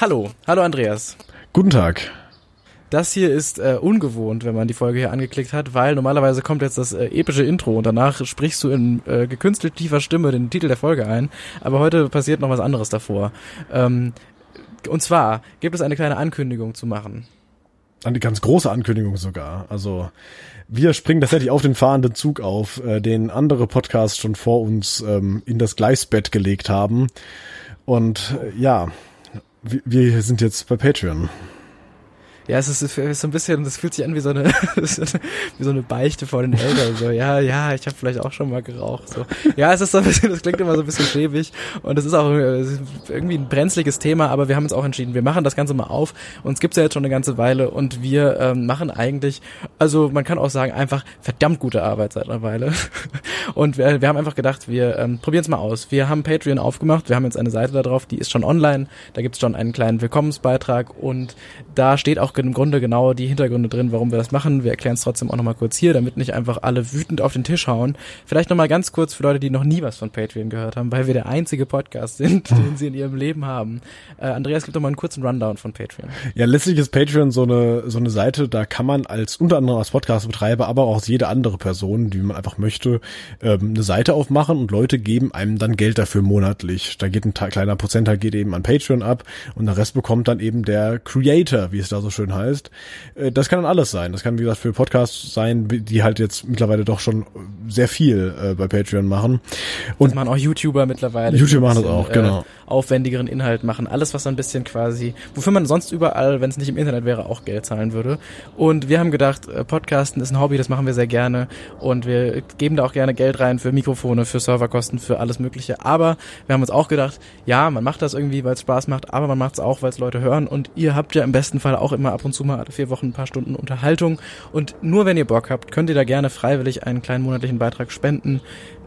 Hallo, hallo Andreas. Guten Tag. Das hier ist äh, ungewohnt, wenn man die Folge hier angeklickt hat, weil normalerweise kommt jetzt das äh, epische Intro und danach sprichst du in äh, gekünstelt tiefer Stimme den Titel der Folge ein. Aber heute passiert noch was anderes davor. Ähm, und zwar gibt es eine kleine Ankündigung zu machen. Eine ganz große Ankündigung sogar. Also wir springen tatsächlich auf den fahrenden Zug auf, äh, den andere Podcasts schon vor uns ähm, in das Gleisbett gelegt haben. Und äh, ja, wir, sind jetzt bei Patreon. Ja, es ist, ist so ein bisschen, das fühlt sich an wie so eine, wie so eine Beichte vor den Eltern. So, ja, ja, ich habe vielleicht auch schon mal geraucht. So, ja, es ist so ein bisschen, das klingt immer so ein bisschen schäbig und es ist auch irgendwie ein brenzliges Thema, aber wir haben uns auch entschieden, wir machen das Ganze mal auf. Uns gibt's ja jetzt schon eine ganze Weile und wir ähm, machen eigentlich, also man kann auch sagen, einfach verdammt gute Arbeit seit einer Weile. Und wir, wir haben einfach gedacht, wir ähm, probieren es mal aus. Wir haben Patreon aufgemacht, wir haben jetzt eine Seite da drauf, die ist schon online. Da gibt's schon einen kleinen Willkommensbeitrag und da steht auch im Grunde genau die Hintergründe drin, warum wir das machen. Wir erklären es trotzdem auch nochmal kurz hier, damit nicht einfach alle wütend auf den Tisch hauen. Vielleicht nochmal ganz kurz für Leute, die noch nie was von Patreon gehört haben, weil wir der einzige Podcast sind, den sie in ihrem Leben haben. Äh, Andreas, gib doch mal einen kurzen Rundown von Patreon. Ja, letztlich ist Patreon so eine, so eine Seite, da kann man als unter anderem als Podcastbetreiber, aber auch als jede andere Person, die man einfach möchte, ähm, eine Seite aufmachen und Leute geben einem dann Geld dafür monatlich. Da geht ein kleiner Prozentteil geht eben an Patreon ab und der Rest bekommt dann eben der Creator, wie es da so schön schön heißt. Äh, das kann dann alles sein. Das kann, wie gesagt, für Podcasts sein, die halt jetzt mittlerweile doch schon sehr viel äh, bei Patreon machen. Und das machen auch YouTuber mittlerweile. YouTuber machen das auch, genau. Äh, aufwendigeren Inhalt machen. Alles, was ein bisschen quasi, wofür man sonst überall, wenn es nicht im Internet wäre, auch Geld zahlen würde. Und wir haben gedacht, äh, Podcasten ist ein Hobby, das machen wir sehr gerne. Und wir geben da auch gerne Geld rein für Mikrofone, für Serverkosten, für alles Mögliche. Aber wir haben uns auch gedacht, ja, man macht das irgendwie, weil es Spaß macht, aber man macht es auch, weil es Leute hören. Und ihr habt ja im besten Fall auch immer ab und zu mal alle vier Wochen ein paar Stunden Unterhaltung. Und nur wenn ihr Bock habt, könnt ihr da gerne freiwillig einen kleinen monatlichen Beitrag spenden.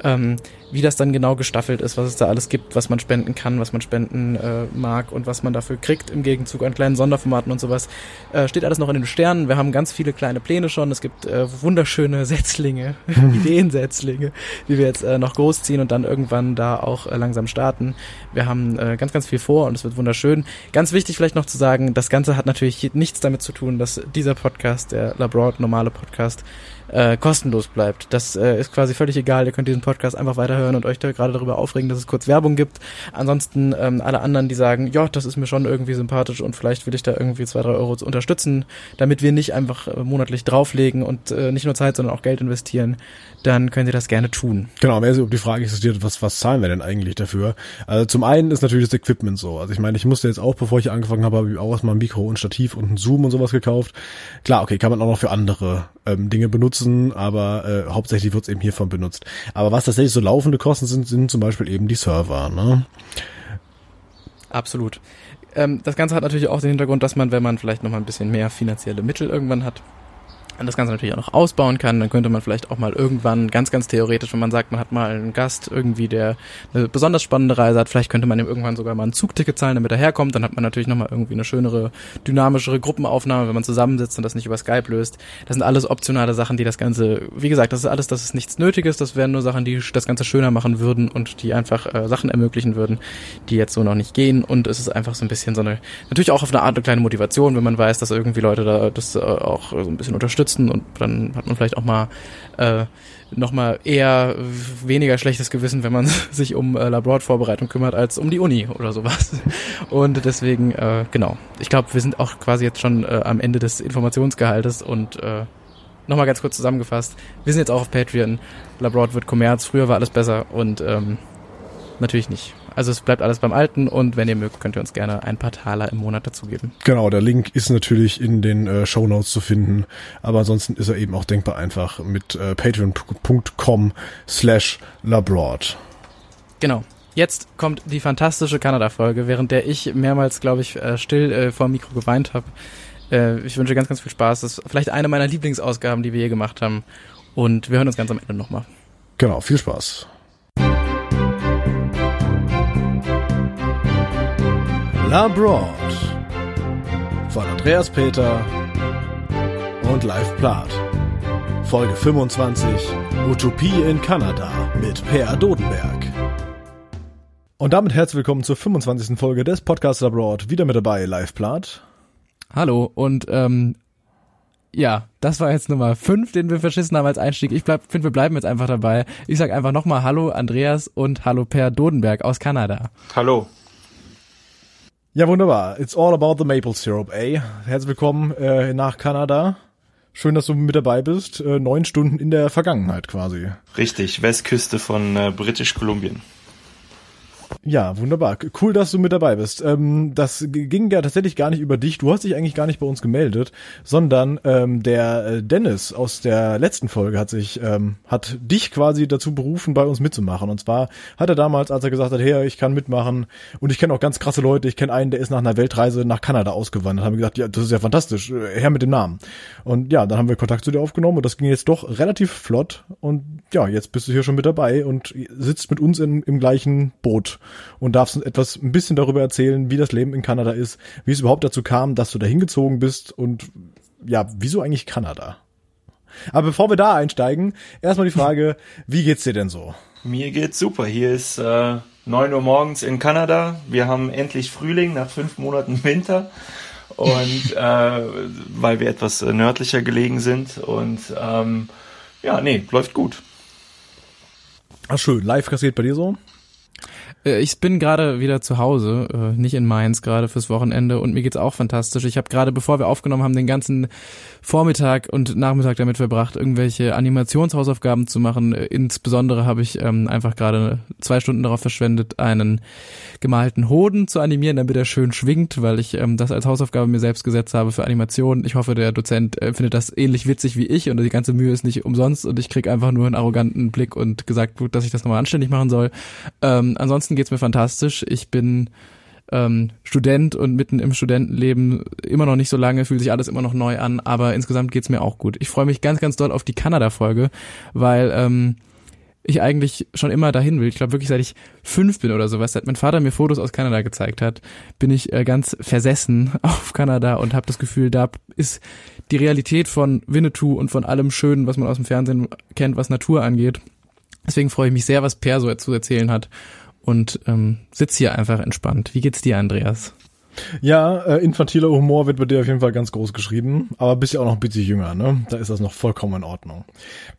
Ähm, wie das dann genau gestaffelt ist, was es da alles gibt, was man spenden kann, was man spenden äh, mag und was man dafür kriegt im Gegenzug an kleinen Sonderformaten und sowas, äh, steht alles noch in den Sternen. Wir haben ganz viele kleine Pläne schon. Es gibt äh, wunderschöne Setzlinge, Ideensetzlinge, die wir jetzt äh, noch großziehen und dann irgendwann da auch äh, langsam starten. Wir haben äh, ganz, ganz viel vor und es wird wunderschön. Ganz wichtig vielleicht noch zu sagen, das Ganze hat natürlich nichts damit zu tun, dass dieser Podcast, der Labroad normale Podcast, äh, kostenlos bleibt. Das äh, ist quasi völlig egal. Ihr könnt diesen Podcast einfach weiterhören und euch da gerade darüber aufregen, dass es kurz Werbung gibt. Ansonsten ähm, alle anderen, die sagen, ja, das ist mir schon irgendwie sympathisch und vielleicht will ich da irgendwie zwei, drei Euro unterstützen, damit wir nicht einfach äh, monatlich drauflegen und äh, nicht nur Zeit, sondern auch Geld investieren, dann könnt ihr das gerne tun. Genau, mehr so ob die Frage existiert, was, was zahlen wir denn eigentlich dafür? Also zum einen ist natürlich das Equipment so. Also ich meine, ich musste jetzt auch, bevor ich angefangen habe, habe ich auch erstmal ein Mikro und Stativ und ein Zoom und sowas gekauft. Klar, okay, kann man auch noch für andere ähm, Dinge benutzen, aber äh, hauptsächlich wird es eben hiervon benutzt. Aber was tatsächlich so laufende Kosten sind, sind zum Beispiel eben die Server. Ne? Absolut. Ähm, das Ganze hat natürlich auch den Hintergrund, dass man, wenn man vielleicht noch mal ein bisschen mehr finanzielle Mittel irgendwann hat, das Ganze natürlich auch noch ausbauen kann. Dann könnte man vielleicht auch mal irgendwann, ganz, ganz theoretisch, wenn man sagt, man hat mal einen Gast irgendwie, der eine besonders spannende Reise hat, vielleicht könnte man ihm irgendwann sogar mal ein Zugticket zahlen, damit er herkommt. Dann hat man natürlich nochmal irgendwie eine schönere, dynamischere Gruppenaufnahme, wenn man zusammensitzt und das nicht über Skype löst. Das sind alles optionale Sachen, die das Ganze, wie gesagt, das ist alles, das ist nichts Nötiges. Das wären nur Sachen, die das Ganze schöner machen würden und die einfach äh, Sachen ermöglichen würden, die jetzt so noch nicht gehen. Und es ist einfach so ein bisschen so eine, natürlich auch auf eine Art eine kleine Motivation, wenn man weiß, dass irgendwie Leute da das äh, auch so ein bisschen unterstützen unterstützen und dann hat man vielleicht auch mal äh, noch mal eher weniger schlechtes Gewissen, wenn man sich um äh, Labroad-Vorbereitung kümmert, als um die Uni oder sowas. Und deswegen, äh, genau, ich glaube, wir sind auch quasi jetzt schon äh, am Ende des Informationsgehaltes und äh, nochmal ganz kurz zusammengefasst, wir sind jetzt auch auf Patreon, Labroad wird Kommerz, früher war alles besser und ähm, natürlich nicht. Also es bleibt alles beim Alten und wenn ihr mögt, könnt ihr uns gerne ein paar Taler im Monat dazugeben. Genau, der Link ist natürlich in den äh, Show Notes zu finden, aber ansonsten ist er eben auch denkbar einfach mit äh, patreon.com slash labroad. Genau. Jetzt kommt die fantastische Kanada-Folge, während der ich mehrmals, glaube ich, äh, still äh, vor dem Mikro geweint habe. Äh, ich wünsche ganz, ganz viel Spaß. Das ist vielleicht eine meiner Lieblingsausgaben, die wir je gemacht haben. Und wir hören uns ganz am Ende nochmal. Genau, viel Spaß. Labroad von Andreas Peter und Live Plath. Folge 25 Utopie in Kanada mit Per Dodenberg. Und damit herzlich willkommen zur 25. Folge des Podcasts Abroad. Wieder mit dabei, Live Plat. Hallo und ähm, ja, das war jetzt Nummer 5, den wir verschissen haben als Einstieg. Ich finde, wir bleiben jetzt einfach dabei. Ich sag einfach nochmal Hallo Andreas und Hallo Per Dodenberg aus Kanada. Hallo. Ja, wunderbar. It's all about the maple syrup, ey. Herzlich willkommen äh, nach Kanada. Schön, dass du mit dabei bist. Äh, neun Stunden in der Vergangenheit quasi. Richtig, Westküste von äh, British Kolumbien. Ja, wunderbar. Cool, dass du mit dabei bist. Ähm, das ging ja tatsächlich gar nicht über dich. Du hast dich eigentlich gar nicht bei uns gemeldet, sondern ähm, der äh, Dennis aus der letzten Folge hat sich ähm, hat dich quasi dazu berufen, bei uns mitzumachen. Und zwar hat er damals, als er gesagt hat, hey, ich kann mitmachen und ich kenne auch ganz krasse Leute. Ich kenne einen, der ist nach einer Weltreise nach Kanada ausgewandert. Haben wir gesagt, ja, das ist ja fantastisch. Her mit dem Namen. Und ja, dann haben wir Kontakt zu dir aufgenommen und das ging jetzt doch relativ flott. Und ja, jetzt bist du hier schon mit dabei und sitzt mit uns in, im gleichen Boot und darfst uns etwas ein bisschen darüber erzählen, wie das Leben in Kanada ist, wie es überhaupt dazu kam, dass du da hingezogen bist und ja, wieso eigentlich Kanada? Aber bevor wir da einsteigen, erstmal die Frage, wie geht's dir denn so? Mir geht's super. Hier ist äh, 9 Uhr morgens in Kanada. Wir haben endlich Frühling nach fünf Monaten Winter. Und äh, weil wir etwas nördlicher gelegen sind. Und ähm, ja, nee, läuft gut. Ach schön, live kassiert bei dir so? Äh, ich bin gerade wieder zu Hause, äh, nicht in Mainz gerade fürs Wochenende und mir geht's auch fantastisch. Ich habe gerade, bevor wir aufgenommen haben, den ganzen Vormittag und Nachmittag damit verbracht, irgendwelche Animationshausaufgaben zu machen. Äh, insbesondere habe ich ähm, einfach gerade zwei Stunden darauf verschwendet, einen gemalten Hoden zu animieren, damit er schön schwingt, weil ich ähm, das als Hausaufgabe mir selbst gesetzt habe für Animationen. Ich hoffe, der Dozent äh, findet das ähnlich witzig wie ich und die ganze Mühe ist nicht umsonst und ich krieg einfach nur einen arroganten Blick und gesagt, dass ich das nochmal anständig machen soll. Ähm, ansonsten geht's mir fantastisch. Ich bin ähm, Student und mitten im Studentenleben immer noch nicht so lange, fühlt sich alles immer noch neu an, aber insgesamt geht's mir auch gut. Ich freue mich ganz, ganz doll auf die Kanada-Folge, weil ähm, ich eigentlich schon immer dahin will. Ich glaube wirklich, seit ich fünf bin oder sowas, seit mein Vater mir Fotos aus Kanada gezeigt hat, bin ich äh, ganz versessen auf Kanada und habe das Gefühl, da ist die Realität von Winnetou und von allem Schönen, was man aus dem Fernsehen kennt, was Natur angeht. Deswegen freue ich mich sehr, was Per so zu erzählen hat und ähm, sitz hier einfach entspannt. Wie geht's dir, Andreas? Ja, äh, infantiler Humor wird bei dir auf jeden Fall ganz groß geschrieben, aber bist ja auch noch ein bisschen jünger, ne? Da ist das noch vollkommen in Ordnung.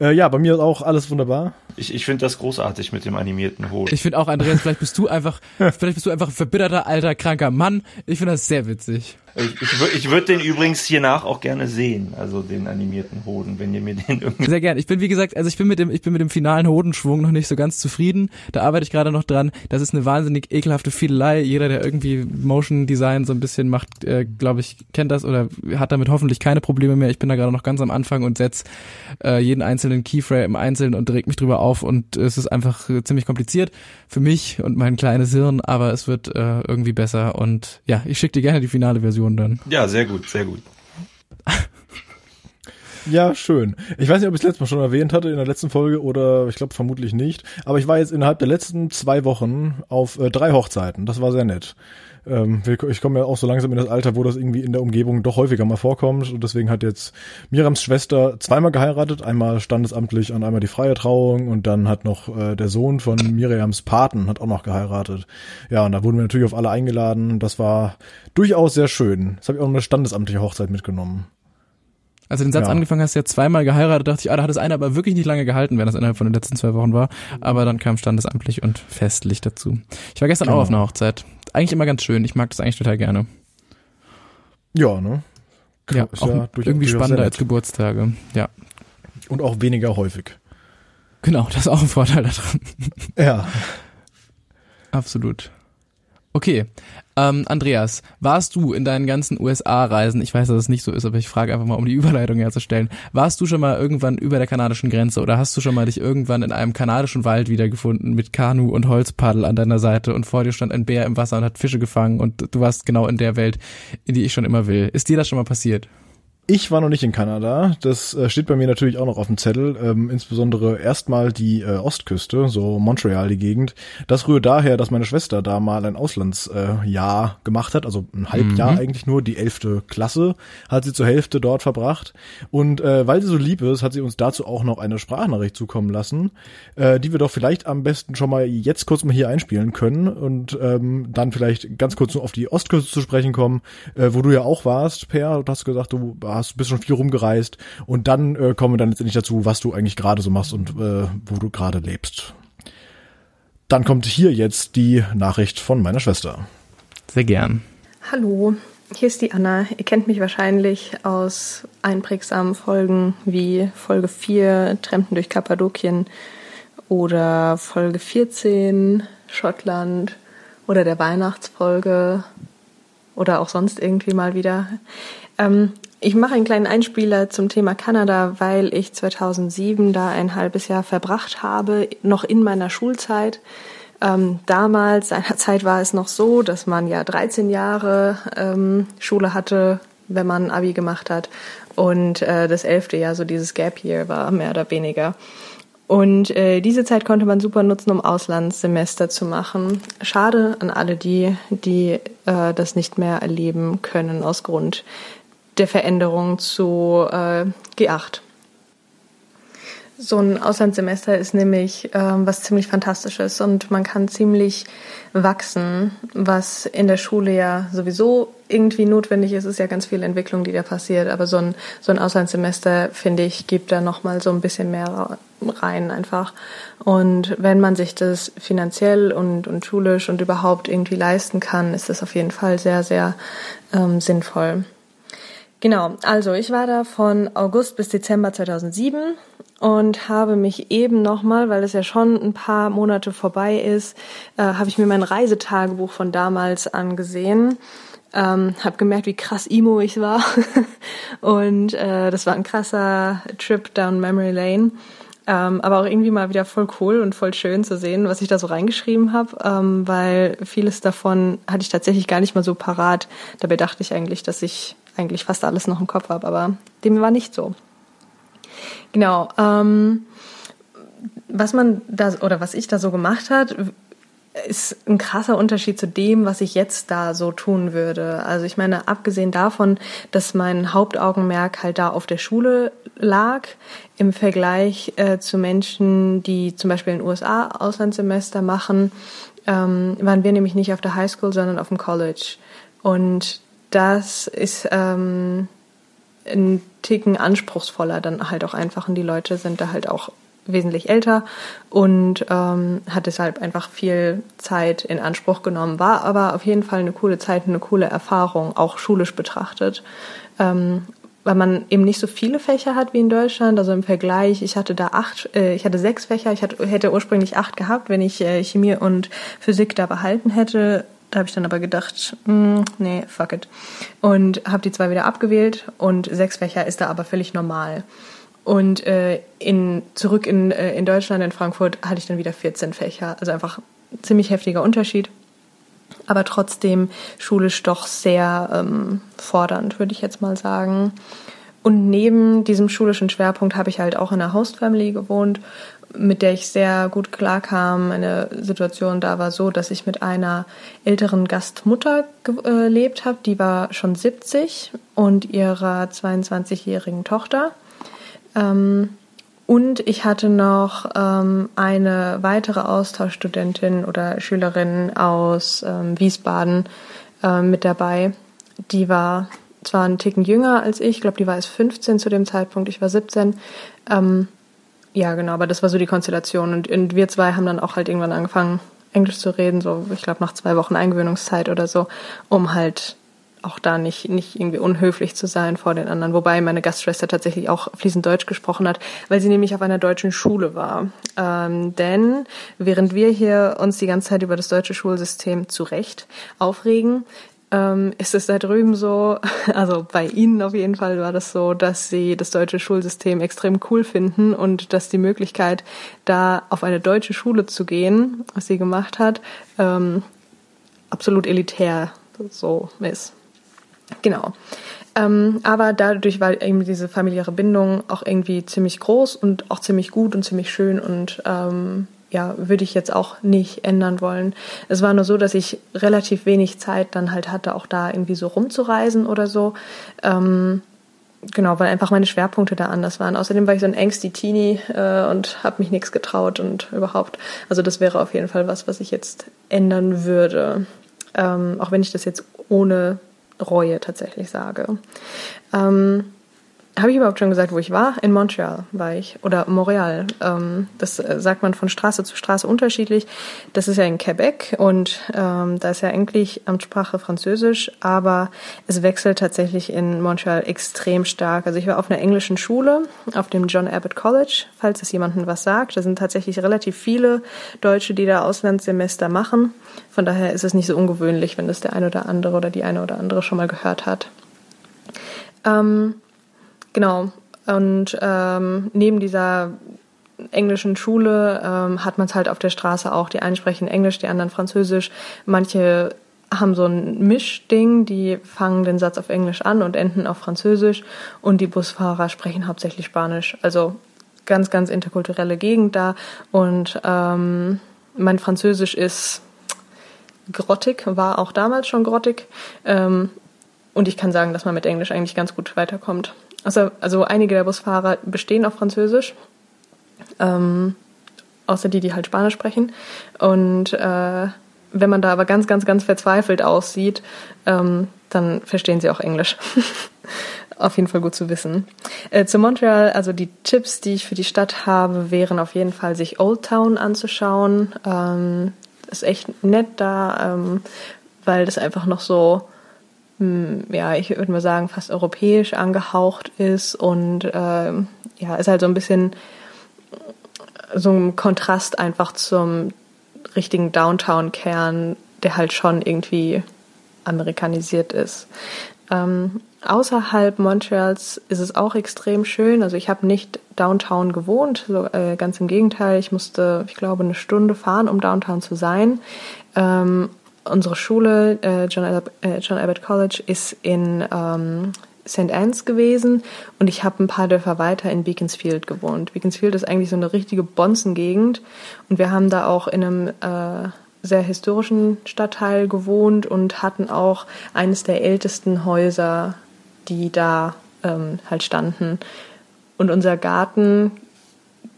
Äh, ja, bei mir ist auch alles wunderbar. Ich, ich finde das großartig mit dem animierten Hoden. Ich finde auch, Andreas, vielleicht bist du einfach, vielleicht bist du einfach ein verbitterter, alter, kranker Mann. Ich finde das sehr witzig. Ich, ich, ich würde den übrigens hiernach auch gerne sehen, also den animierten Hoden, wenn ihr mir den irgendwie. Sehr gern. Ich bin wie gesagt, also ich bin mit dem, ich bin mit dem finalen Hodenschwung noch nicht so ganz zufrieden. Da arbeite ich gerade noch dran. Das ist eine wahnsinnig ekelhafte Fiedelei. Jeder, der irgendwie Motion Design so ein bisschen macht, äh, glaube ich, kennt das oder hat damit hoffentlich keine Probleme mehr. Ich bin da gerade noch ganz am Anfang und setz äh, jeden einzelnen Keyframe im Einzelnen und reg mich drüber auf und es ist einfach äh, ziemlich kompliziert für mich und mein kleines Hirn, aber es wird äh, irgendwie besser und ja, ich schicke dir gerne die finale Version dann. Ja, sehr gut, sehr gut. Ja, schön. Ich weiß nicht, ob ich es letztes Mal schon erwähnt hatte in der letzten Folge oder ich glaube vermutlich nicht. Aber ich war jetzt innerhalb der letzten zwei Wochen auf äh, drei Hochzeiten. Das war sehr nett. Ähm, ich komme ja auch so langsam in das Alter, wo das irgendwie in der Umgebung doch häufiger mal vorkommt. Und deswegen hat jetzt Mirams Schwester zweimal geheiratet. Einmal standesamtlich und einmal die freie Trauung. Und dann hat noch äh, der Sohn von Miriams Paten hat auch noch geheiratet. Ja, und da wurden wir natürlich auf alle eingeladen. Das war durchaus sehr schön. Das habe ich auch eine standesamtliche Hochzeit mitgenommen. Als du den Satz ja. angefangen hast, ja zweimal geheiratet, dachte ich, ah, da hat das eine aber wirklich nicht lange gehalten, wenn das innerhalb von den letzten zwei Wochen war. Aber dann kam standesamtlich und festlich dazu. Ich war gestern genau. auch auf einer Hochzeit. Eigentlich immer ganz schön. Ich mag das eigentlich total gerne. Ja, ne? Ja, ist auch ja durch, irgendwie spannender als Geburtstage. Ja. Und auch weniger häufig. Genau, das ist auch ein Vorteil daran. Ja. Absolut. Okay, ähm, Andreas, warst du in deinen ganzen USA-Reisen, ich weiß, dass es nicht so ist, aber ich frage einfach mal, um die Überleitung herzustellen, warst du schon mal irgendwann über der kanadischen Grenze oder hast du schon mal dich irgendwann in einem kanadischen Wald wiedergefunden mit Kanu und Holzpaddel an deiner Seite und vor dir stand ein Bär im Wasser und hat Fische gefangen und du warst genau in der Welt, in die ich schon immer will. Ist dir das schon mal passiert? Ich war noch nicht in Kanada. Das äh, steht bei mir natürlich auch noch auf dem Zettel. Ähm, insbesondere erstmal die äh, Ostküste, so Montreal die Gegend. Das rührt daher, dass meine Schwester da mal ein Auslandsjahr äh, gemacht hat, also ein Halbjahr mhm. eigentlich nur. Die elfte Klasse hat sie zur Hälfte dort verbracht. Und äh, weil sie so lieb ist, hat sie uns dazu auch noch eine Sprachnachricht zukommen lassen, äh, die wir doch vielleicht am besten schon mal jetzt kurz mal hier einspielen können und ähm, dann vielleicht ganz kurz nur auf die Ostküste zu sprechen kommen, äh, wo du ja auch warst, Per. Du hast gesagt, du hast bist schon viel rumgereist und dann äh, kommen wir dann letztendlich dazu, was du eigentlich gerade so machst und äh, wo du gerade lebst. Dann kommt hier jetzt die Nachricht von meiner Schwester. Sehr gern. Hallo, hier ist die Anna. Ihr kennt mich wahrscheinlich aus einprägsamen Folgen wie Folge 4 Trampen durch Kappadokien oder Folge 14 Schottland oder der Weihnachtsfolge oder auch sonst irgendwie mal wieder. Ähm, ich mache einen kleinen Einspieler zum Thema Kanada, weil ich 2007 da ein halbes Jahr verbracht habe, noch in meiner Schulzeit. Ähm, damals, seinerzeit war es noch so, dass man ja 13 Jahre ähm, Schule hatte, wenn man Abi gemacht hat. Und äh, das elfte Jahr, so dieses Gap Year, war mehr oder weniger. Und äh, diese Zeit konnte man super nutzen, um Auslandssemester zu machen. Schade an alle die, die äh, das nicht mehr erleben können aus Grund der Veränderung zu äh, G8. So ein Auslandssemester ist nämlich ähm, was ziemlich Fantastisches und man kann ziemlich wachsen, was in der Schule ja sowieso irgendwie notwendig ist. Es ist ja ganz viel Entwicklung, die da passiert, aber so ein, so ein Auslandssemester, finde ich, gibt da nochmal so ein bisschen mehr rein einfach. Und wenn man sich das finanziell und, und schulisch und überhaupt irgendwie leisten kann, ist das auf jeden Fall sehr, sehr ähm, sinnvoll. Genau, also ich war da von August bis Dezember 2007 und habe mich eben nochmal, weil es ja schon ein paar Monate vorbei ist, äh, habe ich mir mein Reisetagebuch von damals angesehen. Ähm, habe gemerkt, wie krass emo ich war und äh, das war ein krasser Trip down Memory Lane. Ähm, aber auch irgendwie mal wieder voll cool und voll schön zu sehen, was ich da so reingeschrieben habe, ähm, weil vieles davon hatte ich tatsächlich gar nicht mal so parat. Dabei dachte ich eigentlich, dass ich eigentlich fast alles noch im Kopf habe, aber dem war nicht so. Genau. Ähm, was man da oder was ich da so gemacht hat, ist ein krasser Unterschied zu dem, was ich jetzt da so tun würde. Also ich meine, abgesehen davon, dass mein Hauptaugenmerk halt da auf der Schule lag, im Vergleich äh, zu Menschen, die zum Beispiel in den USA Auslandssemester machen, ähm, waren wir nämlich nicht auf der Highschool, sondern auf dem College. Und das ist ähm, ein Ticken anspruchsvoller dann halt auch einfach und die Leute sind da halt auch wesentlich älter und ähm, hat deshalb einfach viel Zeit in Anspruch genommen. War aber auf jeden Fall eine coole Zeit, eine coole Erfahrung, auch schulisch betrachtet. Ähm, weil man eben nicht so viele Fächer hat wie in Deutschland. Also im Vergleich, ich hatte da acht, äh, ich hatte sechs Fächer, ich hatte, hätte ursprünglich acht gehabt, wenn ich äh, Chemie und Physik da behalten hätte. Da habe ich dann aber gedacht, mh, hm, nee, fuck it. Und habe die zwei wieder abgewählt und sechs Fächer ist da aber völlig normal. Und äh, in, zurück in, äh, in Deutschland, in Frankfurt, hatte ich dann wieder 14 Fächer. Also einfach ziemlich heftiger Unterschied. Aber trotzdem schulisch doch sehr ähm, fordernd, würde ich jetzt mal sagen. Und neben diesem schulischen Schwerpunkt habe ich halt auch in einer Host gewohnt mit der ich sehr gut klarkam. Eine Situation da war so, dass ich mit einer älteren Gastmutter gelebt habe, die war schon 70 und ihrer 22-jährigen Tochter. Ähm, und ich hatte noch ähm, eine weitere Austauschstudentin oder Schülerin aus ähm, Wiesbaden äh, mit dabei. Die war zwar einen Ticken jünger als ich, ich glaube, die war erst 15 zu dem Zeitpunkt, ich war 17. Ähm, ja, genau, aber das war so die Konstellation. Und, und wir zwei haben dann auch halt irgendwann angefangen, Englisch zu reden, so ich glaube nach zwei Wochen Eingewöhnungszeit oder so, um halt auch da nicht, nicht irgendwie unhöflich zu sein vor den anderen. Wobei meine Gastschwester tatsächlich auch fließend Deutsch gesprochen hat, weil sie nämlich auf einer deutschen Schule war. Ähm, denn während wir hier uns die ganze Zeit über das deutsche Schulsystem zu Recht aufregen, ähm, ist es da drüben so, also bei Ihnen auf jeden Fall war das so, dass Sie das deutsche Schulsystem extrem cool finden und dass die Möglichkeit, da auf eine deutsche Schule zu gehen, was sie gemacht hat, ähm, absolut elitär so ist. Genau. Ähm, aber dadurch war eben diese familiäre Bindung auch irgendwie ziemlich groß und auch ziemlich gut und ziemlich schön und ähm, ja, würde ich jetzt auch nicht ändern wollen. Es war nur so, dass ich relativ wenig Zeit dann halt hatte, auch da irgendwie so rumzureisen oder so. Ähm, genau, weil einfach meine Schwerpunkte da anders waren. Außerdem war ich so ein ängsti Teenie äh, und habe mich nichts getraut und überhaupt. Also das wäre auf jeden Fall was, was ich jetzt ändern würde. Ähm, auch wenn ich das jetzt ohne Reue tatsächlich sage. Ähm, habe ich überhaupt schon gesagt, wo ich war? In Montreal war ich oder Montreal. Ähm, das äh, sagt man von Straße zu Straße unterschiedlich. Das ist ja in Quebec und ähm, da ist ja eigentlich Amtssprache Französisch, aber es wechselt tatsächlich in Montreal extrem stark. Also ich war auf einer englischen Schule, auf dem John Abbott College, falls es jemandem was sagt. Da sind tatsächlich relativ viele Deutsche, die da Auslandssemester machen. Von daher ist es nicht so ungewöhnlich, wenn das der eine oder andere oder die eine oder andere schon mal gehört hat. Ähm, Genau. Und ähm, neben dieser englischen Schule ähm, hat man es halt auf der Straße auch. Die einen sprechen Englisch, die anderen Französisch. Manche haben so ein Mischding, die fangen den Satz auf Englisch an und enden auf Französisch und die Busfahrer sprechen hauptsächlich Spanisch. Also ganz, ganz interkulturelle Gegend da und ähm, mein Französisch ist grottig, war auch damals schon grottig ähm, und ich kann sagen, dass man mit Englisch eigentlich ganz gut weiterkommt. Also, also einige der Busfahrer bestehen auf Französisch, ähm, außer die, die halt Spanisch sprechen. Und äh, wenn man da aber ganz, ganz, ganz verzweifelt aussieht, ähm, dann verstehen sie auch Englisch. auf jeden Fall gut zu wissen. Äh, zu Montreal, also die Tipps, die ich für die Stadt habe, wären auf jeden Fall, sich Old Town anzuschauen. Ähm, ist echt nett da, ähm, weil das einfach noch so ja, ich würde mal sagen, fast europäisch angehaucht ist und äh, ja, ist halt so ein bisschen so ein Kontrast einfach zum richtigen Downtown-Kern, der halt schon irgendwie amerikanisiert ist. Ähm, außerhalb Montreals ist es auch extrem schön. Also ich habe nicht Downtown gewohnt, so, äh, ganz im Gegenteil. Ich musste, ich glaube, eine Stunde fahren, um Downtown zu sein. Ähm, unsere Schule, äh, John, Abbott, äh, John Abbott College, ist in ähm, St. Anne's gewesen und ich habe ein paar Dörfer weiter in Beaconsfield gewohnt. Beaconsfield ist eigentlich so eine richtige Bonzengegend und wir haben da auch in einem äh, sehr historischen Stadtteil gewohnt und hatten auch eines der ältesten Häuser, die da ähm, halt standen. Und unser Garten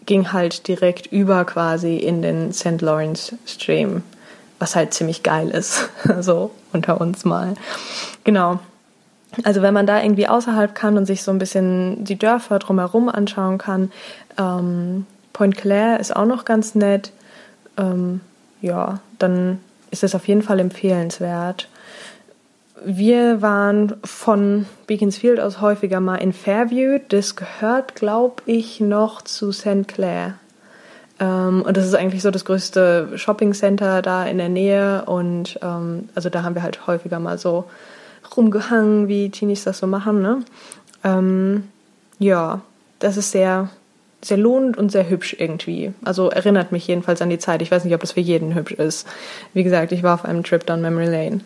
ging halt direkt über quasi in den St. Lawrence Stream was halt ziemlich geil ist, so unter uns mal. Genau. Also wenn man da irgendwie außerhalb kann und sich so ein bisschen die Dörfer drumherum anschauen kann, ähm, Point Claire ist auch noch ganz nett. Ähm, ja, dann ist es auf jeden Fall empfehlenswert. Wir waren von Beaconsfield aus häufiger mal in Fairview. Das gehört, glaube ich, noch zu St. Clair. Ähm, und das ist eigentlich so das größte Shopping Center da in der Nähe. Und ähm, also da haben wir halt häufiger mal so rumgehangen, wie Teenies das so machen. Ne? Ähm, ja, das ist sehr, sehr lohnend und sehr hübsch irgendwie. Also erinnert mich jedenfalls an die Zeit. Ich weiß nicht, ob das für jeden hübsch ist. Wie gesagt, ich war auf einem Trip down Memory Lane.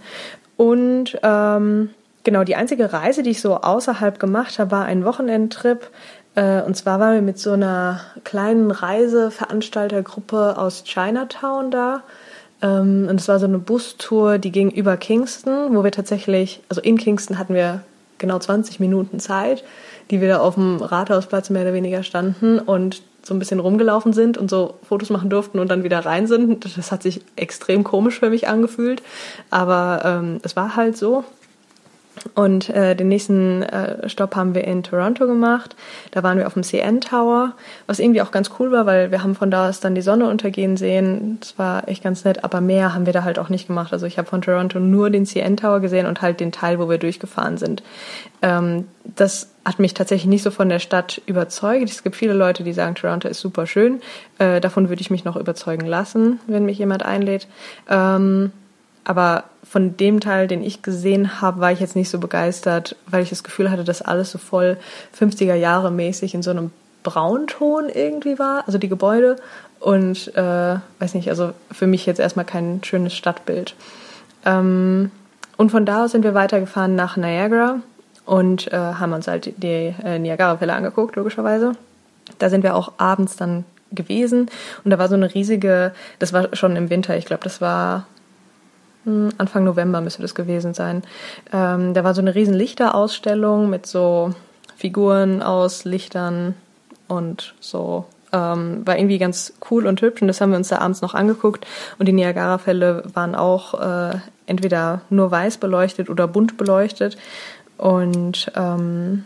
Und ähm, genau, die einzige Reise, die ich so außerhalb gemacht habe, war ein Wochenendtrip und zwar waren wir mit so einer kleinen Reiseveranstaltergruppe aus Chinatown da. Ähm, und es war so eine Bustour, die ging über Kingston, wo wir tatsächlich, also in Kingston hatten wir genau 20 Minuten Zeit, die wir da auf dem Rathausplatz mehr oder weniger standen und so ein bisschen rumgelaufen sind und so Fotos machen durften und dann wieder rein sind. Das hat sich extrem komisch für mich angefühlt, aber ähm, es war halt so. Und äh, den nächsten äh, Stopp haben wir in Toronto gemacht. Da waren wir auf dem CN Tower, was irgendwie auch ganz cool war, weil wir haben von da aus dann die Sonne untergehen sehen. Das war echt ganz nett, aber mehr haben wir da halt auch nicht gemacht. Also ich habe von Toronto nur den CN Tower gesehen und halt den Teil, wo wir durchgefahren sind. Ähm, das hat mich tatsächlich nicht so von der Stadt überzeugt. Es gibt viele Leute, die sagen, Toronto ist super schön. Äh, davon würde ich mich noch überzeugen lassen, wenn mich jemand einlädt. Ähm, aber von dem Teil, den ich gesehen habe, war ich jetzt nicht so begeistert, weil ich das Gefühl hatte, dass alles so voll 50er Jahre mäßig in so einem Braunton irgendwie war, also die Gebäude. Und äh, weiß nicht, also für mich jetzt erstmal kein schönes Stadtbild. Ähm, und von da aus sind wir weitergefahren nach Niagara und äh, haben uns halt die äh, Niagara-Fälle angeguckt, logischerweise. Da sind wir auch abends dann gewesen und da war so eine riesige, das war schon im Winter, ich glaube, das war Anfang November müsste das gewesen sein. Ähm, da war so eine riesen Lichterausstellung mit so Figuren aus Lichtern und so. Ähm, war irgendwie ganz cool und hübsch und das haben wir uns da abends noch angeguckt. Und die Niagara-Fälle waren auch äh, entweder nur weiß beleuchtet oder bunt beleuchtet. Und ähm,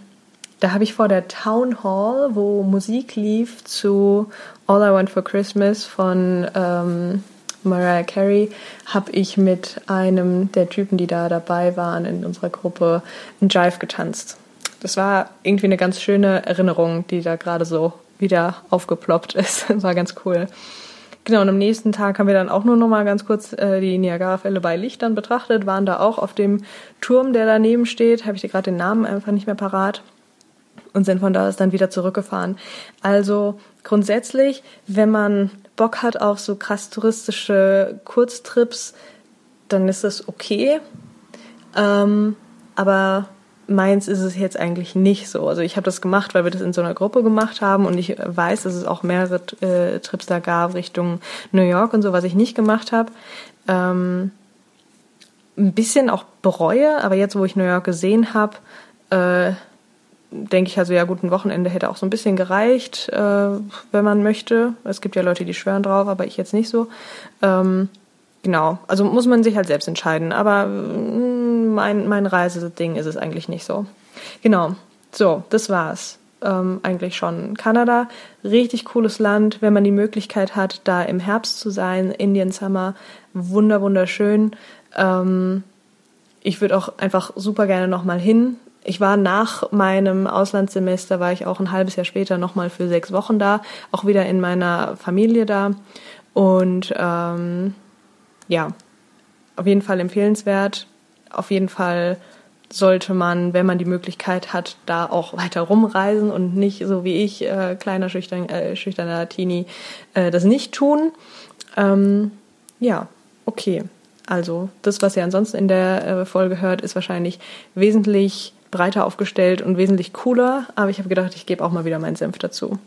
da habe ich vor der Town Hall, wo Musik lief zu All I Want for Christmas von ähm, Mariah Carey, habe ich mit einem der Typen, die da dabei waren in unserer Gruppe, einen Jive getanzt. Das war irgendwie eine ganz schöne Erinnerung, die da gerade so wieder aufgeploppt ist. Das war ganz cool. Genau, und am nächsten Tag haben wir dann auch nur noch mal ganz kurz äh, die Niagara-Fälle bei Lichtern betrachtet, waren da auch auf dem Turm, der daneben steht, habe ich dir gerade den Namen einfach nicht mehr parat und sind von da aus dann wieder zurückgefahren. Also grundsätzlich, wenn man Bock hat auf so krass touristische Kurztrips, dann ist das okay. Ähm, aber meins ist es jetzt eigentlich nicht so. Also ich habe das gemacht, weil wir das in so einer Gruppe gemacht haben und ich weiß, dass es auch mehrere äh, Trips da gab Richtung New York und so, was ich nicht gemacht habe. Ähm, ein bisschen auch bereue, aber jetzt, wo ich New York gesehen habe, äh, denke ich also, ja gut, ein Wochenende hätte auch so ein bisschen gereicht, äh, wenn man möchte. Es gibt ja Leute, die schwören drauf, aber ich jetzt nicht so. Ähm, genau, also muss man sich halt selbst entscheiden. Aber mm, mein, mein Reiseding ist es eigentlich nicht so. Genau, so, das war's. Ähm, eigentlich schon. Kanada, richtig cooles Land, wenn man die Möglichkeit hat, da im Herbst zu sein, Indian Summer, wunder wunderschön. Ähm, ich würde auch einfach super gerne nochmal hin. Ich war nach meinem Auslandssemester, war ich auch ein halbes Jahr später nochmal für sechs Wochen da, auch wieder in meiner Familie da. Und ähm, ja, auf jeden Fall empfehlenswert. Auf jeden Fall sollte man, wenn man die Möglichkeit hat, da auch weiter rumreisen und nicht so wie ich, äh, kleiner schüchtern, äh, schüchterner Teenie, äh, das nicht tun. Ähm, ja, okay. Also das, was ihr ansonsten in der äh, Folge hört, ist wahrscheinlich wesentlich breiter aufgestellt und wesentlich cooler. Aber ich habe gedacht, ich gebe auch mal wieder meinen Senf dazu.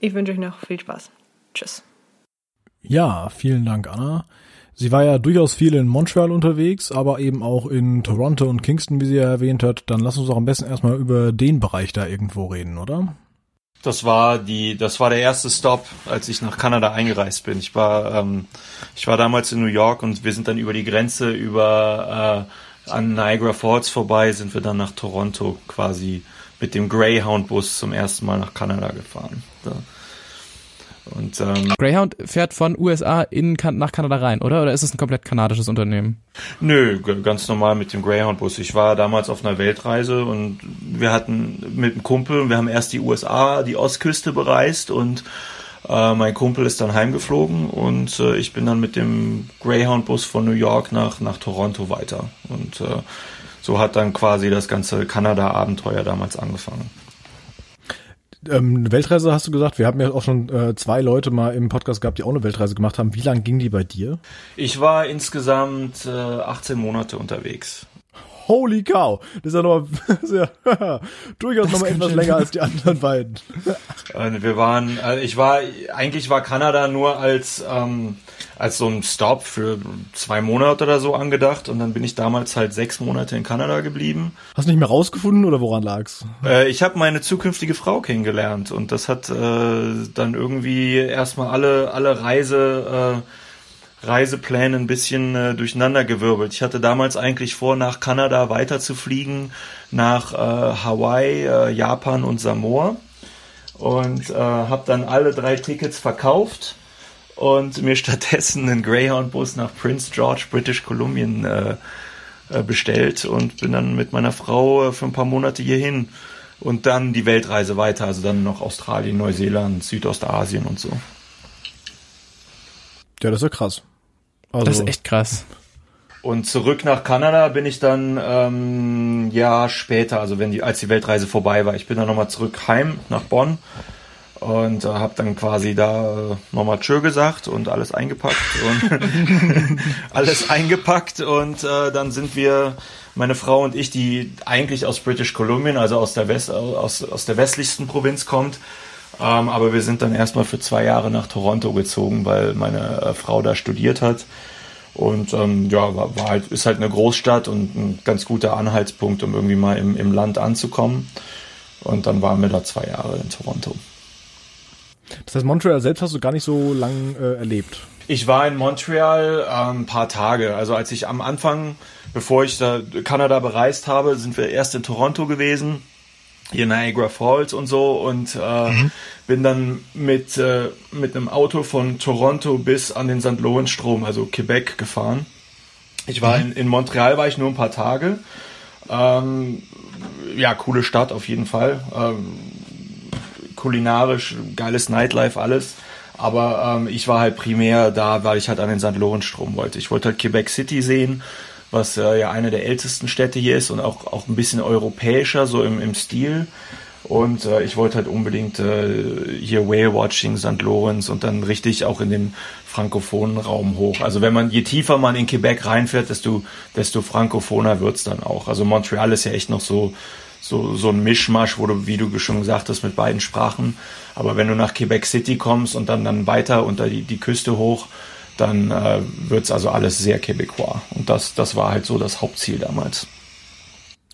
Ich wünsche euch noch viel Spaß. Tschüss. Ja, vielen Dank, Anna. Sie war ja durchaus viel in Montreal unterwegs, aber eben auch in Toronto und Kingston, wie sie ja erwähnt hat. Dann lass uns doch am besten erstmal über den Bereich da irgendwo reden, oder? Das war die, das war der erste Stop, als ich nach Kanada eingereist bin. Ich war, ähm, ich war damals in New York und wir sind dann über die Grenze über äh, an Niagara Falls vorbei sind wir dann nach Toronto quasi mit dem Greyhound-Bus zum ersten Mal nach Kanada gefahren. Da. Und, ähm, Greyhound fährt von USA in nach Kanada rein, oder? Oder ist es ein komplett kanadisches Unternehmen? Nö, ganz normal mit dem Greyhound-Bus. Ich war damals auf einer Weltreise und wir hatten mit einem Kumpel, wir haben erst die USA, die Ostküste bereist und äh, mein Kumpel ist dann heimgeflogen und äh, ich bin dann mit dem Greyhound-Bus von New York nach, nach Toronto weiter. Und äh, so hat dann quasi das ganze Kanada-Abenteuer damals angefangen. Ähm, Weltreise hast du gesagt, wir haben ja auch schon äh, zwei Leute mal im Podcast gehabt, die auch eine Weltreise gemacht haben. Wie lang ging die bei dir? Ich war insgesamt äh, 18 Monate unterwegs. Holy cow! Das ist ja nochmal sehr, durchaus nochmal etwas länger als die anderen beiden. Äh, wir waren, also ich war, eigentlich war Kanada nur als, ähm, als so ein Stop für zwei Monate oder so angedacht und dann bin ich damals halt sechs Monate in Kanada geblieben. Hast du nicht mehr rausgefunden oder woran lag's? Äh, ich habe meine zukünftige Frau kennengelernt und das hat äh, dann irgendwie erstmal alle, alle Reise, äh, Reisepläne ein bisschen äh, durcheinandergewirbelt. Ich hatte damals eigentlich vor, nach Kanada weiter zu fliegen, nach äh, Hawaii, äh, Japan und Samoa und äh, habe dann alle drei Tickets verkauft und mir stattdessen einen Greyhound-Bus nach Prince George, British Columbia äh, äh, bestellt und bin dann mit meiner Frau äh, für ein paar Monate hierhin und dann die Weltreise weiter, also dann noch Australien, Neuseeland, Südostasien und so. Ja, das ist ja krass. Also, das ist echt krass. Und zurück nach Kanada bin ich dann ähm, Jahr später, also wenn die, als die Weltreise vorbei war. Ich bin dann nochmal zurück heim nach Bonn und äh, habe dann quasi da äh, nochmal Tschö gesagt und alles eingepackt und alles eingepackt und äh, dann sind wir meine Frau und ich, die eigentlich aus British Columbia, also aus der West aus, aus der westlichsten Provinz kommt, ähm, aber wir sind dann erstmal für zwei Jahre nach Toronto gezogen, weil meine äh, Frau da studiert hat. Und ähm, ja, war, war halt, ist halt eine Großstadt und ein ganz guter Anhaltspunkt, um irgendwie mal im, im Land anzukommen. Und dann waren wir da zwei Jahre in Toronto. Das heißt, Montreal selbst hast du gar nicht so lang äh, erlebt. Ich war in Montreal äh, ein paar Tage. Also als ich am Anfang, bevor ich da Kanada bereist habe, sind wir erst in Toronto gewesen, hier Niagara Falls und so und äh, mhm. bin dann mit äh, mit einem Auto von Toronto bis an den St. Lawrence Strom, also Quebec, gefahren. Ich war mhm. in, in Montreal war ich nur ein paar Tage. Ähm, ja, coole Stadt auf jeden Fall. Ähm, kulinarisch, geiles Nightlife, alles. Aber ähm, ich war halt primär da, weil ich halt an den St. Lawrence Strom wollte. Ich wollte halt Quebec City sehen, was äh, ja eine der ältesten Städte hier ist und auch, auch ein bisschen europäischer, so im, im Stil. Und äh, ich wollte halt unbedingt äh, hier Whale Watching, St. Lawrence und dann richtig auch in den frankophonen Raum hoch. Also wenn man, je tiefer man in Quebec reinfährt, desto, desto frankophoner wird's dann auch. Also Montreal ist ja echt noch so, so, so ein Mischmasch, wo du, wie du schon gesagt hast, mit beiden Sprachen. Aber wenn du nach Quebec City kommst und dann, dann weiter unter die, die Küste hoch, dann äh, wird's also alles sehr quebecois. Und das, das war halt so das Hauptziel damals.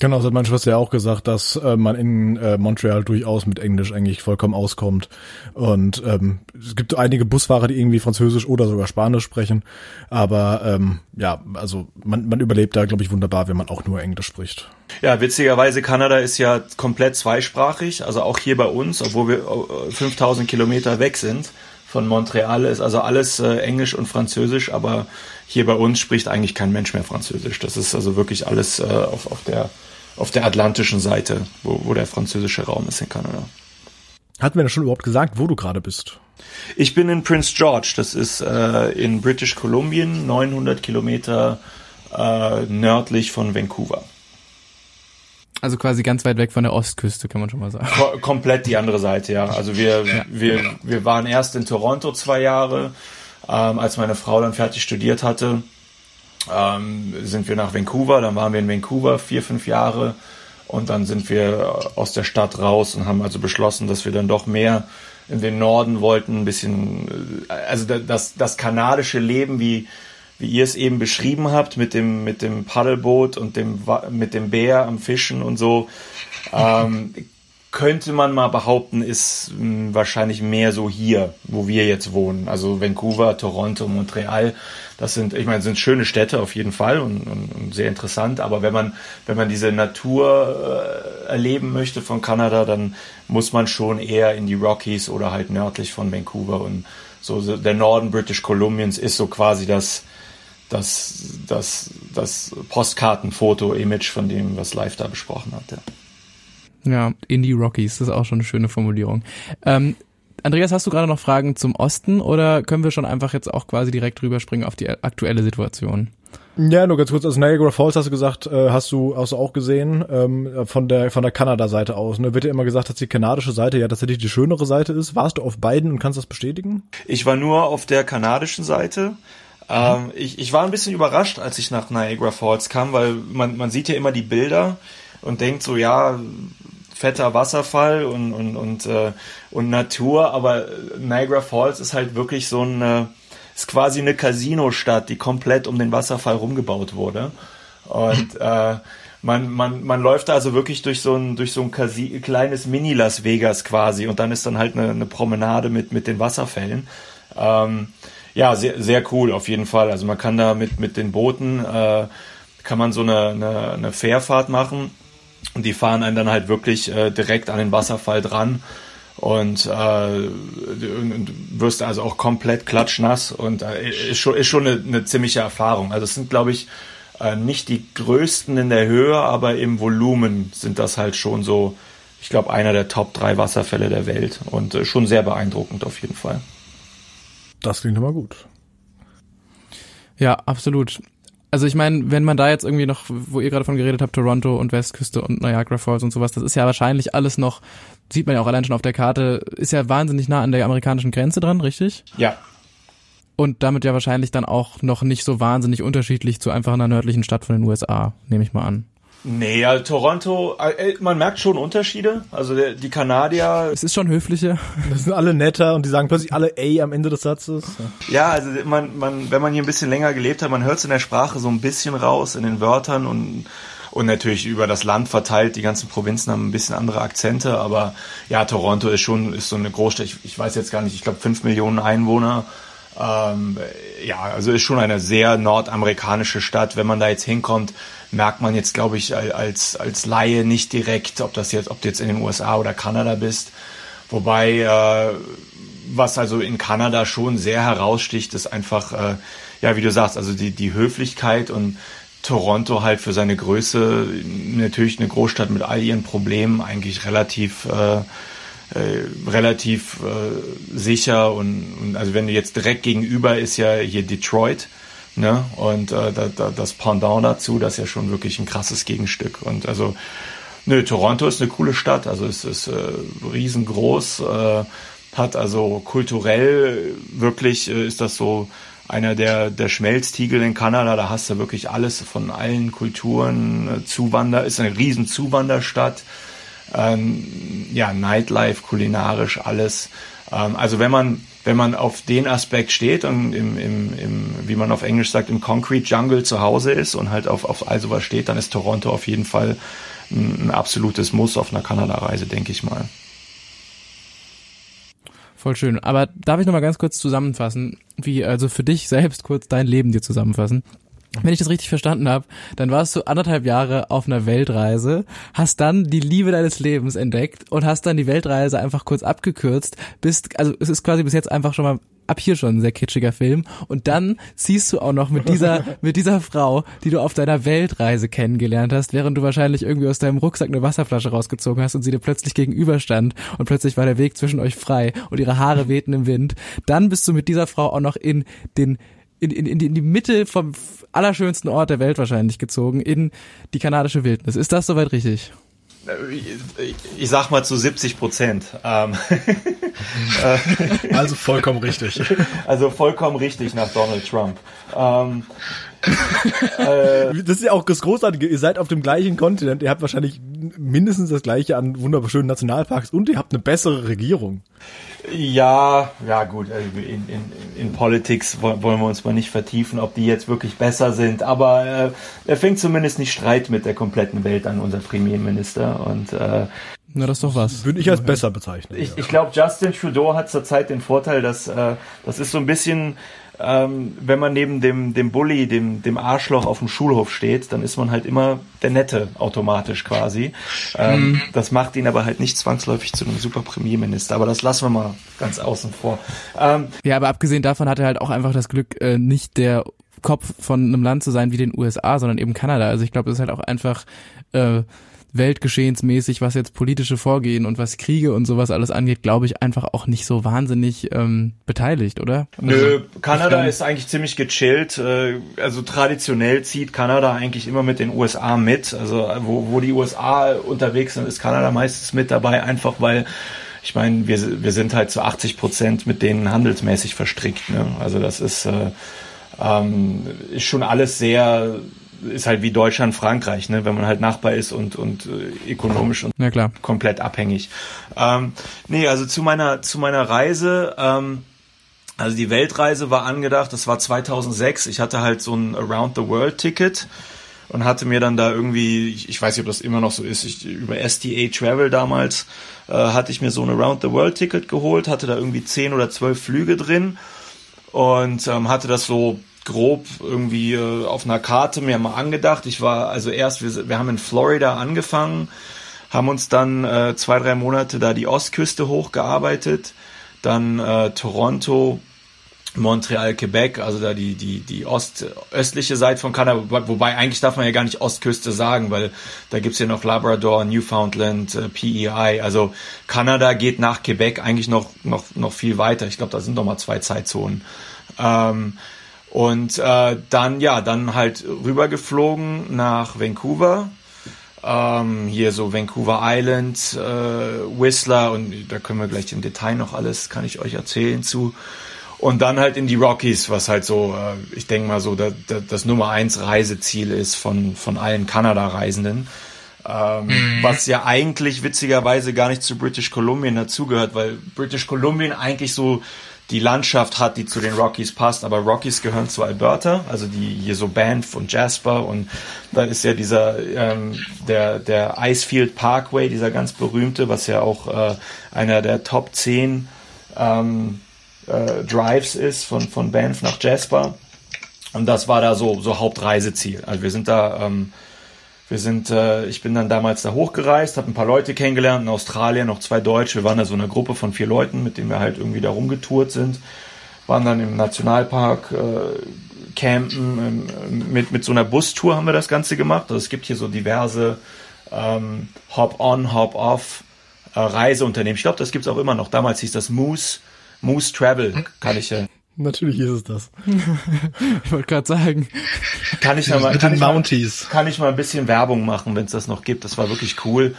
Genau, das hat meine Schwester ja auch gesagt, dass äh, man in äh, Montreal durchaus mit Englisch eigentlich vollkommen auskommt. Und ähm, es gibt einige Busfahrer, die irgendwie Französisch oder sogar Spanisch sprechen. Aber ähm, ja, also man, man überlebt da, glaube ich, wunderbar, wenn man auch nur Englisch spricht. Ja, witzigerweise, Kanada ist ja komplett zweisprachig. Also auch hier bei uns, obwohl wir 5000 Kilometer weg sind von Montreal, ist also alles äh, Englisch und Französisch. Aber hier bei uns spricht eigentlich kein Mensch mehr Französisch. Das ist also wirklich alles äh, auf, auf der auf der atlantischen Seite, wo, wo der französische Raum ist in Kanada. Hatten wir denn schon überhaupt gesagt, wo du gerade bist? Ich bin in Prince George, das ist äh, in British Kolumbien, 900 Kilometer äh, nördlich von Vancouver. Also quasi ganz weit weg von der Ostküste, kann man schon mal sagen. Ko komplett die andere Seite, ja. Also wir, ja. wir, wir waren erst in Toronto zwei Jahre, ähm, als meine Frau dann fertig studiert hatte ähm, sind wir nach Vancouver, dann waren wir in Vancouver vier, fünf Jahre und dann sind wir aus der Stadt raus und haben also beschlossen, dass wir dann doch mehr in den Norden wollten, ein bisschen, äh, also das, das kanadische Leben, wie, wie ihr es eben beschrieben habt, mit dem, mit dem Paddelboot und dem, mit dem Bär am Fischen und so, ähm, könnte man mal behaupten, ist mh, hm, wahrscheinlich mehr so hier, wo wir jetzt wohnen. Also Vancouver, Toronto, Montreal. Das sind, ich meine, sind schöne Städte auf jeden Fall und, und, und sehr interessant. Aber wenn man, wenn man diese Natur äh, erleben möchte von Kanada, dann muss man schon eher in die Rockies oder halt nördlich von Vancouver und so, so der Norden British Columbians ist so quasi das, das, das, das Postkartenfoto-Image von dem, was Live da besprochen hat. Ja. Ja, Indie Rockies, das ist auch schon eine schöne Formulierung. Ähm, Andreas, hast du gerade noch Fragen zum Osten oder können wir schon einfach jetzt auch quasi direkt rüberspringen auf die aktuelle Situation? Ja, nur ganz kurz, also Niagara Falls hast du gesagt, äh, hast du hast du auch gesehen, ähm, von der von der Kanada-Seite aus. Ne? Wird ja immer gesagt, dass die kanadische Seite ja tatsächlich die schönere Seite ist. Warst du auf beiden und kannst das bestätigen? Ich war nur auf der kanadischen Seite. Ähm, ich, ich war ein bisschen überrascht, als ich nach Niagara Falls kam, weil man, man sieht ja immer die Bilder und denkt so, ja, fetter Wasserfall und, und, und, äh, und Natur, aber Niagara Falls ist halt wirklich so ein, ist quasi eine Casino-Stadt, die komplett um den Wasserfall rumgebaut wurde. Und äh, man, man, man läuft da also wirklich durch so ein, durch so ein Casi kleines Mini-Las Vegas quasi und dann ist dann halt eine, eine Promenade mit, mit den Wasserfällen. Ähm, ja, sehr, sehr cool auf jeden Fall. Also man kann da mit, mit den Booten, äh, kann man so eine, eine, eine Fährfahrt machen und die fahren einen dann halt wirklich äh, direkt an den Wasserfall dran und äh, du wirst also auch komplett klatschnass und äh, ist schon, ist schon eine, eine ziemliche Erfahrung. Also es sind, glaube ich, äh, nicht die größten in der Höhe, aber im Volumen sind das halt schon so, ich glaube, einer der Top drei Wasserfälle der Welt und äh, schon sehr beeindruckend auf jeden Fall. Das klingt immer gut. Ja, absolut. Also ich meine, wenn man da jetzt irgendwie noch, wo ihr gerade von geredet habt, Toronto und Westküste und Niagara Falls und sowas, das ist ja wahrscheinlich alles noch, sieht man ja auch allein schon auf der Karte, ist ja wahnsinnig nah an der amerikanischen Grenze dran, richtig? Ja. Und damit ja wahrscheinlich dann auch noch nicht so wahnsinnig unterschiedlich zu einfach einer nördlichen Stadt von den USA, nehme ich mal an. Nee, also Toronto, äh, man merkt schon Unterschiede. Also der, die Kanadier. Es ist schon höflicher. Das sind alle netter und die sagen plötzlich alle A am Ende des Satzes. Ja, also man, man, wenn man hier ein bisschen länger gelebt hat, man hört es in der Sprache so ein bisschen raus, in den Wörtern und und natürlich über das Land verteilt. Die ganzen Provinzen haben ein bisschen andere Akzente, aber ja, Toronto ist schon ist so eine Großstadt. Ich, ich weiß jetzt gar nicht, ich glaube fünf Millionen Einwohner. Ähm, ja, also ist schon eine sehr nordamerikanische Stadt. Wenn man da jetzt hinkommt, merkt man jetzt, glaube ich, als, als Laie nicht direkt, ob das jetzt, ob du jetzt in den USA oder Kanada bist. Wobei, äh, was also in Kanada schon sehr heraussticht, ist einfach, äh, ja, wie du sagst, also die, die Höflichkeit und Toronto halt für seine Größe natürlich eine Großstadt mit all ihren Problemen eigentlich relativ äh, äh, relativ äh, sicher und, und also wenn du jetzt direkt gegenüber ist ja hier Detroit ne? Und äh, da, da, das Pendant dazu das ist ja schon wirklich ein krasses Gegenstück. Und also nö Toronto ist eine coole Stadt. Also es ist äh, riesengroß äh, hat also kulturell wirklich äh, ist das so einer der, der Schmelztiegel in Kanada, da hast du wirklich alles von allen Kulturen, äh, Zuwander, ist eine riesen Zuwanderstadt, ähm, ja, Nightlife, kulinarisch, alles. Ähm, also wenn man, wenn man auf den Aspekt steht und im, im, im, wie man auf Englisch sagt, im Concrete Jungle zu Hause ist und halt auf, auf all sowas steht, dann ist Toronto auf jeden Fall ein, ein absolutes Muss auf einer Kanada-Reise, denke ich mal. Voll schön. Aber darf ich noch mal ganz kurz zusammenfassen, wie also für dich selbst kurz dein Leben dir zusammenfassen? Wenn ich das richtig verstanden habe, dann warst du anderthalb Jahre auf einer Weltreise, hast dann die Liebe deines Lebens entdeckt und hast dann die Weltreise einfach kurz abgekürzt, bist, also es ist quasi bis jetzt einfach schon mal ab hier schon ein sehr kitschiger Film und dann ziehst du auch noch mit dieser mit dieser Frau, die du auf deiner Weltreise kennengelernt hast, während du wahrscheinlich irgendwie aus deinem Rucksack eine Wasserflasche rausgezogen hast und sie dir plötzlich gegenüberstand und plötzlich war der Weg zwischen euch frei und ihre Haare wehten im Wind. Dann bist du mit dieser Frau auch noch in den in, in, in, die, Mitte vom allerschönsten Ort der Welt wahrscheinlich gezogen, in die kanadische Wildnis. Ist das soweit richtig? Ich sag mal zu 70 Prozent. Ähm, also vollkommen richtig. Also vollkommen richtig nach Donald Trump. Äh, das ist ja auch das Großartige. Ihr seid auf dem gleichen Kontinent. Ihr habt wahrscheinlich mindestens das gleiche an wunderschönen Nationalparks und ihr habt eine bessere Regierung. Ja, ja gut, äh, in, in, in Politics wollen wir uns mal nicht vertiefen, ob die jetzt wirklich besser sind, aber äh, er fängt zumindest nicht Streit mit der kompletten Welt an, unser Premierminister. Und äh, na, das ist doch was. Würde ich als besser bezeichnen. Ich, ich glaube, Justin Trudeau hat zurzeit den Vorteil, dass äh, das ist so ein bisschen ähm, wenn man neben dem, dem Bully, dem, dem Arschloch auf dem Schulhof steht, dann ist man halt immer der Nette automatisch quasi. Ähm, mhm. Das macht ihn aber halt nicht zwangsläufig zu einem super Premierminister. Aber das lassen wir mal ganz außen vor. Ähm, ja, aber abgesehen davon hat er halt auch einfach das Glück, äh, nicht der Kopf von einem Land zu sein wie den USA, sondern eben Kanada. Also ich glaube, es ist halt auch einfach äh, weltgeschehensmäßig, was jetzt politische Vorgehen und was Kriege und sowas alles angeht, glaube ich, einfach auch nicht so wahnsinnig ähm, beteiligt, oder? Nö, also, Kanada ist eigentlich ziemlich gechillt. Äh, also traditionell zieht Kanada eigentlich immer mit den USA mit. Also wo, wo die USA unterwegs sind, ist Kanada meistens mit dabei, einfach weil ich meine, wir, wir sind halt zu 80 Prozent mit denen handelsmäßig verstrickt. Ne? Also das ist, äh, ähm, ist schon alles sehr ist halt wie Deutschland, Frankreich, ne, wenn man halt Nachbar ist und, und äh, ökonomisch und ja, klar. komplett abhängig. Ähm, nee, also zu meiner, zu meiner Reise, ähm, also die Weltreise war angedacht, das war 2006. Ich hatte halt so ein Around the World Ticket und hatte mir dann da irgendwie, ich weiß nicht, ob das immer noch so ist, ich, über STA Travel damals äh, hatte ich mir so ein Around the World Ticket geholt, hatte da irgendwie zehn oder zwölf Flüge drin und ähm, hatte das so grob irgendwie äh, auf einer Karte mir mal angedacht. Ich war also erst, wir, wir haben in Florida angefangen, haben uns dann äh, zwei, drei Monate da die Ostküste hochgearbeitet, dann äh, Toronto, Montreal, Quebec, also da die, die, die ost, östliche Seite von Kanada, wobei eigentlich darf man ja gar nicht Ostküste sagen, weil da gibt's ja noch Labrador, Newfoundland, äh, PEI, also Kanada geht nach Quebec eigentlich noch, noch, noch viel weiter. Ich glaube, da sind noch mal zwei Zeitzonen. Ähm, Und äh, dann, ja, dann halt rübergeflogen nach Vancouver. Ähm, hier so Vancouver Island, äh, Whistler und da können wir gleich im Detail noch alles, kann ich euch erzählen zu. Und dann halt in die Rockies, was halt so, äh, ich denke mal so, da, da, das Nummer eins Reiseziel ist von, von allen Kanada-Reisenden. Ähm, mhm. Was ja eigentlich witzigerweise gar nicht zu British Columbia dazugehört, weil British Columbia eigentlich so die Landschaft hat, die zu den Rockies passt, aber Rockies gehören zu Alberta, also die hier so Banff und Jasper und dann ist ja dieser ähm, der der Icefield Parkway, dieser ganz berühmte, was ja auch äh, einer der Top 10 ähm, äh, Drives ist von von Banff nach Jasper und das war da so so Hauptreiseziel. Also wir sind da ähm, wir sind, äh, ich bin dann damals da hochgereist, habe ein paar Leute kennengelernt in Australien, noch zwei Deutsche. Wir waren da so eine Gruppe von vier Leuten, mit denen wir halt irgendwie da rumgetourt sind. Waren dann im Nationalpark äh, campen. Ähm, mit, mit so einer Bustour haben wir das Ganze gemacht. Also es gibt hier so diverse ähm, Hop-on, Hop-off äh, Reiseunternehmen. Ich glaube, das gibt's auch immer noch. Damals hieß das Moose, Moose Travel, kann ich ja. Natürlich ist es das. ich wollte gerade sagen. Kann ich, mal, kann, ich mal, kann ich mal ein bisschen Werbung machen, wenn es das noch gibt. Das war wirklich cool.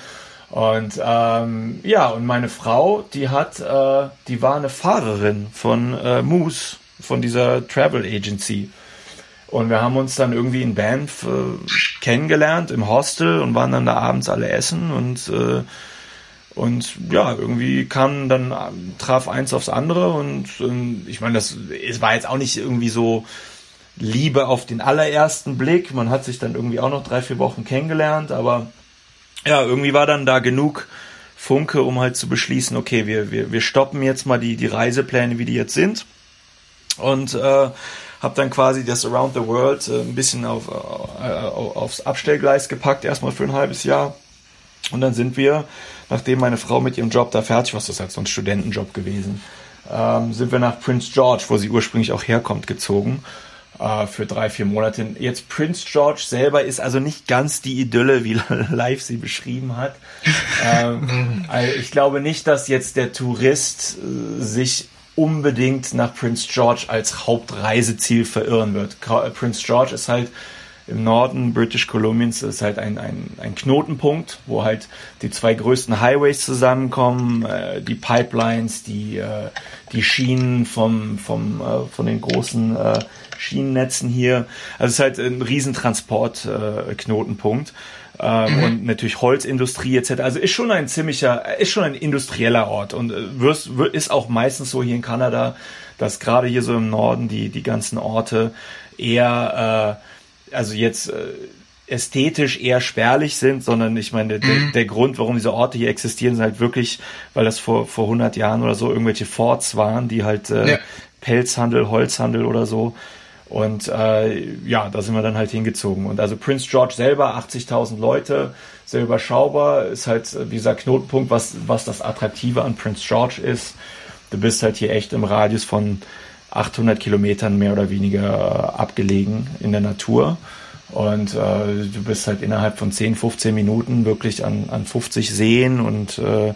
Und ähm, ja, und meine Frau, die hat, äh, die war eine Fahrerin von äh, Moose, von dieser Travel Agency. Und wir haben uns dann irgendwie in Banff äh, kennengelernt im Hostel und waren dann da abends alle essen und äh, und ja, irgendwie kam dann, traf eins aufs andere und, und ich meine, das es war jetzt auch nicht irgendwie so Liebe auf den allerersten Blick. Man hat sich dann irgendwie auch noch drei, vier Wochen kennengelernt, aber ja, irgendwie war dann da genug Funke, um halt zu beschließen, okay, wir, wir, wir stoppen jetzt mal die, die Reisepläne, wie die jetzt sind. Und äh, habe dann quasi das Around the World äh, ein bisschen auf, äh, aufs Abstellgleis gepackt, erstmal für ein halbes Jahr. Und dann sind wir nachdem meine Frau mit ihrem Job da fertig war, das ist halt so ein Studentenjob gewesen, ähm, sind wir nach Prince George, wo sie ursprünglich auch herkommt, gezogen äh, für drei, vier Monate. Jetzt Prince George selber ist also nicht ganz die Idylle, wie Live sie beschrieben hat. ähm, also ich glaube nicht, dass jetzt der Tourist äh, sich unbedingt nach Prince George als Hauptreiseziel verirren wird. Prince George ist halt im Norden British Columbians ist halt ein, ein, ein Knotenpunkt, wo halt die zwei größten Highways zusammenkommen, äh, die Pipelines, die, äh, die Schienen vom, vom, äh, von den großen äh, Schienennetzen hier. Also es ist halt ein Riesentransportknotenpunkt. Äh, ähm, mhm. Und natürlich Holzindustrie etc. Also ist schon ein ziemlicher, ist schon ein industrieller Ort und äh, wirst, ist auch meistens so hier in Kanada, dass gerade hier so im Norden die, die ganzen Orte eher äh, also jetzt äh, ästhetisch eher spärlich sind, sondern ich meine, der, mhm. der Grund, warum diese Orte hier existieren, sind halt wirklich, weil das vor, vor 100 Jahren oder so irgendwelche Forts waren, die halt äh, ja. Pelzhandel, Holzhandel oder so. Und äh, ja, da sind wir dann halt hingezogen. Und also Prince George selber, 80.000 Leute, sehr überschaubar, ist halt dieser Knotenpunkt, was, was das Attraktive an Prince George ist. Du bist halt hier echt im Radius von 800 Kilometern mehr oder weniger abgelegen in der Natur. Und äh, du bist halt innerhalb von 10, 15 Minuten wirklich an, an 50 Seen und äh,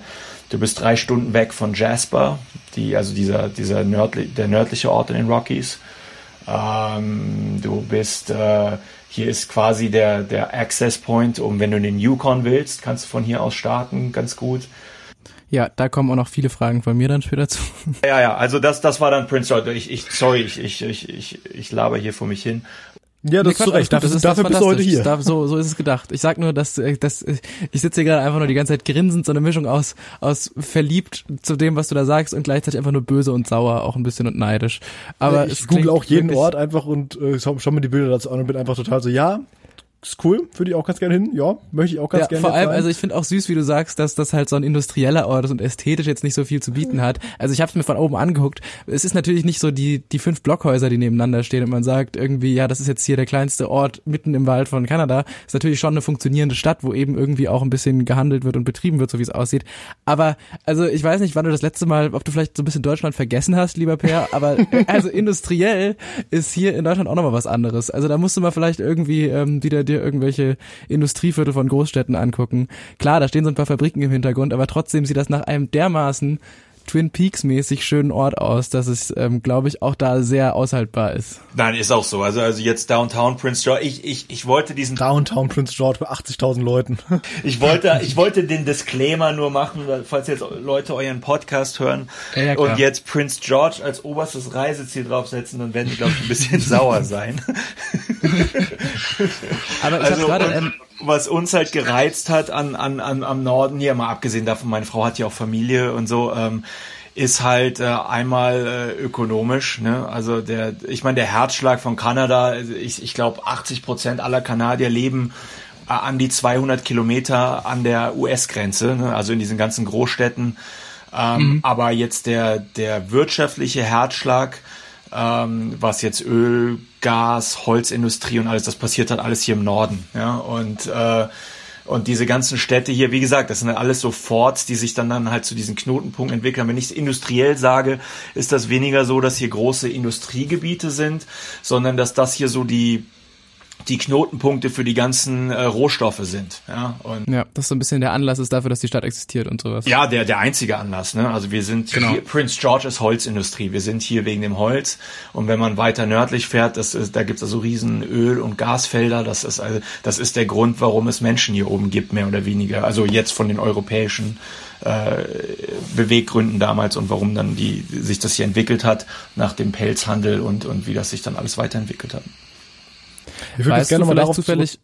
du bist drei Stunden weg von Jasper, die, also dieser, dieser nördli der nördliche Ort in den Rockies. Ähm, du bist, äh, hier ist quasi der, der Access Point, um wenn du in den Yukon willst, kannst du von hier aus starten, ganz gut. Ja, da kommen auch noch viele Fragen von mir dann später zu. Ja, ja, also das, das war dann Prince George. Ich, ich, sorry, ich, ich, ich, ich, ich laber hier vor mich hin. Ja, das nee, ist zu Recht. Dafür, dafür bist du heute hier. Darf, so, so ist es gedacht. Ich sag nur, dass, äh, dass ich sitze hier gerade einfach nur die ganze Zeit grinsend, so eine Mischung aus, aus verliebt zu dem, was du da sagst und gleichzeitig einfach nur böse und sauer, auch ein bisschen und neidisch. Aber ich google auch jeden Ort einfach und äh, schau, schau mir die Bilder dazu an und bin einfach total so, ja, ist cool, würde ich auch ganz gerne hin. Ja, möchte ich auch ganz ja, gerne. Vor allem, also ich finde auch süß, wie du sagst, dass das halt so ein industrieller Ort ist und ästhetisch jetzt nicht so viel zu bieten hat. Also ich habe es mir von oben angeguckt. Es ist natürlich nicht so die die fünf Blockhäuser, die nebeneinander stehen und man sagt irgendwie, ja, das ist jetzt hier der kleinste Ort mitten im Wald von Kanada. Ist natürlich schon eine funktionierende Stadt, wo eben irgendwie auch ein bisschen gehandelt wird und betrieben wird, so wie es aussieht. Aber also ich weiß nicht, wann du das letzte Mal, ob du vielleicht so ein bisschen Deutschland vergessen hast, lieber Per, aber also industriell ist hier in Deutschland auch nochmal was anderes. Also da musst du mal vielleicht irgendwie ähm, wieder dir irgendwelche Industrieviertel von Großstädten angucken. Klar, da stehen so ein paar Fabriken im Hintergrund, aber trotzdem sieht das nach einem dermaßen Twin Peaks mäßig schönen Ort aus, dass es, ähm, glaube ich, auch da sehr aushaltbar ist. Nein, ist auch so. Also, also jetzt Downtown Prince George. Ich, ich, ich wollte diesen Downtown Prince George bei 80.000 Leuten. ich wollte, ich wollte den Disclaimer nur machen, falls jetzt Leute euren Podcast hören Ja, ja, und jetzt Prince George als oberstes Reiseziel draufsetzen, dann werden die, glaube ich, ein bisschen sauer sein. Aber ich Also, gerade, ähm, was uns halt gereizt hat an, an, an, am Norden hier, mal abgesehen davon, meine Frau hat ja auch Familie und so, ähm, ist halt äh, einmal äh, ökonomisch. Ne? Also der, ich meine, der Herzschlag von Kanada, also ich, ich glaube 80 Prozent aller Kanadier leben äh, an die 200 Kilometer an der US-Grenze, ne? also in diesen ganzen Großstädten. Ähm, Aber jetzt der, der wirtschaftliche Herzschlag, ähm, was jetzt Öl, Gas, Holzindustrie und alles, das passiert halt alles hier im Norden. Ja? Und äh, und diese ganzen Städte hier, wie gesagt, das sind alles so Forts, die sich dann, dann halt zu diesen Knotenpunkten entwickeln. Wenn ich industriell sage, ist das weniger so, dass hier große Industriegebiete sind, sondern dass das hier so die, die Knotenpunkte für die ganzen äh, Rohstoffe sind. Ja, und ja, das so ein bisschen der Anlass ist dafür, dass die Stadt existiert und sowas. ja, der, der einzige Anlass. Ne? Also wir sind Genau. hier, Prince George ist Holzindustrie. Wir sind hier wegen dem Holz. Und wenn man weiter nördlich fährt, das ist, da gibt es also riesen Öl- und Gasfelder. Das ist, also, das ist der Grund, warum es Menschen hier oben gibt, mehr oder weniger. Also jetzt von den europäischen äh, Beweggründen damals und warum dann die sich das hier entwickelt hat nach dem Pelzhandel und, und wie das sich dann alles weiterentwickelt hat. Ich würde jetzt gerne mal darauf zufällig,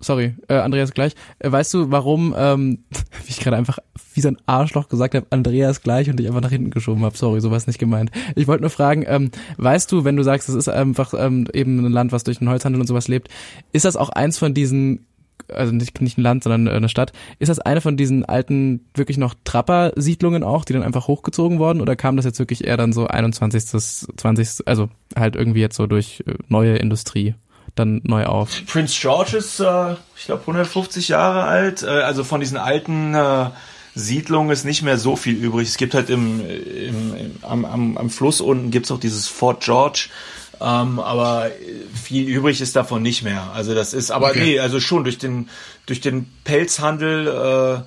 sorry, äh, Andreas gleich, äh, weißt du, warum, ähm, wie ich gerade einfach wie so ein Arschloch gesagt habe, Andreas gleich und dich einfach nach hinten geschoben habe, sorry, sowas nicht gemeint. Ich wollte nur fragen, ähm, weißt du, wenn du sagst, es ist einfach ähm, eben ein Land, was durch den Holzhandel und sowas lebt, ist das auch eins von diesen also nicht, nicht ein Land, sondern äh, eine Stadt. Ist das eine von diesen alten, wirklich noch Trapper-Siedlungen auch, die dann einfach hochgezogen wurden? Oder kam das jetzt wirklich eher dann so 21., 20., also halt irgendwie jetzt so durch äh, neue Industrie dann neu auf? Prince George ist, äh, ich glaube, 150 Jahre alt. Äh, also von diesen alten äh, Siedlungen ist nicht mehr so viel übrig. Es gibt halt im, im, im am, am, am Fluss unten gibt's auch dieses Fort George. Ähm, aber viel übrig ist davon nicht mehr. Also das ist, aber Okay. nee, also schon durch den durch den Pelzhandel äh,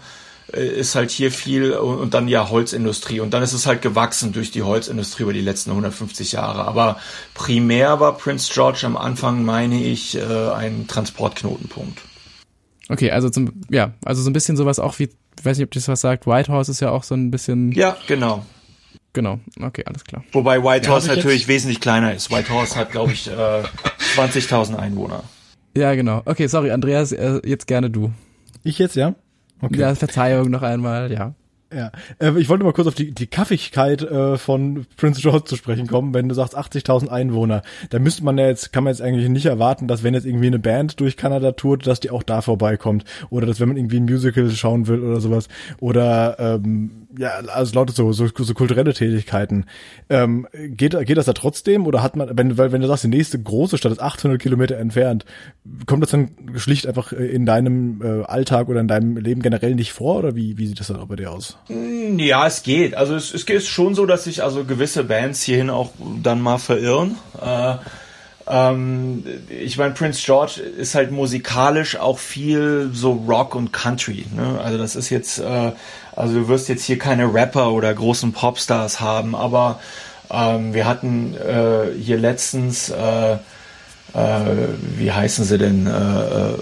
ist halt hier viel und, dann ja Holzindustrie und dann ist es halt gewachsen durch die Holzindustrie über die letzten 150 Jahre. Aber primär war Prince George am Anfang, meine ich, äh, ein Transportknotenpunkt. Okay, also zum, ja, also so ein bisschen sowas auch wie, ich weiß nicht, ob das was sagt, Whitehouse ist ja auch so ein bisschen, Ja, genau. genau, okay, alles klar. Wobei Whitehorse hab ich natürlich wesentlich kleiner ist. Whitehorse hat, glaube ich, äh, 20.000 Einwohner. Ja, genau. Okay, sorry, Andreas, äh, jetzt gerne du. Ich jetzt, ja? Okay. Ja, Verzeihung noch einmal, ja. Ja, äh, ich wollte mal kurz auf die, die Kaffigkeit äh, von Prince George zu sprechen kommen. Wenn du sagst 80.000 Einwohner, da müsste man ja jetzt, kann man jetzt eigentlich nicht erwarten, dass wenn jetzt irgendwie eine Band durch Kanada tourt, dass die auch da vorbeikommt. Oder dass wenn man irgendwie ein Musical schauen will oder sowas. Oder, ähm, ja, also lauter so, so, so kulturelle Tätigkeiten. Ähm, geht, geht das da trotzdem? Oder hat man, wenn, weil, wenn du sagst, die nächste große Stadt ist 800 Kilometer entfernt, kommt das dann schlicht einfach äh, in deinem äh, Alltag oder in deinem Leben generell nicht vor? Oder wie, wie sieht das dann auch bei dir aus? Ja, es geht. Also es, es ist schon so, dass sich also gewisse Bands hierhin auch dann mal verirren. Äh, ähm, ich meine, Prince George ist halt musikalisch auch viel so Rock und Country. Ne? Also das ist jetzt, äh, also du wirst jetzt hier keine Rapper oder großen Popstars haben, aber ähm, wir hatten äh, hier letztens, äh, äh, wie heißen sie denn? Äh, äh,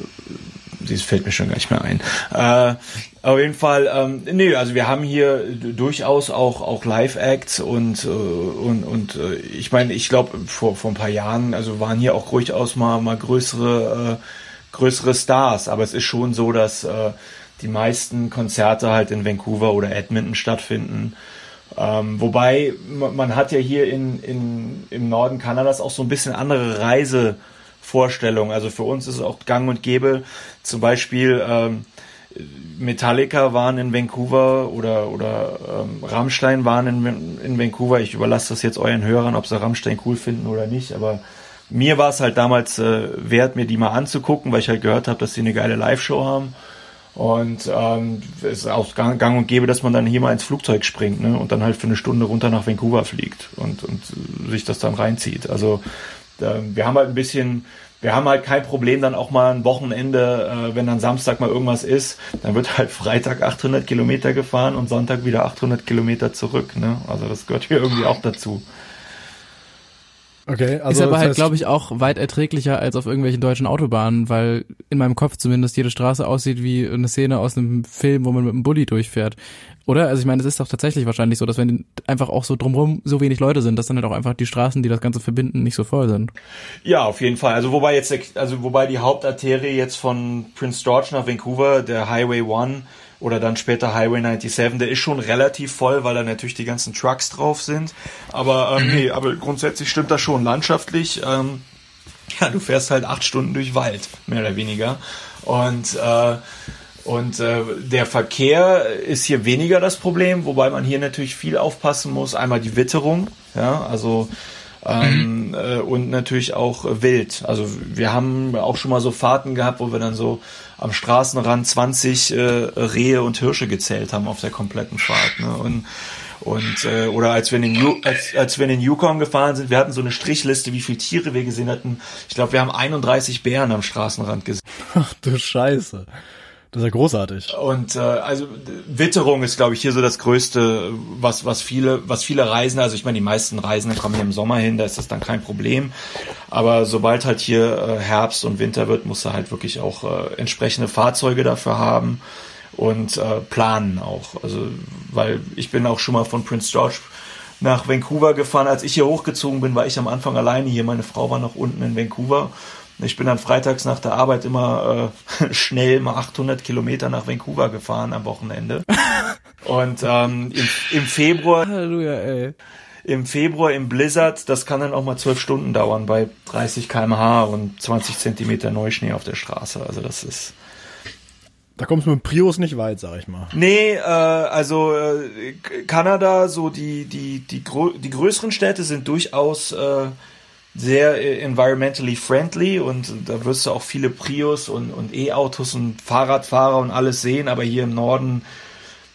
das fällt mir schon gar nicht mehr ein. Äh, auf jeden Fall, ähm, nee, also wir haben hier durchaus auch auch Live-Acts und und und ich meine, ich glaube vor vor ein paar Jahren, also waren hier auch durchaus mal mal größere größere Stars, aber es ist schon so, dass die meisten Konzerte halt in Vancouver oder Edmonton stattfinden. Ähm, wobei ma- man hat ja hier in, in, im Norden Kanadas auch so ein bisschen andere Reisevorstellungen. Also für uns ist es auch gang und gäbe. Zum Beispiel ähm, Metallica waren in Vancouver oder, oder ähm, Rammstein waren in, in Vancouver. Ich überlasse das jetzt euren Hörern, ob sie Rammstein cool finden oder nicht. Aber mir war es halt damals äh, wert, mir die mal anzugucken, weil ich halt gehört habe, dass sie eine geile Live-Show haben. Und ähm, es ist auch gang, und gäbe, dass man dann hier mal ins Flugzeug springt ne? und dann halt für eine Stunde runter nach Vancouver fliegt und, und sich das dann reinzieht. Also äh, wir haben halt ein bisschen wir haben halt kein Problem dann auch mal ein Wochenende, äh, wenn dann Samstag mal irgendwas ist, dann wird halt Freitag 800 Kilometer gefahren und Sonntag wieder 800 Kilometer zurück. Ne? Also das gehört hier irgendwie auch dazu. Okay, also ist aber halt, glaube ich, auch weit erträglicher als auf irgendwelchen deutschen Autobahnen, weil in meinem Kopf zumindest jede Straße aussieht wie eine Szene aus einem Film, wo man mit einem Bulli durchfährt. Oder? Also ich meine, es ist doch tatsächlich wahrscheinlich so, dass wenn einfach auch so drumherum so wenig Leute sind, dass dann halt auch einfach die Straßen, die das Ganze verbinden, nicht so voll sind. Ja, auf jeden Fall. Also wobei jetzt, also wobei die Hauptarterie jetzt von Prince George nach Vancouver, der Highway One, oder dann später Highway 97, der ist schon relativ voll, weil da natürlich die ganzen Trucks drauf sind. Aber ähm, nee, aber grundsätzlich stimmt das schon landschaftlich. Ähm, ja, du fährst halt acht Stunden durch Wald, mehr oder weniger. Und äh, und äh, der Verkehr ist hier weniger das Problem, wobei man hier natürlich viel aufpassen muss. Einmal die Witterung, ja, also ähm, mhm. äh, und natürlich auch wild. Also wir haben auch schon mal so Fahrten gehabt, wo wir dann so am Straßenrand 20 äh, Rehe und Hirsche gezählt haben auf der kompletten Fahrt. Ne? Und und äh, oder als wir in den als, als wir in den Yukon gefahren sind, wir hatten so eine Strichliste, wie viele Tiere wir gesehen hatten. Ich glaube, wir haben 31 Bären am Straßenrand gesehen. Ach du Scheiße. Das ist ja großartig. Und äh, also Witterung ist, glaube ich, hier so das Größte, was was viele was viele Reisende, also ich meine, die meisten Reisenden kommen hier im Sommer hin, da ist das dann kein Problem. Aber sobald halt hier äh, Herbst und Winter wird, muss er halt wirklich auch äh, entsprechende Fahrzeuge dafür haben und äh, planen auch. Also weil ich bin auch schon mal von Prince George nach Vancouver gefahren. Als ich hier hochgezogen bin, war ich am Anfang alleine hier. Meine Frau war noch unten in Vancouver ich bin dann freitags nach der Arbeit immer äh, schnell mal 800 Kilometer nach Vancouver gefahren am Wochenende. Und ähm, im, im Februar, Halleluja, ey. im Februar im Blizzard, das kann dann auch mal zwölf Stunden dauern bei 30 km/h und 20 Zentimeter Neuschnee auf der Straße. Also das ist da kommst du mit dem Prius nicht weit, sag ich mal. Nee, äh, also äh, Kanada, so die, die, die, die größeren Städte sind durchaus äh, sehr äh, environmentally friendly und da wirst du auch viele Prius und, und E-Autos und Fahrradfahrer und alles sehen, aber hier im Norden,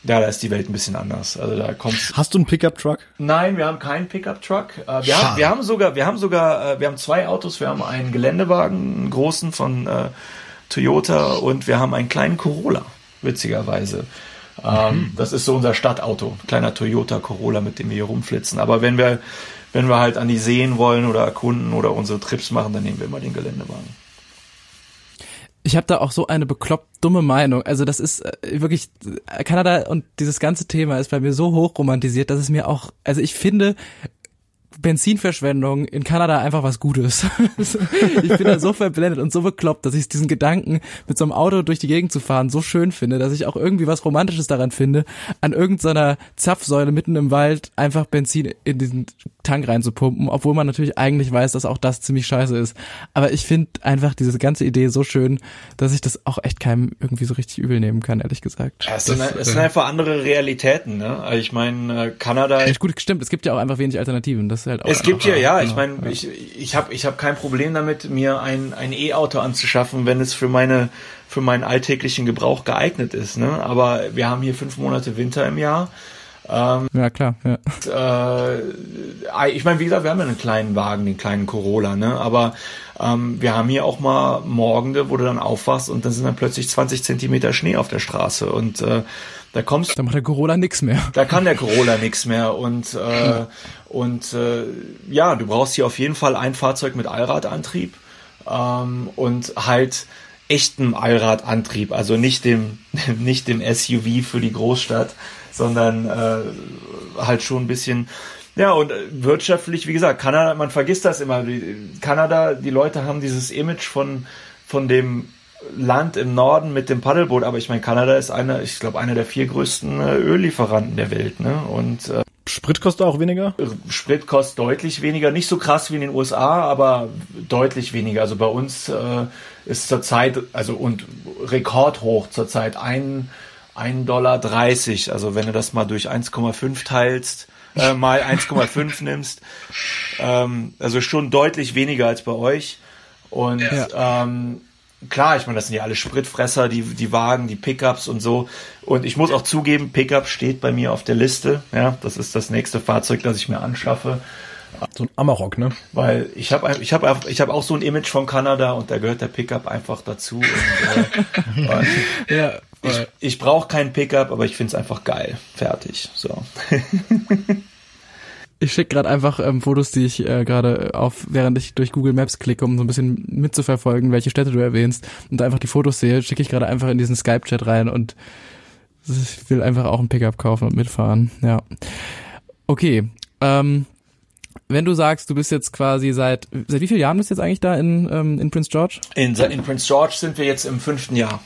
ja, da ist die Welt ein bisschen anders. Also da kommst Hast du einen Pickup-Truck? Nein, wir haben keinen Pickup-Truck. Äh, wir, haben, wir haben sogar, wir haben sogar, äh, wir haben zwei Autos. Wir haben einen Geländewagen, einen großen von äh, Toyota und wir haben einen kleinen Corolla, witzigerweise. Ähm, mhm. Das ist so unser Stadtauto, kleiner Toyota Corolla, mit dem wir hier rumflitzen. Aber wenn wir wenn wir halt an die Seen wollen oder erkunden oder unsere Trips machen, dann nehmen wir immer den Geländewagen. Ich habe da auch so eine bekloppt dumme Meinung. Also das ist äh, wirklich Kanada und dieses ganze Thema ist bei mir so hoch romantisiert, dass es mir auch, also ich finde, Benzinverschwendung in Kanada einfach was Gutes. ich bin da so verblendet und so bekloppt, dass ich diesen Gedanken, mit so einem Auto durch die Gegend zu fahren, so schön finde, dass ich auch irgendwie was Romantisches daran finde, an irgendeiner Zapfsäule mitten im Wald einfach Benzin in diesen Tank reinzupumpen, obwohl man natürlich eigentlich weiß, dass auch das ziemlich scheiße ist. Aber ich finde einfach diese ganze Idee so schön, dass ich das auch echt keinem irgendwie so richtig übel nehmen kann, ehrlich gesagt. Ja, es, sind, es sind einfach andere Realitäten, ne? Ich meine, äh, Kanada. Ja, gut, stimmt, es gibt ja auch einfach wenig Alternativen. Das ist halt auch es gibt ja, ja, ich meine, ich, ich habe ich hab kein Problem damit, mir ein, ein E-Auto anzuschaffen, wenn es für meine für meinen alltäglichen Gebrauch geeignet ist. Ne? Aber wir haben hier fünf Monate Winter im Jahr. Ähm, ja, klar. Ja. Äh, ich meine, wie gesagt, wir haben ja einen kleinen Wagen, den kleinen Corolla, ne? aber ähm, wir haben hier auch mal Morgende, wo du dann aufwachst und dann sind dann plötzlich 20 Zentimeter Schnee auf der Straße und äh, da kommst Da macht der Corolla nix mehr. Da kann der Corolla nix mehr und äh, und äh, ja, du brauchst hier auf jeden Fall ein Fahrzeug mit Allradantrieb ähm, und halt echten Allradantrieb, also nicht dem nicht dem SUV für die Großstadt, sondern äh, halt schon ein bisschen ja, und wirtschaftlich, wie gesagt, Kanada, man vergisst das immer. Kanada, die Leute haben dieses Image von, von dem Land im Norden mit dem Paddelboot, aber ich meine, Kanada ist einer, ich glaube, einer der vier größten äh, Öllieferanten der Welt, ne? Und äh, Sprit kostet auch weniger? Sprit kostet deutlich weniger, nicht so krass wie in den USA, aber deutlich weniger. Also bei uns äh, ist zurzeit, also und rekordhoch zurzeit ein, ein Dollar dreißig. Also wenn du das mal durch 1,5 teilst, äh, mal 1,5 nimmst, ähm, also schon deutlich weniger als bei euch. Und ja. ähm, klar, ich meine, das sind ja alle Spritfresser, die, die Wagen, die Pickups und so. Und ich muss auch zugeben, Pickup steht bei mir auf der Liste. Ja, das ist das nächste Fahrzeug, das ich mir anschaffe. So ein Amarok, ne? Weil ich habe ich hab, ich hab auch so ein Image von Kanada und da gehört der Pickup einfach dazu. Und, äh, und ja, ich, ich brauche keinen Pickup, aber ich finde es einfach geil. Fertig. So. Ich schicke gerade einfach ähm, Fotos, die ich äh, gerade auf, während ich durch Google Maps klicke, um so ein bisschen mitzuverfolgen, welche Städte du erwähnst und einfach die Fotos sehe, schicke ich gerade einfach in diesen Skype-Chat rein und ich will einfach auch ein Pickup kaufen und mitfahren. Ja. Okay. Ähm, wenn du sagst, du bist jetzt quasi seit seit wie vielen Jahren bist du jetzt eigentlich da in, ähm, in Prince George? In, in Prince George sind wir jetzt im fünften Jahr.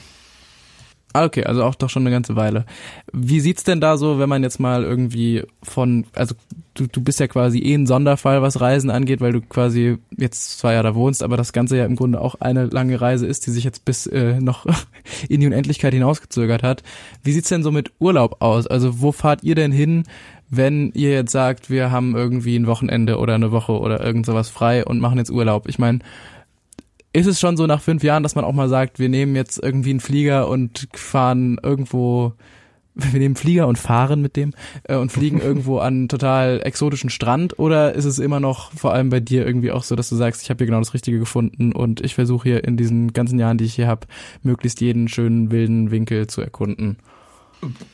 Ah, okay, also auch doch schon eine ganze Weile. Wie sieht's denn da so, wenn man jetzt mal irgendwie von, also du, du bist ja quasi eh ein Sonderfall, was Reisen angeht, weil du quasi jetzt zwar ja da wohnst, aber das Ganze ja im Grunde auch eine lange Reise ist, die sich jetzt bis äh, noch in die Unendlichkeit hinausgezögert hat. Wie sieht's denn so mit Urlaub aus? Also wo fahrt ihr denn hin, wenn ihr jetzt sagt, wir haben irgendwie ein Wochenende oder eine Woche oder irgend sowas frei und machen jetzt Urlaub? Ich meine, ist es schon so nach fünf Jahren, dass man auch mal sagt, wir nehmen jetzt irgendwie einen Flieger und fahren irgendwo, wir nehmen Flieger und fahren mit dem äh, und fliegen irgendwo an einen total exotischen Strand? Oder ist es immer noch vor allem bei dir irgendwie auch so, dass du sagst, ich habe hier genau das Richtige gefunden und ich versuche hier in diesen ganzen Jahren, die ich hier habe, möglichst jeden schönen wilden Winkel zu erkunden?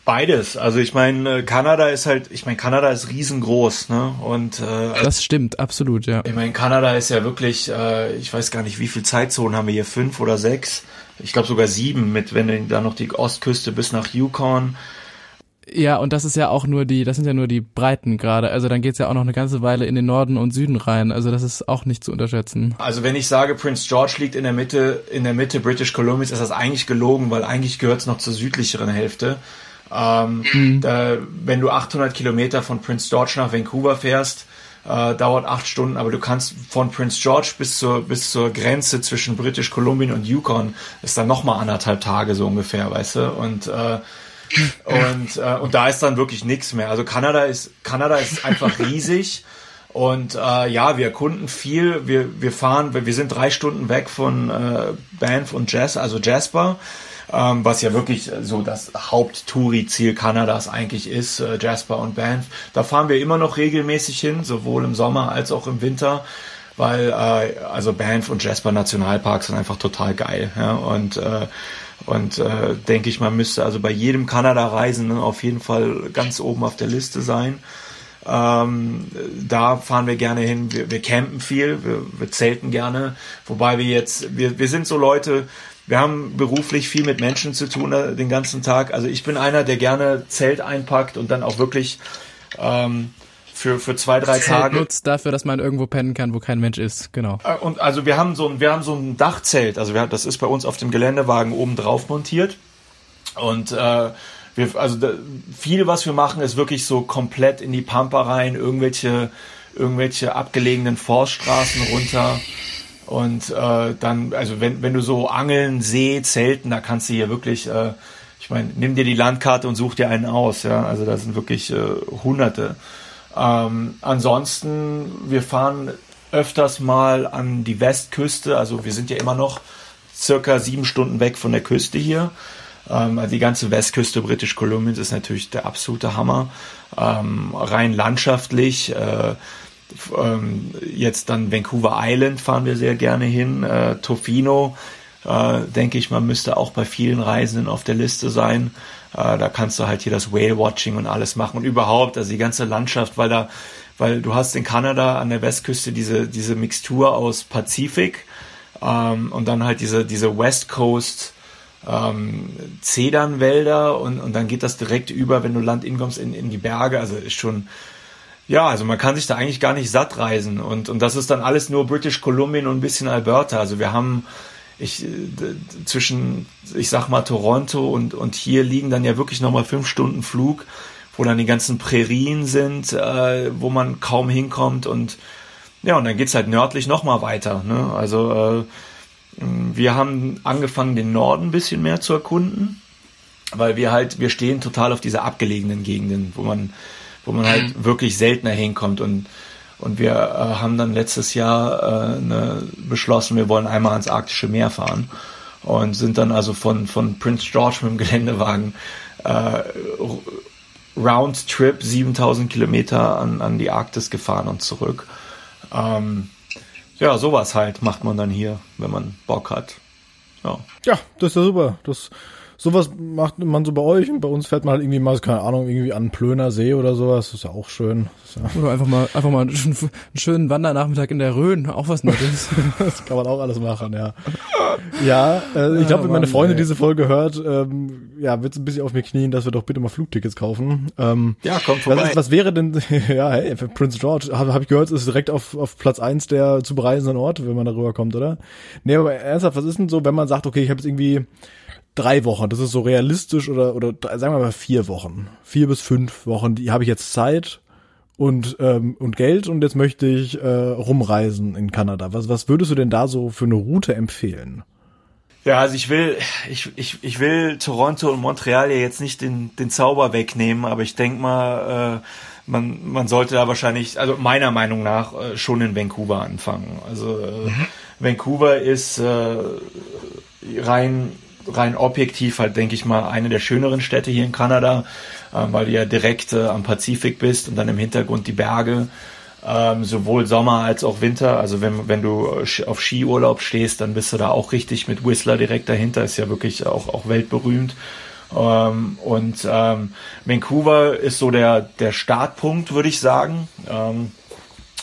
Beides. Also ich meine, Kanada ist halt, ich meine, Kanada ist riesengroß, ne? Und äh, das stimmt, absolut, ja. Ich meine, Kanada ist ja wirklich, äh, ich weiß gar nicht, wie viel Zeitzonen haben wir hier, fünf oder sechs? Ich glaube sogar sieben, mit wenn du da noch die Ostküste bis nach Yukon ja, und das ist ja auch nur die, das sind ja nur die Breiten gerade. Also dann geht's ja auch noch eine ganze Weile in den Norden und Süden rein. Also das ist auch nicht zu unterschätzen. Also wenn ich sage, Prince George liegt in der Mitte, in der Mitte British Columbias, ist das eigentlich gelogen, weil eigentlich gehört's noch zur südlicheren Hälfte. Ähm, mhm. da, wenn du 800 Kilometer von Prince George nach Vancouver fährst, äh, dauert acht Stunden, aber du kannst von Prince George bis zur, bis zur Grenze zwischen British Columbia und Yukon, ist dann nochmal anderthalb Tage so ungefähr, weißt du? Und äh, und, äh, und da ist dann wirklich nichts mehr. Also Kanada ist, Kanada ist einfach riesig. Und äh, ja, wir erkunden viel. Wir, wir fahren, wir sind drei Stunden weg von äh, Banff und Jazz, also Jasper, ähm, was ja wirklich so das Haupttouri-Ziel Kanadas eigentlich ist, äh, Jasper und Banff. Da fahren wir immer noch regelmäßig hin, sowohl im Sommer als auch im Winter weil äh, also Banff und Jasper Nationalparks sind einfach total geil. Ja? Und äh, und äh, denke ich, man müsste also bei jedem Kanada-Reisenden auf jeden Fall ganz oben auf der Liste sein. Ähm, da fahren wir gerne hin. Wir, wir campen viel, wir, wir zelten gerne. Wobei wir jetzt, wir, wir sind so Leute, wir haben beruflich viel mit Menschen zu tun äh, den ganzen Tag. Also ich bin einer, der gerne Zelt einpackt und dann auch wirklich ähm, für, für zwei, drei Zelt Tage. nutzt dafür, dass man irgendwo pennen kann, wo kein Mensch ist, genau. Äh, und also wir haben so ein, wir haben so ein Dachzelt, also wir, das ist bei uns auf dem Geländewagen oben drauf montiert. Und äh, wir, also da, viel, was wir machen, ist wirklich so komplett in die Pampa rein, irgendwelche, irgendwelche abgelegenen Forststraßen runter. Und äh, dann, also wenn, wenn du so Angeln, See, Zelten, da kannst du hier wirklich, äh, ich meine, nimm dir die Landkarte und such dir einen aus, ja. Also da sind wirklich äh, hunderte. Ähm, ansonsten, wir fahren öfters mal an die Westküste, also wir sind ja immer noch circa sieben Stunden weg von der Küste hier. Ähm, also die ganze Westküste British Columbians ist natürlich der absolute Hammer. Ähm, rein landschaftlich. Äh, ähm, jetzt dann Vancouver Island fahren wir sehr gerne hin. Äh, Tofino, äh, denke ich, man müsste auch bei vielen Reisenden auf der Liste sein. Äh, da kannst du halt hier das Whale-Watching und alles machen und überhaupt, also die ganze Landschaft, weil da, weil du hast in Kanada an der Westküste diese, diese Mixtur aus Pazifik ähm, und dann halt diese, diese West Coast ähm, Zedernwälder und, und dann geht das direkt über, wenn du Land inkommst, in, in die Berge. Also ist schon, ja, also man kann sich da eigentlich gar nicht satt reisen. Und, und das ist dann alles nur British Columbia und ein bisschen Alberta. Also wir haben ich, zwischen, ich sag mal, Toronto und, und hier liegen dann ja wirklich nochmal fünf Stunden Flug, wo dann die ganzen Prärien sind, äh, wo man kaum hinkommt und ja, und dann geht's halt nördlich nochmal weiter. Ne? Also äh, wir haben angefangen, den Norden ein bisschen mehr zu erkunden, weil wir halt, wir stehen total auf diese abgelegenen Gegenden, wo man, wo man halt wirklich seltener hinkommt und und wir äh, haben dann letztes Jahr äh, ne, beschlossen, wir wollen einmal ans Arktische Meer fahren und sind dann also von, von Prince George mit dem Geländewagen äh, Round Trip 7000 Kilometer an, an die Arktis gefahren und zurück. Ähm, ja, sowas halt macht man dann hier, wenn man Bock hat. Ja, ja das ist ja super. Das sowas macht man so bei euch und bei uns fährt man halt irgendwie mal, keine Ahnung, irgendwie an Plöner See oder sowas. Das ist ja auch schön. Ja oder einfach mal, einfach mal einen, schönen Wandernachmittag in der Rhön, auch was Nettes. das kann man auch alles machen, ja. Ja, äh, ich glaube, wenn meine Freundin diese Folge hört, ähm, ja, wird es ein bisschen auf mir knien, dass wir doch bitte mal Flugtickets kaufen. Ähm, ja, kommt vorbei. Was, was wäre denn, ja, hey, Prince George, habe hab ich gehört, ist direkt auf, auf Platz eins der zu bereisenden Orte, wenn man darüber kommt, oder? Nee, aber ernsthaft, was ist denn so, wenn man sagt, okay, ich habe jetzt irgendwie drei Wochen, das ist so realistisch oder oder sagen wir mal vier Wochen, vier bis fünf Wochen, die habe ich jetzt Zeit und ähm, und Geld und jetzt möchte ich äh, rumreisen in Kanada. Was was würdest du denn da so für eine Route empfehlen? Ja, also ich will, ich, ich, ich will Toronto und Montreal ja jetzt nicht den, den Zauber wegnehmen, aber ich denke mal, äh, man, man sollte da wahrscheinlich, also meiner Meinung nach, äh, schon in Vancouver anfangen. Also äh, mhm. Vancouver ist äh, rein rein objektiv halt, denke ich mal, eine der schöneren Städte hier in Kanada, äh, weil du ja direkt äh, am Pazifik bist und dann im Hintergrund die Berge, ähm, sowohl Sommer als auch Winter. Also wenn, wenn du auf Skiurlaub stehst, dann bist du da auch richtig mit Whistler direkt dahinter, ist ja wirklich auch, auch weltberühmt. Ähm, und ähm, Vancouver ist so der, der Startpunkt, würde ich sagen. Ähm,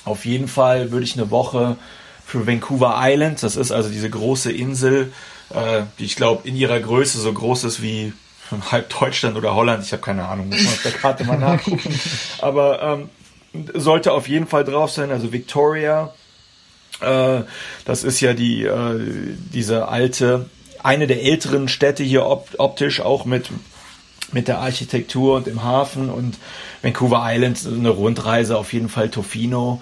auf jeden Fall würde ich eine Woche für Vancouver Island, das ist also diese große Insel, äh, die ich glaube in ihrer Größe so groß ist wie halb Deutschland oder Holland. Ich habe keine Ahnung, muss man auf der Karte mal nachgucken. Aber ähm, sollte auf jeden Fall drauf sein. Also Victoria, äh, das ist ja die äh, diese alte, eine der älteren Städte hier op optisch auch mit mit der Architektur und im Hafen und Vancouver Island eine Rundreise auf jeden Fall Tofino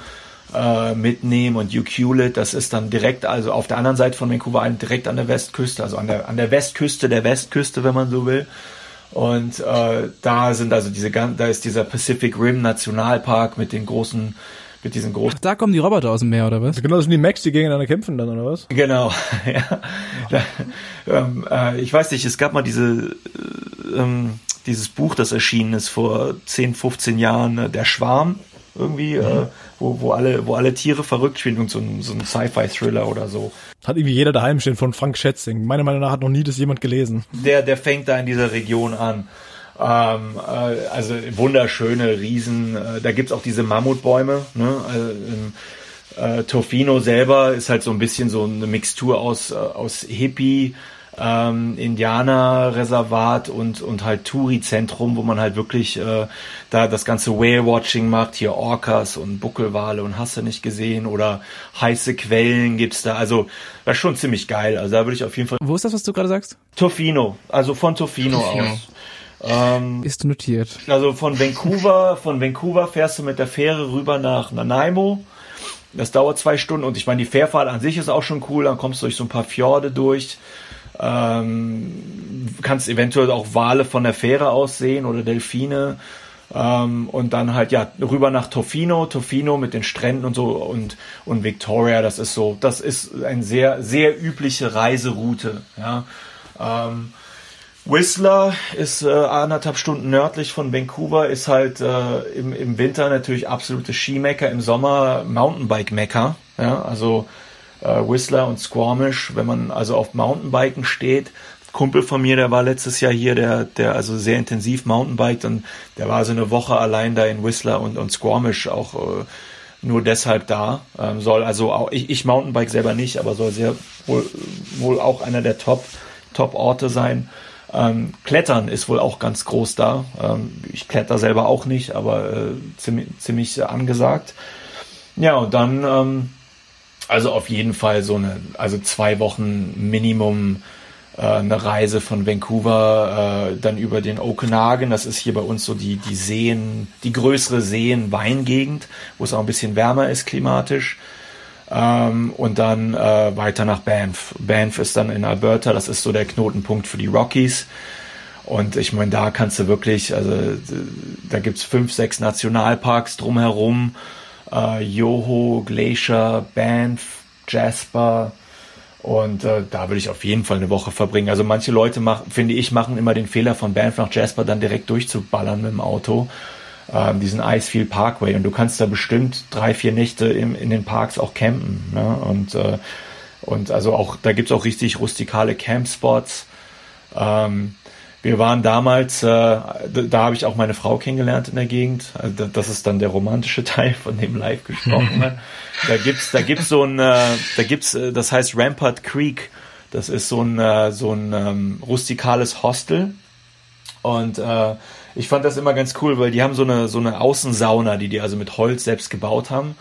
äh, mitnehmen und Ucluelet, das ist dann direkt, also auf der anderen Seite von Vancouver Island, direkt an der Westküste, also an der, an der Westküste der Westküste, wenn man so will. Und äh, da sind also diese da ist dieser Pacific Rim Nationalpark mit den großen mit diesen großen. Ach, da kommen die Roboter aus dem Meer, oder was? Genau, das sind die Max, die gegeneinander kämpfen dann, oder was? Genau, ja. Da, ähm, äh, ich weiß nicht, es gab mal diese, äh, ähm, dieses Buch, das erschienen ist vor 10, 15 Jahren, äh, Der Schwarm irgendwie, mhm. Wo, wo, alle, wo alle Tiere verrückt spielen und so ein, so ein Sci-Fi-Thriller oder so. Hat irgendwie jeder daheim stehen von Frank Schätzing. Meiner Meinung nach hat noch nie das jemand gelesen. Der, der fängt da in dieser Region an. Ähm, äh, also wunderschöne Riesen. Äh, da gibt's auch diese Mammutbäume. Ne? Also, äh, Tofino selber ist halt so ein bisschen so eine Mixtur aus, äh, aus Hippie, ähm, Indianerreservat und, und halt Touri-Zentrum, wo man halt wirklich äh, da das ganze Whale-Watching macht, hier Orcas und Buckelwale und hast du nicht gesehen oder heiße Quellen gibt's da. Also das ist schon ziemlich geil. Also da würde ich auf jeden Fall. Wo ist das, was du gerade sagst? Tofino, also von Tofino, Tofino. aus. Ähm, ist notiert. Also von Vancouver, von Vancouver fährst du mit der Fähre rüber nach Nanaimo. Das dauert zwei Stunden und ich meine, die Fährfahrt an sich ist auch schon cool. Dann kommst du durch so ein paar Fjorde durch. Ähm, kannst eventuell auch Wale von der Fähre aus sehen oder Delfine. Ähm, und dann halt ja rüber nach Tofino, Tofino mit den Stränden und so und und Victoria, das ist so, das ist eine sehr sehr übliche Reiseroute. Ja. Ähm, Whistler ist äh, anderthalb Stunden nördlich von Vancouver, ist halt äh, im, im Winter natürlich absolute Skimecker, im Sommer Mountainbike-Mecker. Ja, also äh, Whistler und Squamish, wenn man also auf Mountainbiken steht. Kumpel von mir, der war letztes Jahr hier, der, der also sehr intensiv Mountainbiked und der war so eine Woche allein da in Whistler und, und Squamish auch äh, nur deshalb da. Ähm, soll also auch, ich, ich Mountainbike selber nicht, aber soll sehr wohl, wohl auch einer der Top, Top Orte sein. Ähm, Klettern ist wohl auch ganz groß da. Ähm, ich kletter selber auch nicht, aber äh, ziemlich, ziemlich angesagt. Ja, und dann ähm, also auf jeden Fall so eine, also zwei Wochen Minimum äh, eine Reise von Vancouver äh, dann über den Okanagan. Das ist hier bei uns so die, die Seen, die größere Seen-Weingegend, wo es auch ein bisschen wärmer ist klimatisch. Ähm, und dann äh, weiter nach Banff. Banff ist dann in Alberta, das ist so der Knotenpunkt für die Rockies. Und ich meine, da kannst du wirklich, also da gibt's fünf, sechs Nationalparks drumherum äh, Yoho, Glacier, Banff, Jasper. Und äh, da würde ich auf jeden Fall eine Woche verbringen. Also manche Leute machen, finde ich, machen immer den Fehler von Banff nach Jasper dann direkt durchzuballern mit dem Auto. ähm, diesen Icefield Parkway und du kannst da bestimmt drei, vier Nächte im, in den Parks auch campen. Ne? Und, äh, und also auch, da gibt's auch richtig rustikale Campspots. Ähm, wir waren damals, äh, da, da habe ich auch meine Frau kennengelernt in der Gegend. Also das ist dann der romantische Teil, von dem live gesprochen wird. da gibt's, da gibt's so ein, äh, da gibt's, äh, das heißt Rampart Creek. Das ist so ein, äh, so ein ähm, rustikales Hostel. Und äh, ich fand das immer ganz cool, weil die haben so eine, so eine Außensauna, die die also mit Holz selbst gebaut haben.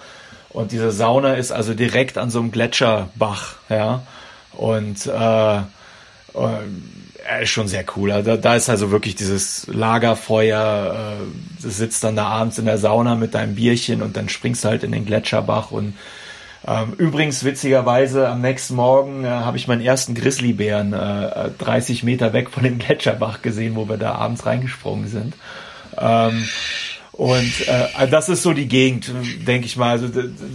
Und diese Sauna ist also direkt an so einem Gletscherbach, ja. Und äh, äh, ist schon sehr cool. Also da ist also wirklich dieses Lagerfeuer, äh, du sitzt dann da abends in der Sauna mit deinem Bierchen und dann springst du halt in den Gletscherbach und ähm, übrigens, witzigerweise, am nächsten Morgen äh, habe ich meinen ersten Grizzlybären äh, 30 Meter weg von dem Gletscherbach gesehen, wo wir da abends reingesprungen sind. Ähm, und äh, das ist so die Gegend, denke ich mal. Also,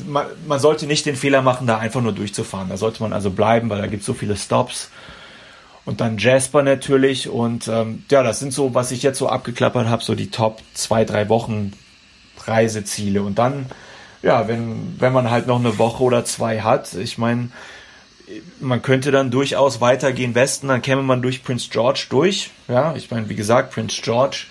man, man sollte nicht den Fehler machen, da einfach nur durchzufahren. Da sollte man also bleiben, weil da gibt es so viele Stops. Und dann Jasper natürlich. Und ähm, ja, das sind so, was ich jetzt so abgeklappert habe, so die Top zwei, drei Wochen Reiseziele. Und dann, ja, wenn, wenn man halt noch eine Woche oder zwei hat, ich meine, man könnte dann durchaus weitergehen Westen, dann käme man durch Prince George durch. Ja, ich meine, wie gesagt, Prince George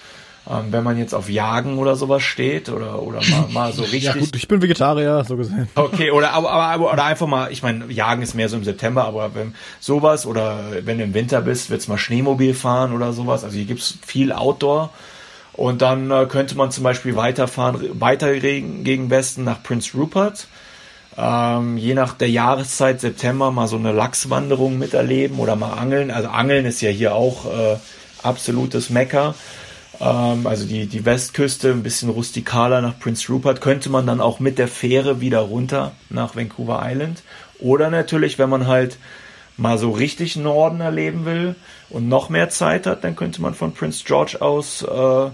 ähm, wenn man jetzt auf Jagen oder sowas steht oder oder mal, mal so richtig. ja gut, ich bin Vegetarier, so gesehen. Okay, oder aber, aber oder einfach mal, ich meine, Jagen ist mehr so im September, aber wenn sowas oder wenn du im Winter bist, wird's mal Schneemobil fahren oder sowas. Also hier gibt's viel Outdoor. Und dann äh, könnte man zum Beispiel weiterfahren, weiter gegen Westen nach Prince Rupert. Ähm, je nach der Jahreszeit, September, mal so eine Lachswanderung miterleben oder mal angeln. Also Angeln ist ja hier auch äh, absolutes Mecker. Ähm, also die, die Westküste, ein bisschen rustikaler nach Prince Rupert, könnte man dann auch mit der Fähre wieder runter nach Vancouver Island. Oder natürlich, wenn man halt mal so richtig Norden erleben will und noch mehr Zeit hat, dann könnte man von Prince George aus äh,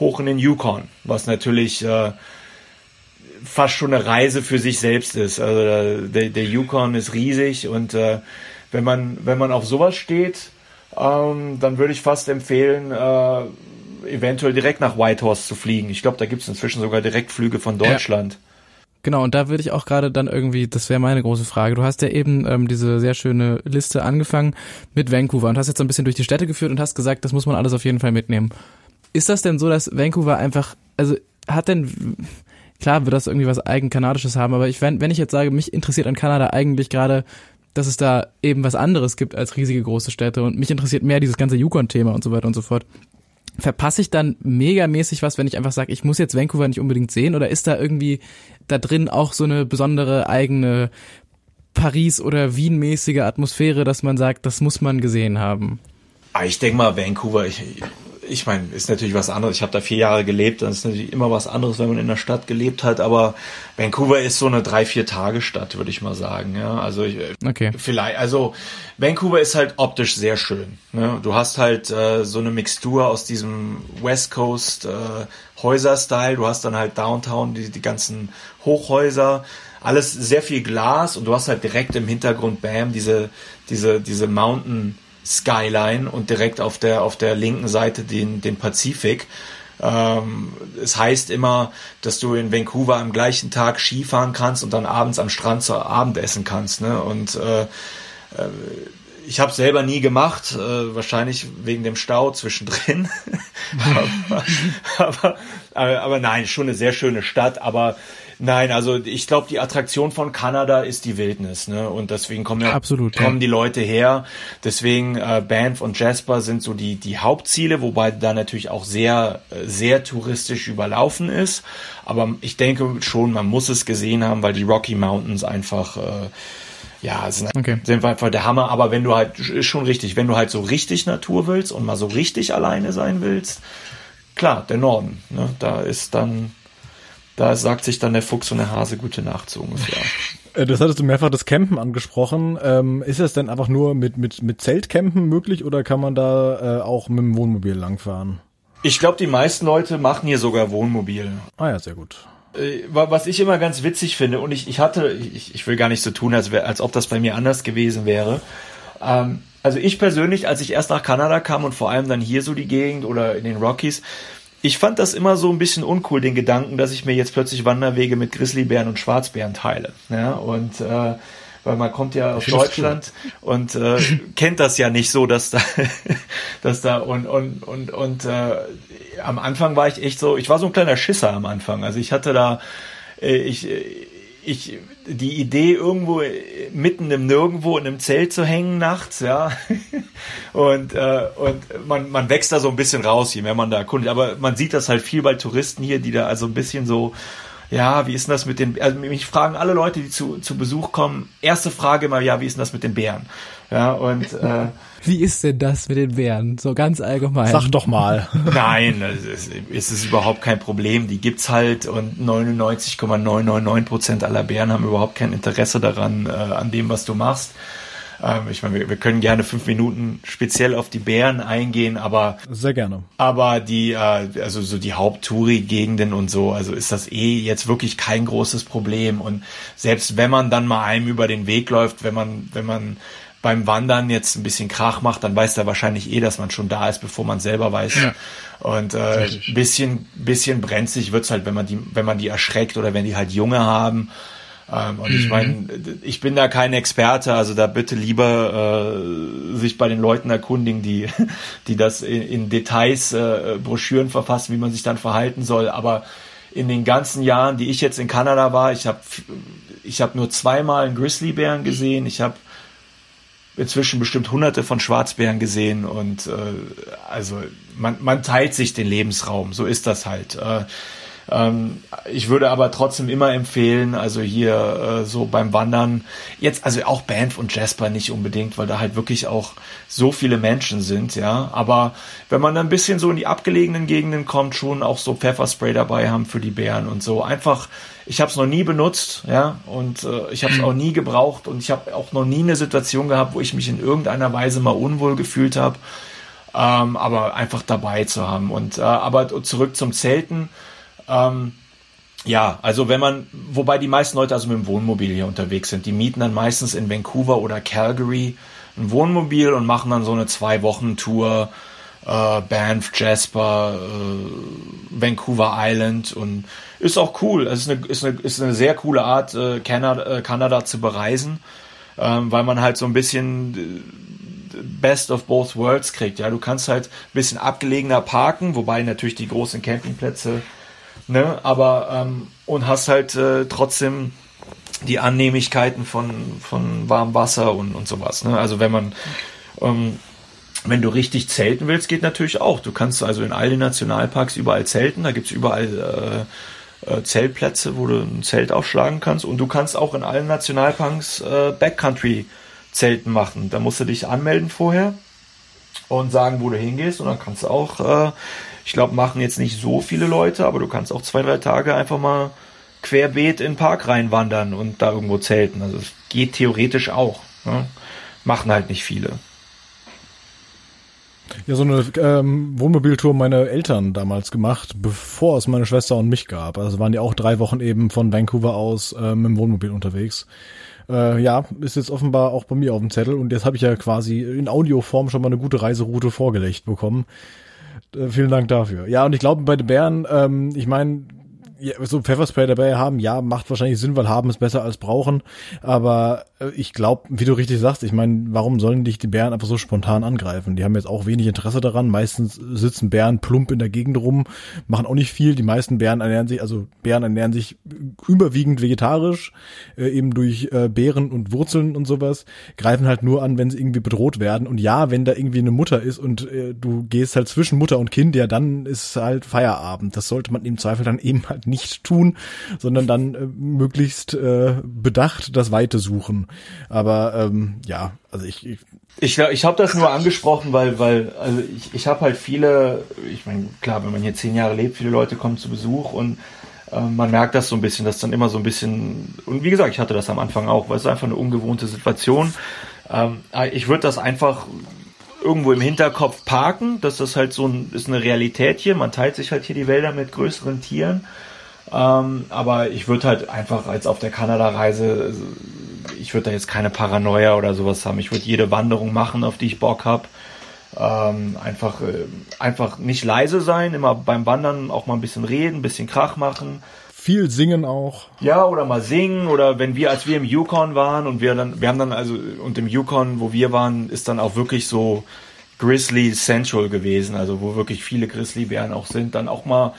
hoch in den Yukon, was natürlich äh, fast schon eine Reise für sich selbst ist. Also der, der Yukon ist riesig und äh, wenn man wenn man auf sowas steht, ähm, dann würde ich fast empfehlen, äh, eventuell direkt nach Whitehorse zu fliegen. Ich glaube, da gibt es inzwischen sogar Direktflüge von Deutschland. Ja. Genau, und da würde ich auch gerade dann irgendwie, das wäre meine große Frage. Du hast ja eben ähm, diese sehr schöne Liste angefangen mit Vancouver und hast jetzt so ein bisschen durch die Städte geführt und hast gesagt, das muss man alles auf jeden Fall mitnehmen. Ist das denn so, dass Vancouver einfach, also hat denn, klar wird das irgendwie was eigen kanadisches haben, aber ich, wenn, wenn ich jetzt sage, mich interessiert an Kanada eigentlich gerade, dass es da eben was anderes gibt als riesige große Städte und mich interessiert mehr dieses ganze Yukon-Thema und so weiter und so fort verpasse ich dann megamäßig was, wenn ich einfach sage, ich muss jetzt Vancouver nicht unbedingt sehen? Oder ist da irgendwie da drin auch so eine besondere eigene Paris- oder Wien-mäßige Atmosphäre, dass man sagt, das muss man gesehen haben? Ah, ich denke mal, Vancouver, ich, ich meine, ist natürlich was anderes. Ich habe da vier Jahre gelebt, das ist natürlich immer was anderes, wenn man in der Stadt gelebt hat. Aber Vancouver ist so eine drei, vier Tage Stadt, würde ich mal sagen. Ja, also ich, okay. vielleicht, also Vancouver ist halt optisch sehr schön. Ne? Du hast halt äh, so eine Mixtur aus diesem West Coast äh, Häuser-Style. Du hast dann halt Downtown die, die ganzen Hochhäuser alles sehr viel Glas und du hast halt direkt im Hintergrund Bam diese diese diese Mountain Skyline und direkt auf der, auf der linken Seite den, den Pazifik. Ähm, es heißt immer, dass du in Vancouver am gleichen Tag Skifahren kannst und dann abends am Strand zu Abend essen kannst. Ne? Und äh, äh, ich habe selber nie gemacht, äh, wahrscheinlich wegen dem Stau zwischendrin. aber, aber, aber, aber nein, schon eine sehr schöne Stadt, aber Nein, also ich glaube, die Attraktion von Kanada ist die Wildnis, ne? Und deswegen kommen ja Absolut, kommen ja. die Leute her. Deswegen äh, Banff und Jasper sind so die die Hauptziele, wobei da natürlich auch sehr äh, sehr touristisch überlaufen ist. Aber ich denke schon, man muss es gesehen haben, weil die Rocky Mountains einfach äh, ja, sind, okay. sind einfach der Hammer. Aber wenn du halt, ist schon richtig, wenn du halt so richtig Natur willst und mal so richtig alleine sein willst, klar, der Norden, ne, da ist dann da sagt sich dann der Fuchs und der Hase gute Nacht so ungefähr. Äh, das hattest du mehrfach das Campen angesprochen. Ähm, ist das denn einfach nur mit, mit, mit Zeltcampen möglich oder kann man da äh, auch mit dem Wohnmobil langfahren? Ich glaube, die meisten Leute machen hier sogar Wohnmobil. Ah ja, sehr gut. Äh, was ich immer ganz witzig finde, und ich, ich hatte, ich, ich will gar nicht so tun, als, wär, als ob das bei mir anders gewesen wäre. Ähm, also ich persönlich, als ich erst nach Kanada kam und vor allem dann hier so die Gegend oder in den Rockies, ich fand das immer so ein bisschen uncool, den Gedanken, dass ich mir jetzt plötzlich Wanderwege mit Grizzlybären und Schwarzbären teile. Ja, und äh, weil man kommt ja aus Deutschland cool. und äh, kennt das ja nicht so, dass da, dass da und und und und äh, am Anfang war ich echt so, ich war so ein kleiner Schisser am Anfang. Also ich hatte da, äh, ich ich die Idee irgendwo mitten im Nirgendwo in einem Zelt zu hängen nachts, ja. und äh, und man man wächst da so ein bisschen raus, je mehr man da erkundet. Aber man sieht das halt viel bei Touristen hier, die da also ein bisschen so ja, wie ist denn das mit den, also mich fragen alle Leute, die zu, zu Besuch kommen, erste Frage immer, ja, wie ist denn das mit den Bären? Ja, und, äh, Wie ist denn das mit den Bären? So ganz allgemein. Sag doch mal. Nein, es ist, ist überhaupt kein Problem. Die gibt's halt und 99,999 Prozent aller Bären haben überhaupt kein Interesse daran, äh, an dem, was du machst. Ähm, ich meine, wir, wir, können gerne fünf Minuten speziell auf die Bären eingehen, aber sehr gerne. Aber die, äh, also so die Haupttouri-Gegenden und so, also ist das eh jetzt wirklich kein großes Problem. Und selbst wenn man dann mal einem über den Weg läuft, wenn man, wenn man beim Wandern jetzt ein bisschen Krach macht, dann weiß der wahrscheinlich eh, dass man schon da ist, bevor man selber weiß. Ja. Und äh, bisschen, bisschen brenzlig wird's halt, wenn man die, wenn man die erschreckt oder wenn die halt Junge haben. Ähm, und mhm. ich meine, ich bin da kein Experte, also da bitte lieber äh, sich bei den Leuten erkundigen, die, die das in, in Details äh, Broschüren verfassen, wie man sich dann verhalten soll. Aber in den ganzen Jahren, die ich jetzt in Kanada war, ich habe ich hab nur zweimal einen Grizzlybären gesehen, ich habe inzwischen bestimmt hunderte von Schwarzbären gesehen und äh, also man, man teilt sich den Lebensraum, so ist das halt. Äh, ähm, ich würde aber trotzdem immer empfehlen, also hier äh, so beim Wandern, jetzt also auch Banff und Jasper nicht unbedingt, weil da halt wirklich auch so viele Menschen sind, ja. Aber wenn man dann ein bisschen so in die abgelegenen Gegenden kommt, schon auch so Pfefferspray dabei haben für die Bären und so. Einfach, ich habe es noch nie benutzt, ja, und äh, ich habe es auch nie gebraucht und ich habe auch noch nie eine Situation gehabt, wo ich mich in irgendeiner Weise mal unwohl gefühlt habe. Ähm, aber einfach dabei zu haben. Und äh, aber zurück zum Zelten. Ähm, ja, also wenn man, wobei die meisten Leute also mit dem Wohnmobil hier unterwegs sind, die mieten dann meistens in Vancouver oder Calgary ein Wohnmobil und machen dann so eine zwei Wochen Tour äh, Banff, Jasper, äh, Vancouver Island und ist auch cool. Es ist eine, ist eine, ist eine sehr coole Art, äh, Kanada, äh, Kanada zu bereisen, ähm, weil man halt so ein bisschen äh, Best of both worlds kriegt. Ja, du kannst halt ein bisschen abgelegener parken, wobei natürlich die großen Campingplätze ne? Aber ähm, und hast halt äh, trotzdem die Annehmlichkeiten von von warmem Wasser und und sowas. Ne? Also wenn man ähm, wenn du richtig zelten willst, geht natürlich auch. Du kannst also in all den Nationalparks überall zelten. Da gibt's überall äh, äh, Zeltplätze, wo du ein Zelt aufschlagen kannst. Und du kannst auch in allen Nationalparks äh, Backcountry-Zelten machen. Da musst du dich anmelden vorher und sagen, wo du hingehst. Und dann kannst du auch äh, ich glaube, machen jetzt nicht so viele Leute, aber du kannst auch zwei, drei Tage einfach mal querbeet in den Park reinwandern und da irgendwo zelten. Also es geht theoretisch auch. Ne? Machen halt nicht viele. Ja, so eine ähm, Wohnmobiltour meine Eltern damals gemacht, bevor es meine Schwester und mich gab. Also waren die auch drei Wochen eben von Vancouver aus ähm, im Wohnmobil unterwegs. Äh, ja, ist jetzt offenbar auch bei mir auf dem Zettel und jetzt habe ich ja quasi in Audioform schon mal eine gute Reiseroute vorgelegt bekommen. Äh, vielen Dank dafür. Ja, und ich glaube, bei den Bären, ähm, ich meine, ja, so Pfefferspray dabei haben, ja, macht wahrscheinlich Sinn, weil haben es besser als brauchen. Aber äh, ich glaube, wie du richtig sagst, ich meine, warum sollen dich die Bären einfach so spontan angreifen? Die haben jetzt auch wenig Interesse daran. Meistens sitzen Bären plump in der Gegend rum, machen auch nicht viel. Die meisten Bären ernähren sich, also Bären ernähren sich überwiegend vegetarisch, äh, eben durch äh, Beeren und Wurzeln und sowas. Greifen halt nur an, wenn sie irgendwie bedroht werden. Und ja, wenn da irgendwie eine Mutter ist und äh, du gehst halt zwischen Mutter und Kind, ja, dann ist halt Feierabend. Das sollte man im Zweifel dann eben halt nicht tun, sondern dann äh, möglichst äh, bedacht das Weite suchen. Aber ähm, ja, also ich, ich ich, ich habe das nur angesprochen, weil, weil also ich, ich habe halt viele, ich meine, klar, wenn man hier zehn Jahre lebt, viele Leute kommen zu Besuch und äh, man merkt das so ein bisschen, dass dann immer so ein bisschen, und wie gesagt, ich hatte das am Anfang auch, weil es einfach eine ungewohnte Situation. Ähm, ich würde das einfach irgendwo im Hinterkopf parken, dass das halt so ein, ist eine Realität hier, man teilt sich halt hier die Wälder mit größeren Tieren. Ähm, aber ich würde halt einfach als auf der Kanada-Reise ich würde da jetzt keine Paranoia oder sowas haben. Ich würde jede Wanderung machen, auf die ich Bock habe. Ähm, einfach, äh, einfach nicht leise sein, immer beim Wandern auch mal ein bisschen reden, ein bisschen Krach machen. Viel singen auch. Ja, oder mal singen oder wenn wir, als wir im Yukon waren und wir dann, wir haben dann also, und im Yukon, wo wir waren, ist dann auch wirklich so Grizzly Central gewesen, also wo wirklich viele Grizzlybären auch sind, dann auch mal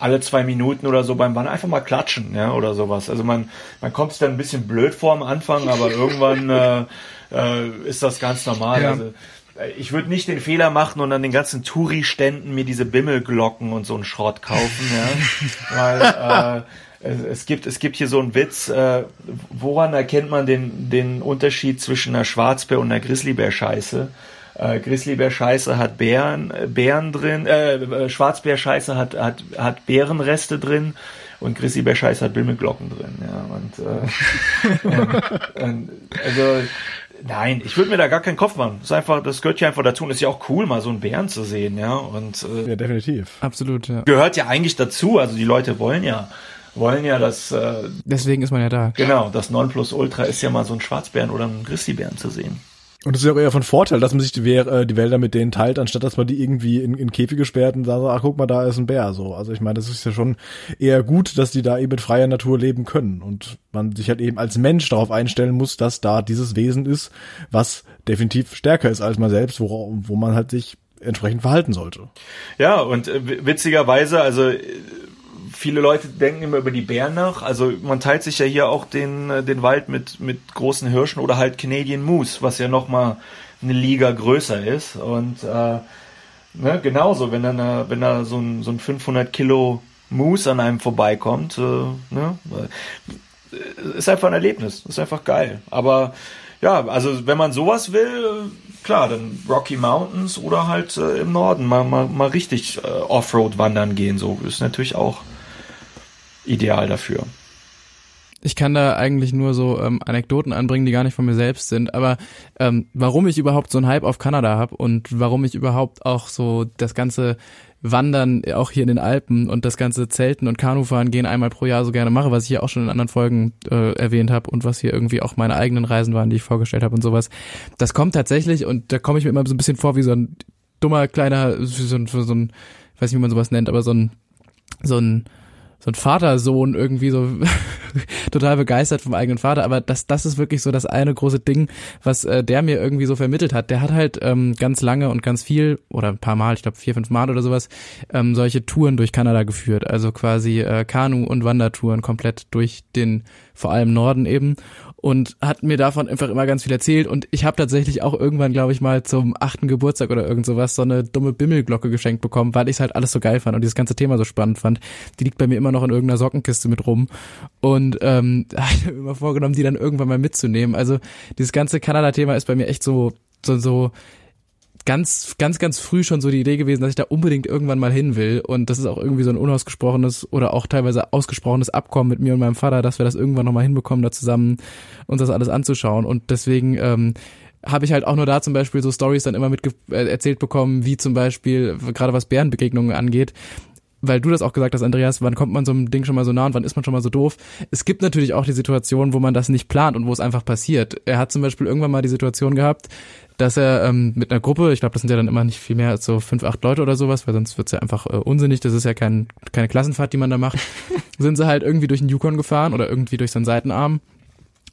alle zwei Minuten oder so beim Wandern einfach mal klatschen, ja, oder sowas. Also man, man kommt sich dann ein bisschen blöd vor am Anfang, aber irgendwann äh, äh, ist das ganz normal. Ja. Also, ich würde nicht den Fehler machen und an den ganzen Touri-Ständen mir diese Bimmelglocken und so einen Schrott kaufen, ja. Weil äh, es gibt, es gibt hier so einen Witz, äh, woran erkennt man den, den Unterschied zwischen einer Schwarzbär und einer Grizzlybär-Scheiße? Äh, Grizzlybär-Scheiße hat Bären, äh, Bären drin, äh, äh, Schwarzbär-Scheiße hat, hat, hat Bärenreste drin und Grizzlybär-Scheiße hat Bimmelglocken drin, ja. Und, äh, und, also Nein, ich würde mir da gar keinen Kopf machen. Das ist einfach, das gehört ja einfach dazu und ist ja auch cool, mal so einen Bären zu sehen, ja. Und äh, ja, definitiv. Absolut, ja. Gehört ja eigentlich dazu. Also die Leute wollen ja, wollen ja, dass äh, deswegen ist man ja da. Genau, das Nonplusultra ist ja mal so ein Schwarzbären oder ein Grizzlybären zu sehen. Und es ist ja auch eher von Vorteil, dass man sich die, äh, die Wälder mit denen teilt, anstatt dass man die irgendwie in, in Käfige sperrt und sagt, ach guck mal, da ist ein Bär. So, also ich meine, das ist ja schon eher gut, dass die da eben in freier Natur leben können und man sich halt eben als Mensch darauf einstellen muss, dass da dieses Wesen ist, was definitiv stärker ist als man selbst, wo, wo man halt sich entsprechend verhalten sollte. Ja, und äh, witzigerweise, also viele Leute denken immer über die Bären nach. Also man teilt sich ja hier auch den, äh, den Wald mit, mit großen Hirschen oder halt Canadian Moose, was ja nochmal eine Liga größer ist. Und äh, ne, genauso, wenn da, wenn da so ein, so ein 500 Kilo Moose an einem vorbeikommt, äh, ne, äh, ist einfach ein Erlebnis, ist einfach geil. Aber ja, also wenn man sowas will, klar, dann Rocky Mountains oder halt äh, im Norden mal, mal, mal richtig äh, Offroad wandern gehen, so ist natürlich auch ideal dafür. Ich kann da eigentlich nur so ähm, Anekdoten anbringen, die gar nicht von mir selbst sind. Aber ähm, warum ich überhaupt so einen Hype auf Kanada habe und warum ich überhaupt auch so das ganze Wandern auch hier in den Alpen und das ganze Zelten und Kanufahren gehen einmal pro Jahr so gerne mache, was ich hier auch schon in anderen Folgen äh, erwähnt habe und was hier irgendwie auch meine eigenen Reisen waren, die ich vorgestellt habe und sowas. Das kommt tatsächlich und da komme ich mir immer so ein bisschen vor wie so ein dummer kleiner, so ein, so ein, weiß nicht, wie man sowas nennt, aber so ein so ein so ein Vatersohn irgendwie so total begeistert vom eigenen Vater, aber das, das ist wirklich so das eine große Ding, was äh, der mir irgendwie so vermittelt hat. Der hat halt ähm, ganz lange und ganz viel oder ein paar Mal, ich glaube vier, fünf Mal oder sowas, ähm, solche Touren durch Kanada geführt, also quasi äh, Kanu- und Wandertouren komplett durch den vor allem Norden eben und hat mir davon einfach immer ganz viel erzählt und ich habe tatsächlich auch irgendwann, glaube ich mal zum achten Geburtstag oder irgend sowas so eine dumme Bimmelglocke geschenkt bekommen, weil ich es halt alles so geil fand und dieses ganze Thema so spannend fand. Die liegt bei mir immer noch in irgendeiner Sockenkiste mit rum und ähm, habe mir immer vorgenommen, die dann irgendwann mal mitzunehmen. Also dieses ganze Kanada-Thema ist bei mir echt so so so ganz, ganz, ganz früh schon so die Idee gewesen, dass ich da unbedingt irgendwann mal hin will. Und das ist auch irgendwie so ein unausgesprochenes oder auch teilweise ausgesprochenes Abkommen mit mir und meinem Vater, dass wir das irgendwann nochmal hinbekommen, da zusammen uns das alles anzuschauen. Und deswegen ähm, habe ich halt auch nur da zum Beispiel so Stories dann immer mit äh, erzählt bekommen, wie zum Beispiel, gerade was Bärenbegegnungen angeht, weil du das auch gesagt hast, Andreas, wann kommt man so einem Ding schon mal so nah und wann ist man schon mal so doof? Es gibt natürlich auch die Situation, wo man das nicht plant und wo es einfach passiert. Er hat zum Beispiel irgendwann mal die Situation gehabt, dass er ähm, mit einer Gruppe, ich glaube, das sind ja dann immer nicht viel mehr als so fünf, acht Leute oder sowas, weil sonst wird's ja einfach äh, unsinnig, das ist ja kein, keine Klassenfahrt, die man da macht, sind sie halt irgendwie durch den Yukon gefahren oder irgendwie durch seinen Seitenarm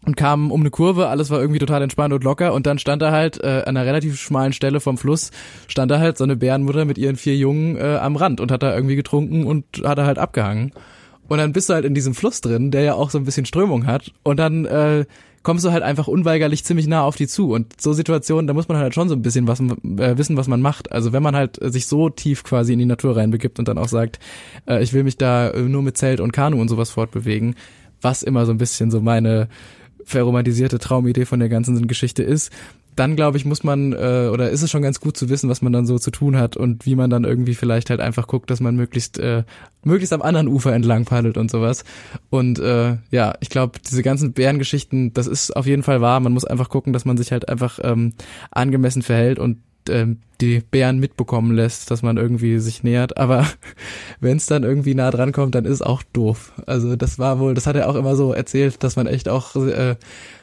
und kamen um eine Kurve, alles war irgendwie total entspannt und locker und dann stand da halt äh, an einer relativ schmalen Stelle vom Fluss, stand da halt so eine Bärenmutter mit ihren vier Jungen äh, am Rand und hat da irgendwie getrunken und hat da halt abgehangen. Und dann bist du halt in diesem Fluss drin, der ja auch so ein bisschen Strömung hat und dann äh, kommst du halt einfach unweigerlich ziemlich nah auf die zu. Und so Situationen, da muss man halt schon so ein bisschen was äh, wissen, was man macht. Also wenn man halt sich so tief quasi in die Natur reinbegibt und dann auch sagt, äh, ich will mich da äh, nur mit Zelt und Kanu und sowas fortbewegen, was immer so ein bisschen so meine verromantisierte Traumidee von der ganzen Geschichte ist, dann glaube ich, muss man äh, oder ist es schon ganz gut zu wissen, was man dann so zu tun hat und wie man dann irgendwie vielleicht halt einfach guckt, dass man möglichst äh, möglichst am anderen Ufer entlang paddelt und sowas. Und äh, ja, ich glaube, diese ganzen Bärengeschichten, das ist auf jeden Fall wahr. Man muss einfach gucken, dass man sich halt einfach ähm, angemessen verhält und ähm, die Bären mitbekommen lässt, dass man irgendwie sich nähert. Aber wenn es dann irgendwie nah dran kommt, dann ist auch doof. Also das war wohl, das hat er auch immer so erzählt, dass man echt auch äh,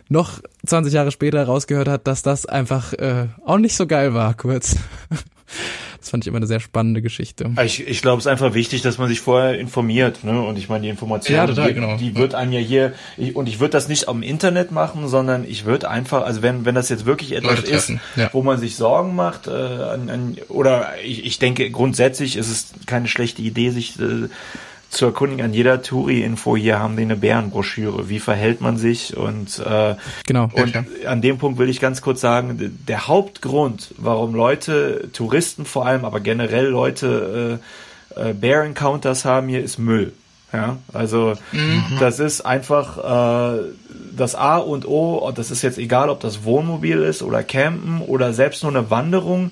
noch 20 Jahre später rausgehört hat, dass das einfach äh, auch nicht so geil war, kurz. Das fand ich immer eine sehr spannende Geschichte. Ich, ich glaube, es ist einfach wichtig, dass man sich vorher informiert. Ne? Und ich meine, die Information, ja, total, die, genau. die wird einem ja hier, ich, und ich würde das nicht am Internet machen, sondern ich würde einfach, also wenn, wenn das jetzt wirklich etwas ist, ja. wo man sich Sorgen macht, äh, an, an, oder ich, ich denke, grundsätzlich ist es keine schlechte Idee, sich äh, zu erkundigen. An jeder Touri-Info hier haben die eine Bärenbroschüre. Wie verhält man sich? Und, äh, genau, und ja, an dem Punkt will ich ganz kurz sagen, der Hauptgrund, warum Leute, Touristen vor allem, aber generell Leute äh, äh, Bear Encounters haben hier, ist Müll. Ja, also mhm. das ist einfach äh, das A und O, das ist jetzt egal, ob das Wohnmobil ist oder Campen oder selbst nur eine Wanderung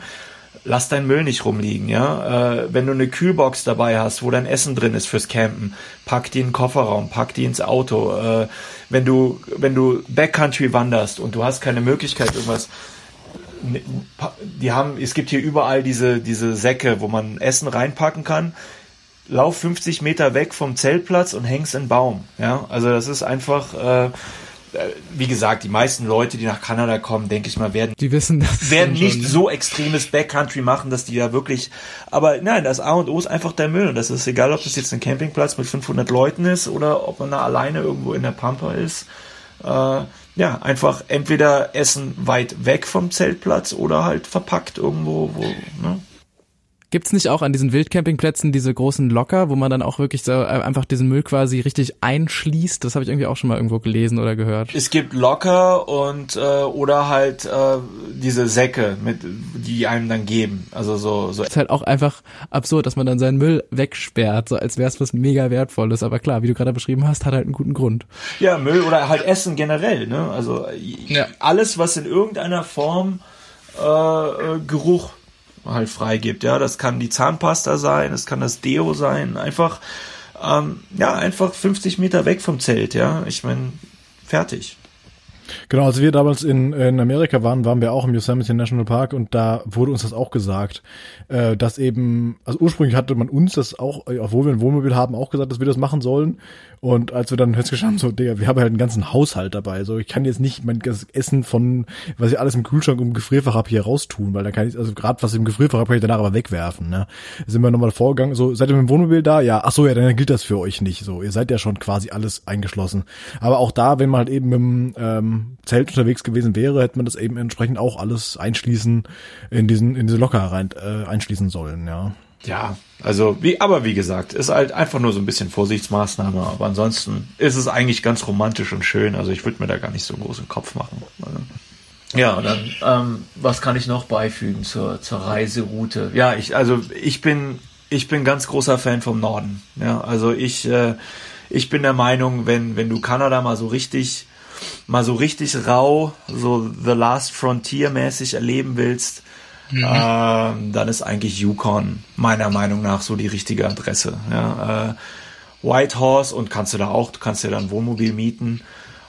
lass deinen Müll nicht rumliegen, ja. Äh, wenn du eine Kühlbox dabei hast, wo dein Essen drin ist fürs Campen, pack die in den Kofferraum, pack die ins Auto. Äh, wenn du, wenn du Backcountry wanderst und du hast keine Möglichkeit, irgendwas ne, die haben, es gibt hier überall diese, diese Säcke, wo man Essen reinpacken kann. Lauf 50 Meter weg vom Zeltplatz und hängst in Baum. Ja, also das ist einfach, äh, wie gesagt, die meisten Leute, die nach Kanada kommen, denke ich mal, werden, die wissen, das werden nicht schon, ne? so extremes Backcountry machen, dass die da wirklich, aber nein, das A und O ist einfach der Müll. Und das ist egal, ob das jetzt ein Campingplatz mit 500 Leuten ist oder ob man da alleine irgendwo in der Pampa ist. Äh, ja, einfach entweder Essen weit weg vom Zeltplatz oder halt verpackt irgendwo, wo, ne? Gibt's nicht auch an diesen Wildcampingplätzen diese großen Locker, wo man dann auch wirklich so äh, einfach diesen Müll quasi richtig einschließt? Das habe ich irgendwie auch schon mal irgendwo gelesen oder gehört. Es gibt Locker und äh, oder halt äh, diese Säcke, mit die einem dann geben. Also so so. ist halt auch einfach absurd, dass man dann seinen Müll wegsperrt, so als wäre es was mega wertvolles. Aber klar, wie du gerade beschrieben hast, hat halt einen guten Grund. Ja, Müll oder halt Essen generell. Ne? Also ja. alles, was in irgendeiner Form äh, äh Geruch halt freigibt. Ja, das kann die Zahnpasta sein, das kann das Deo sein. Einfach, ähm, ja, einfach 50 Meter weg vom Zelt. Ja, ich meine, fertig. Genau, als wir damals in, in Amerika waren, waren wir auch im Yosemite National Park und da wurde uns das auch gesagt, äh, dass eben, also ursprünglich hatte man uns das auch, obwohl wir ein Wohnmobil haben, auch gesagt, dass wir das machen sollen. Und als wir dann festgestellt haben, so, Digga, wir haben halt einen ganzen Haushalt dabei. So, ich kann jetzt nicht mein Essen von, was ich alles im Kühlschrank und im Gefrierfach habe, hier raustun, weil da kann ich, also gerade was im Gefrierfach habe, kann ich danach aber wegwerfen. Ne? Sind wir nochmal vorgegangen, so, seid ihr mit dem Wohnmobil da? Ja, ach so, ja, dann gilt das für euch nicht. So, ihr seid ja schon quasi alles eingeschlossen. Aber auch da, wenn man halt eben mit dem ähm, Zelt unterwegs gewesen wäre, hätte man das eben entsprechend auch alles einschließen, in diesen, in diese Locker rein, äh, einschließen sollen, ja. Ja, also wie, aber wie gesagt, ist halt einfach nur so ein bisschen Vorsichtsmaßnahme, aber ansonsten ist es eigentlich ganz romantisch und schön. Also ich würde mir da gar nicht so einen großen Kopf machen. Also, ja, und dann, ähm, was kann ich noch beifügen zur, zur Reiseroute? Ja, ich, also ich bin, ich bin ganz großer Fan vom Norden. Ja, also ich, äh, ich bin der Meinung, wenn, wenn du Kanada mal so richtig, mal so richtig rau, so The Last Frontier mäßig erleben willst, mhm. ähm, dann ist eigentlich Yukon meiner Meinung nach so die richtige Adresse. Ja, äh, Whitehorse und kannst du da auch, du kannst dir dann Wohnmobil mieten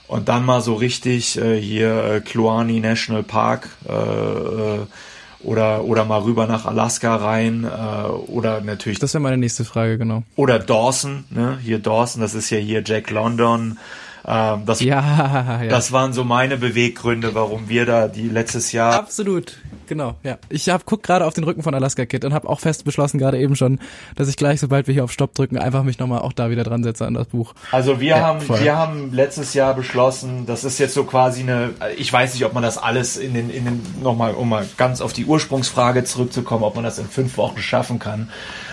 und dann mal so richtig äh, hier äh, Kluani National Park äh, äh, oder oder mal rüber nach Alaska rein äh, oder natürlich das wäre meine nächste Frage genau oder Dawson ne hier Dawson das ist ja hier Jack London ähm, das, ja, ja. das waren so meine Beweggründe, warum wir da die letztes Jahr. Absolut, genau, ja. Ich hab guck gerade auf den Rücken von Alaska Kid und habe auch fest beschlossen, gerade eben schon, dass ich gleich, sobald wir hier auf Stopp drücken, einfach mich nochmal auch da wieder dran setze an das Buch. Also wir ja, haben, voll. wir haben letztes Jahr beschlossen, das ist jetzt so quasi eine, ich weiß nicht, ob man das alles in den, in den, nochmal, um mal ganz auf die Ursprungsfrage zurückzukommen, ob man das in fünf Wochen schaffen kann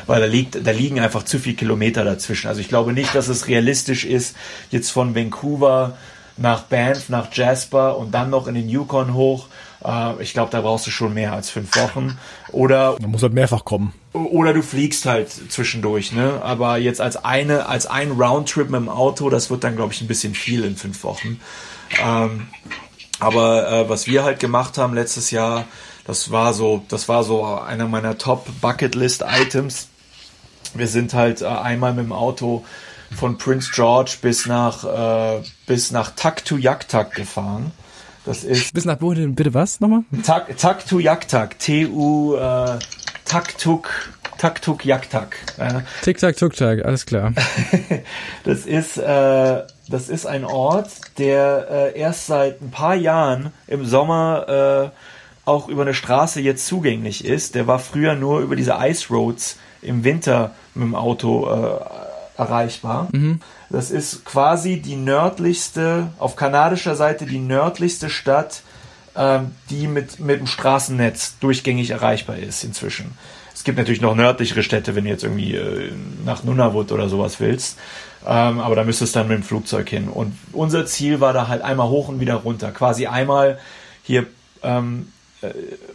weil da liegt, da liegen einfach zu viele Kilometer dazwischen. Also ich glaube nicht, dass es realistisch ist, jetzt von Vancouver nach Banff, nach Jasper und dann noch in den Yukon hoch. Äh, ich glaube, da brauchst du schon mehr als fünf Wochen. Oder man muss halt mehrfach kommen. Oder du fliegst halt zwischendurch, ne? Aber jetzt als eine, als ein Roundtrip mit dem Auto, das wird dann, glaube ich, ein bisschen viel in fünf Wochen. Ähm, aber äh, was wir halt gemacht haben letztes Jahr, das war so, das war so einer meiner Top Bucketlist Items wir sind halt äh, einmal mit dem Auto von Prince George bis nach äh, bis nach Taktu-Yaktak gefahren. Das ist bis nach wo denn bitte was nochmal? Tak Taktu-Yaktak, T U äh, Taktuk Taktuk Yaktak. Tick tak tuk tak, alles klar. das ist äh, das ist ein Ort, der äh, erst seit ein paar Jahren im Sommer äh, auch über eine Straße jetzt zugänglich ist. Der war früher nur über diese Ice Roads im Winter mit dem Auto äh, erreichbar. Mhm. Das ist quasi die nördlichste, auf kanadischer Seite die nördlichste Stadt, ähm, die mit, mit dem Straßennetz durchgängig erreichbar ist inzwischen. Es gibt natürlich noch nördlichere Städte, wenn du jetzt irgendwie äh, nach Nunavut oder sowas willst. Ähm, aber da müsstest du dann mit dem Flugzeug hin. Und unser Ziel war da halt einmal hoch und wieder runter. Quasi einmal hier ähm, äh,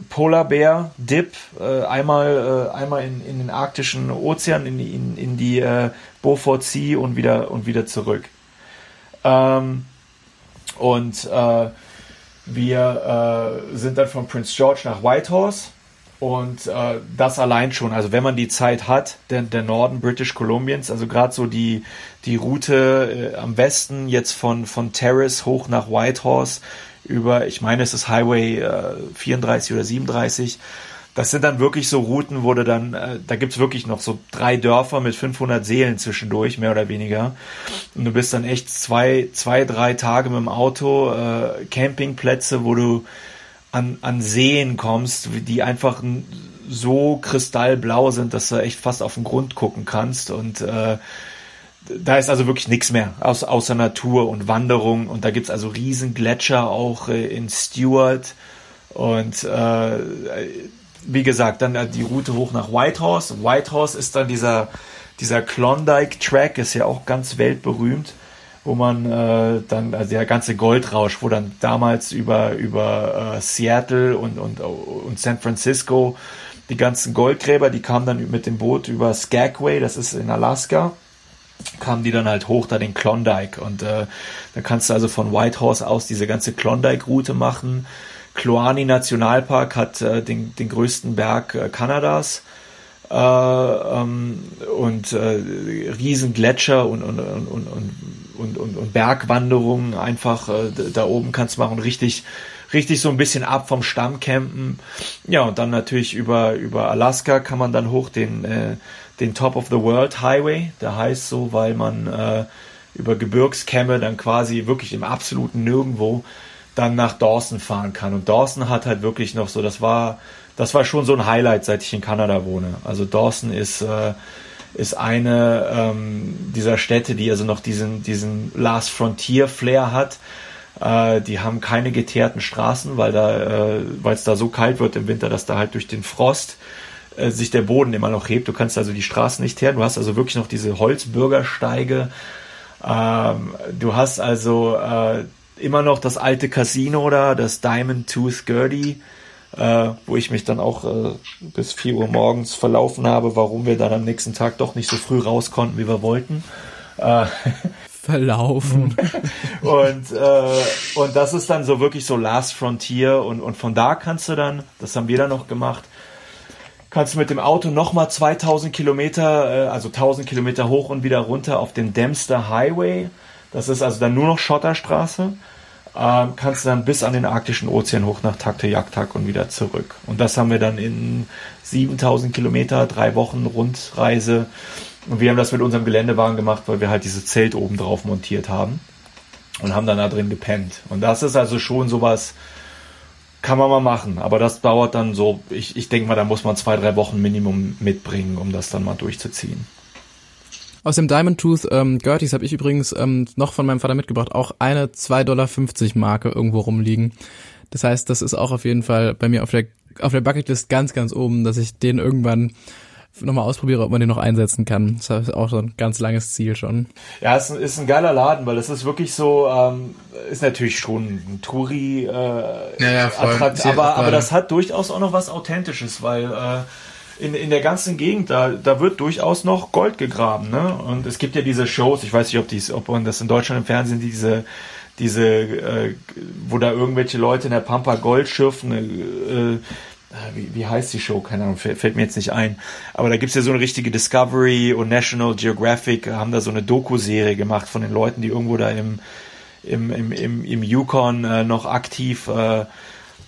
Polar Bear Dip, äh, einmal, äh, einmal in, in den arktischen Ozean, in, in, in die äh, Beaufort Sea und wieder, und wieder zurück. Ähm, und äh, wir äh, sind dann von Prince George nach Whitehorse und äh, das allein schon, also wenn man die Zeit hat, der, der Norden British Columbians, also gerade so die, die Route äh, am Westen jetzt von, von Terrace hoch nach Whitehorse über, ich meine es ist Highway äh, 34 oder 37, das sind dann wirklich so Routen, wo du dann, äh, da gibt's wirklich noch so drei Dörfer mit 500 Seelen zwischendurch, mehr oder weniger. Und du bist dann echt zwei, zwei drei Tage mit dem Auto, äh, Campingplätze, wo du an, an Seen kommst, die einfach so kristallblau sind, dass du echt fast auf den Grund gucken kannst und äh, da ist also wirklich nichts mehr aus, außer Natur und Wanderung. Und da gibt's also riesen Gletscher auch äh, in Stewart und äh, wie gesagt, dann die Route hoch nach Whitehorse. Whitehorse ist dann dieser, dieser Klondike Track, ist ja auch ganz weltberühmt wo man äh, dann, also der ganze Goldrausch, wo dann damals über, über äh, Seattle und, und, und San Francisco die ganzen Goldgräber, die kamen dann mit dem Boot über Skagway, das ist in Alaska, kamen die dann halt hoch da den Klondike und äh, da kannst du also von Whitehorse aus diese ganze Klondike-Route machen. Kloani Nationalpark hat äh, den, den größten Berg äh, Kanadas äh, ähm, und äh, riesen Gletscher und, und, und, und, und, und, und Bergwanderungen einfach äh, da oben kannst du machen richtig richtig so ein bisschen ab vom Stammcampen. Ja, und dann natürlich über, über Alaska kann man dann hoch den, äh, den Top of the World Highway. Der heißt so, weil man äh, über Gebirgskämme dann quasi wirklich im absoluten Nirgendwo dann nach Dawson fahren kann. Und Dawson hat halt wirklich noch so, das war, das war schon so ein Highlight, seit ich in Kanada wohne. Also Dawson ist, äh, ist eine ähm, dieser Städte, die also noch diesen, diesen Last Frontier Flair hat. Äh, die haben keine geteerten Straßen, weil da, äh, weil es da so kalt wird im Winter, dass da halt durch den Frost äh, sich der Boden immer noch hebt. Du kannst also die Straßen nicht teeren. Du hast also wirklich noch diese Holzbürgersteige. Ähm, du hast also äh, immer noch das alte Casino da, das Diamond Tooth Gertie äh, wo ich mich dann auch äh, bis 4 Uhr morgens verlaufen habe, warum wir dann am nächsten Tag doch nicht so früh raus konnten, wie wir wollten. Äh, verlaufen. und, äh, und das ist dann so wirklich so Last Frontier und, und von da kannst du dann, das haben wir dann noch gemacht, kannst du mit dem Auto nochmal 2000 Kilometer, äh, also 1000 Kilometer hoch und wieder runter auf den Dempster Highway. Das ist also dann nur noch Schotterstraße äh, kannst du dann bis an den arktischen Ozean hoch nach Takte und wieder zurück. Und das haben wir dann in 7000 Kilometer, drei Wochen Rundreise. Und wir haben das mit unserem Geländewagen gemacht, weil wir halt dieses Zelt oben drauf montiert haben und haben dann da drin gepennt. Und das ist also schon sowas, kann man mal machen, aber das dauert dann so, ich, ich denke mal, da muss man zwei, drei Wochen Minimum mitbringen, um das dann mal durchzuziehen. Aus dem Diamond Tooth ähm, Gerties habe ich übrigens ähm, noch von meinem Vater mitgebracht, auch eine 2,50 Dollar Marke irgendwo rumliegen. Das heißt, das ist auch auf jeden Fall bei mir auf der, auf der Bucketlist ganz, ganz oben, dass ich den irgendwann nochmal ausprobiere, ob man den noch einsetzen kann. Das ist auch so ein ganz langes Ziel schon. Ja, es ist ein geiler Laden, weil das ist wirklich so, ähm, ist natürlich schon ein Touri äh, ja, ja, Attrakt, aber, aber das hat durchaus auch noch was Authentisches, weil äh, in, in der ganzen Gegend, da, da wird durchaus noch Gold gegraben. Ne? Und es gibt ja diese Shows, ich weiß nicht, ob, dies, ob man das in Deutschland im Fernsehen, diese, diese äh, wo da irgendwelche Leute in der Pampa Gold schürfen, äh, wie, wie heißt die Show? Keine Ahnung, fällt, fällt mir jetzt nicht ein. Aber da gibt's ja so eine richtige Discovery und National Geographic haben da so eine Doku-Serie gemacht von den Leuten, die irgendwo da im, im, im, im, im Yukon äh, noch aktiv äh,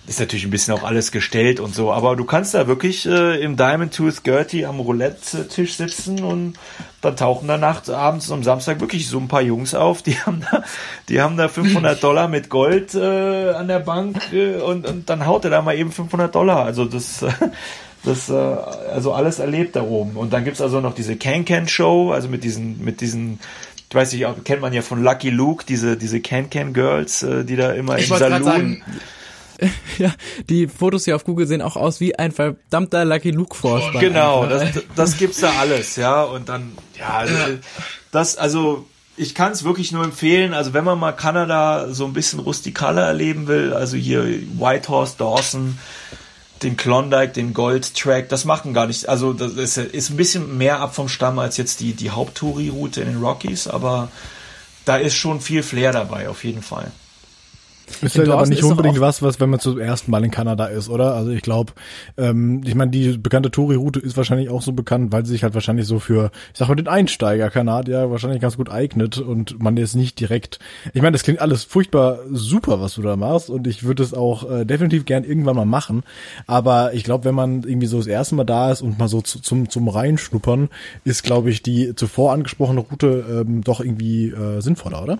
ist natürlich ein bisschen auch alles gestellt und so, aber du kannst da wirklich äh, im Diamond Tooth Gertie am Roulette-Tisch sitzen und dann tauchen da nachts, abends und am Samstag wirklich so ein paar Jungs auf, die haben da, die haben da 500 Dollar mit Gold äh, an der Bank äh, und, und dann haut er da mal eben 500 Dollar. Also das, äh, das, äh, also alles erlebt da oben. Und dann gibt's also noch diese Can-Can-Show, also mit diesen, mit diesen ich weiß nicht, kennt man ja von Lucky Luke, diese, diese Can-Can-Girls, äh, die da immer ich im Saloon ja, die Fotos hier auf Google sehen auch aus wie ein verdammter Lucky Luke Vorspann. Genau, das, das gibt's da alles, ja. Und dann, ja, also, das, also ich kann es wirklich nur empfehlen. Also wenn man mal Kanada so ein bisschen rustikaler erleben will, also hier Whitehorse, Dawson, den Klondike, den Gold Track, das machen gar nicht. Also das ist, ist ein bisschen mehr ab vom Stamm als jetzt die die Haupttouri-Route in den Rockies, aber da ist schon viel Flair dabei auf jeden Fall. Ist halt aber nicht unbedingt was, was, wenn man zum ersten Mal in Kanada ist, oder? Also ich glaube, ähm, ich meine, die bekannte Touri-Route ist wahrscheinlich auch so bekannt, weil sie sich halt wahrscheinlich so für, ich sag mal, den Einsteiger Kanadier wahrscheinlich ganz gut eignet und man jetzt nicht direkt, ich meine, das klingt alles furchtbar super, was du da machst und ich würde es auch äh, definitiv gern irgendwann mal machen, aber ich glaube, wenn man irgendwie so das erste Mal da ist und mal so zu, zum, zum Reinschnuppern, ist, glaube ich, die zuvor angesprochene Route ähm, doch irgendwie äh, sinnvoller, oder?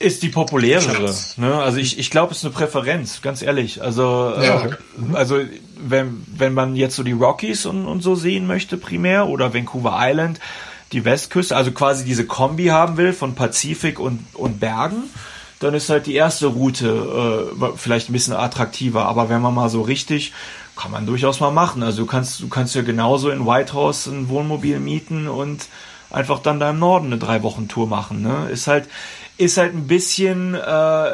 Ist die populärere. Ne? Also ich, ich glaube, es ist eine Präferenz, ganz ehrlich. Also, ja, okay. äh, also wenn, wenn man jetzt so die Rockies und, und so sehen möchte primär oder Vancouver Island, die Westküste, also quasi diese Kombi haben will von Pazifik und, und Bergen, dann ist halt die erste Route äh, vielleicht ein bisschen attraktiver. Aber wenn man mal so richtig, kann man durchaus mal machen. Also du kannst, du kannst ja genauso in Whitehouse ein Wohnmobil mieten und einfach dann da im Norden eine drei Wochen Tour machen. Ne? Ist halt, ist halt ein bisschen, äh,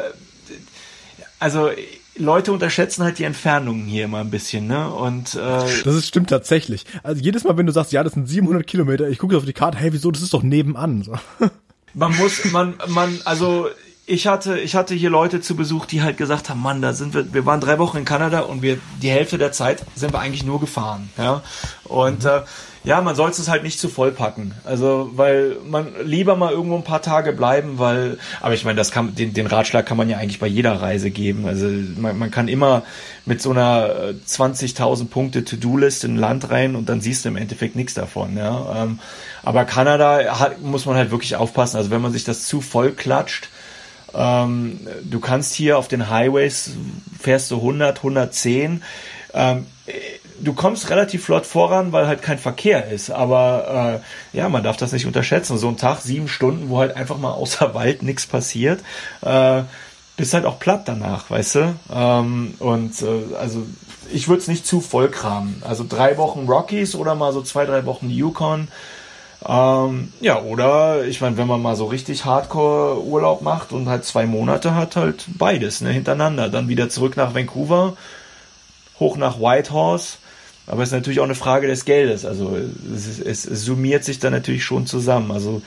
also Leute unterschätzen halt die Entfernungen hier immer ein bisschen, ne? Und äh, das ist, stimmt tatsächlich. Also jedes Mal, wenn du sagst, ja, das sind 700 Kilometer, ich gucke auf die Karte, hey, wieso? Das ist doch nebenan. So. Man muss, man, man, also ich hatte, ich hatte hier Leute zu Besuch, die halt gesagt haben, Mann, da sind wir, wir waren drei Wochen in Kanada und wir die Hälfte der Zeit sind wir eigentlich nur gefahren, ja. Und mhm. äh, ja, man soll es halt nicht zu voll packen. Also, weil man lieber mal irgendwo ein paar Tage bleiben, weil, aber ich meine, das kann, den, den Ratschlag kann man ja eigentlich bei jeder Reise geben. Also, man, man kann immer mit so einer 20.000 äh, Punkte To-Do-List in ein Land rein und dann siehst du im Endeffekt nichts davon, ja. Ähm, aber Kanada hat, muss man halt wirklich aufpassen. Also, wenn man sich das zu voll klatscht, ähm, du kannst hier auf den Highways fährst du 100, 110, ähm, du kommst relativ flott voran, weil halt kein Verkehr ist. Aber äh, ja, man darf das nicht unterschätzen. So ein Tag, sieben Stunden, wo halt einfach mal außer Wald nichts passiert, äh, bist halt auch platt danach, weißt du? Ähm, und äh, also ich würde es nicht zu voll kramen. Also drei Wochen Rockies oder mal so zwei, drei Wochen Yukon. Ähm, ja, oder ich meine, wenn man mal so richtig Hardcore Urlaub macht und halt zwei Monate hat, halt beides, ne, hintereinander. Dann wieder zurück nach Vancouver, hoch nach Whitehorse aber es ist natürlich auch eine Frage des Geldes. Also es, es, es summiert sich dann natürlich schon zusammen. Also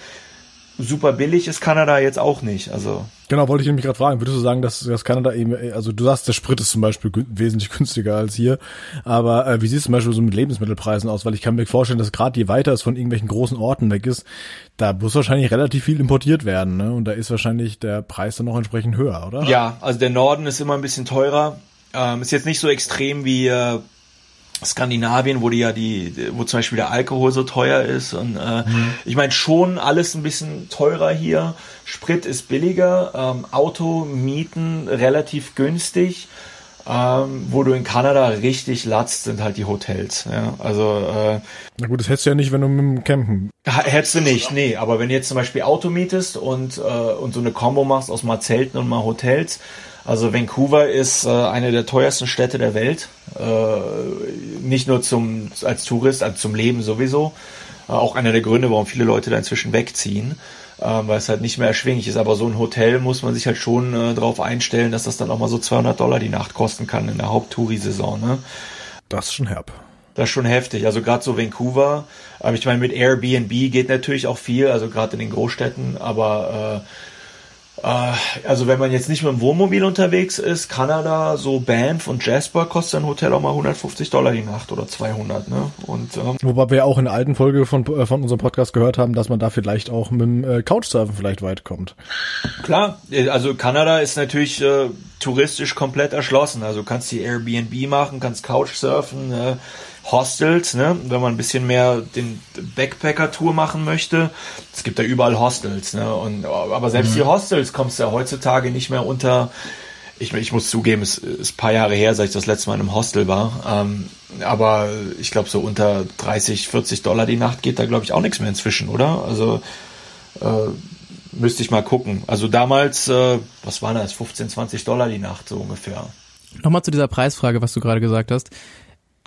super billig ist Kanada jetzt auch nicht. Also genau, wollte ich nämlich gerade fragen. Würdest du sagen, dass, dass Kanada eben, also du sagst, der Sprit ist zum Beispiel wesentlich günstiger als hier, aber äh, wie sieht es zum Beispiel so mit Lebensmittelpreisen aus? Weil ich kann mir vorstellen, dass gerade je weiter es von irgendwelchen großen Orten weg ist, da muss wahrscheinlich relativ viel importiert werden, ne? Und da ist wahrscheinlich der Preis dann noch entsprechend höher, oder? Ja, also der Norden ist immer ein bisschen teurer. Ähm, ist jetzt nicht so extrem wie äh, Skandinavien, wo die ja die, wo zum Beispiel der Alkohol so teuer ist und äh, mhm. ich meine schon alles ein bisschen teurer hier. Sprit ist billiger, ähm, Auto mieten relativ günstig. Ähm, wo du in Kanada richtig latzt, sind halt die Hotels. Ja, also äh, na gut, das hättest du ja nicht, wenn du mit dem Campen. Hättest du nicht, nee. Aber wenn du jetzt zum Beispiel Auto mietest und äh, und so eine Combo machst aus mal Zelten und mal Hotels, also Vancouver ist äh, eine der teuersten Städte der Welt. Äh, nicht nur zum, als Tourist, also zum Leben sowieso. Äh, auch einer der Gründe, warum viele Leute da inzwischen wegziehen, äh, weil es halt nicht mehr erschwinglich ist. Aber so ein Hotel muss man sich halt schon äh, darauf einstellen, dass das dann auch mal so 200 Dollar die Nacht kosten kann in der Haupttourisaison. Ne? Das ist schon herb. Das ist schon heftig. Also gerade so Vancouver. Aber ich meine, mit Airbnb geht natürlich auch viel, also gerade in den Großstädten. Aber Äh, also wenn man jetzt nicht mit dem Wohnmobil unterwegs ist, Kanada, so Banff und Jasper kostet ein Hotel auch mal 150 Dollar die Nacht oder 200, ne? Und ähm, wobei wir auch in der alten Folge von äh, von unserem Podcast gehört haben, dass man da vielleicht auch mit dem äh, Couchsurfen vielleicht weit kommt. Klar, äh, also Kanada ist natürlich äh, touristisch komplett erschlossen. Also kannst die Airbnb machen, kannst Couchsurfen. Äh, Hostels, ne? wenn man ein bisschen mehr den Backpacker-Tour machen möchte. Es gibt da überall Hostels, ne? Und, aber selbst mhm. die Hostels kommst du ja heutzutage nicht mehr unter. Ich, ich muss zugeben, es ist ein paar Jahre her, seit ich das letzte Mal in einem Hostel war. Ähm, aber ich glaube, so unter 30, 40 Dollar die Nacht geht da, glaube ich, auch nichts mehr inzwischen, oder? Also äh, müsste ich mal gucken. Also damals, äh, was waren das, 15, 20 Dollar die Nacht so ungefähr. Nochmal zu dieser Preisfrage, was du gerade gesagt hast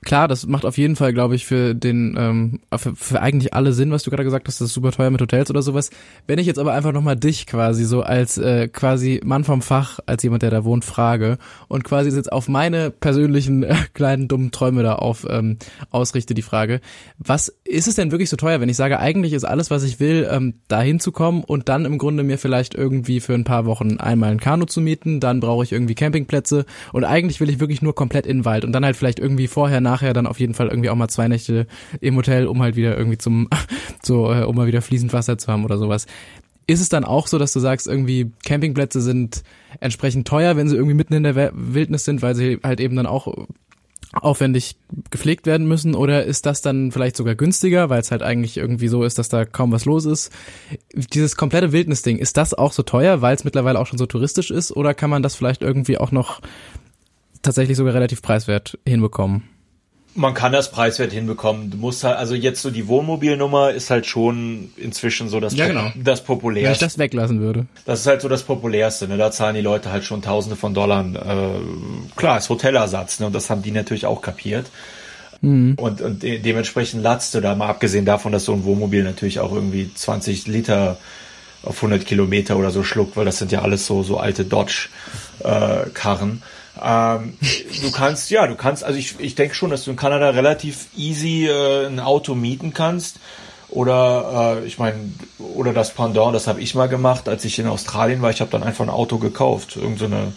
klar, das macht auf jeden Fall, glaube ich, für den, ähm, für, für eigentlich alle Sinn, was du gerade gesagt hast, das ist super teuer mit Hotels oder sowas. Wenn ich jetzt aber einfach nochmal dich quasi so als äh, quasi Mann vom Fach, als jemand, der da wohnt, frage und quasi jetzt auf meine persönlichen äh, kleinen dummen Träume da auf ähm, ausrichte die Frage, was ist es denn wirklich so teuer, wenn ich sage, eigentlich ist alles, was ich will, ähm, da hinzukommen und dann im Grunde mir vielleicht irgendwie für ein paar Wochen einmal ein Kanu zu mieten, dann brauche ich irgendwie Campingplätze und eigentlich will ich wirklich nur komplett in den Wald und dann halt vielleicht irgendwie vorher nach nachher dann auf jeden Fall irgendwie auch mal zwei Nächte im Hotel, um halt wieder irgendwie zum, so, äh, um mal wieder fließend Wasser zu haben oder sowas. Ist es dann auch so, dass du sagst, irgendwie Campingplätze sind entsprechend teuer, wenn sie irgendwie mitten in der Wildnis sind, weil sie halt eben dann auch aufwendig gepflegt werden müssen oder ist das dann vielleicht sogar günstiger, weil es halt eigentlich irgendwie so ist, dass da kaum was los ist? Dieses komplette Wildnisding, ist das auch so teuer, weil es mittlerweile auch schon so touristisch ist oder kann man das vielleicht irgendwie auch noch tatsächlich sogar relativ preiswert hinbekommen? Man kann das preiswert hinbekommen. Du musst halt, also jetzt so die Wohnmobilnummer ist halt schon inzwischen so das, ja, genau. das populärste. Wenn ich das weglassen würde. Das ist halt so das populärste, ne? Da zahlen die Leute halt schon Tausende von Dollar. Äh, klar, ist Hotellersatz, ne? Und das haben die natürlich auch kapiert. Mhm. Und, und de dementsprechend latzt du da mal abgesehen davon, dass so ein Wohnmobil natürlich auch irgendwie 20 Liter auf 100 Kilometer oder so schluckt, weil das sind ja alles so, so alte Dodge-Karren. Äh, ähm, du kannst, ja, du kannst, also ich, ich denke schon, dass du in Kanada relativ easy äh, ein Auto mieten kannst. Oder äh, ich meine, oder das Pendant, das habe ich mal gemacht, als ich in Australien war. Ich habe dann einfach ein Auto gekauft, irgend so eine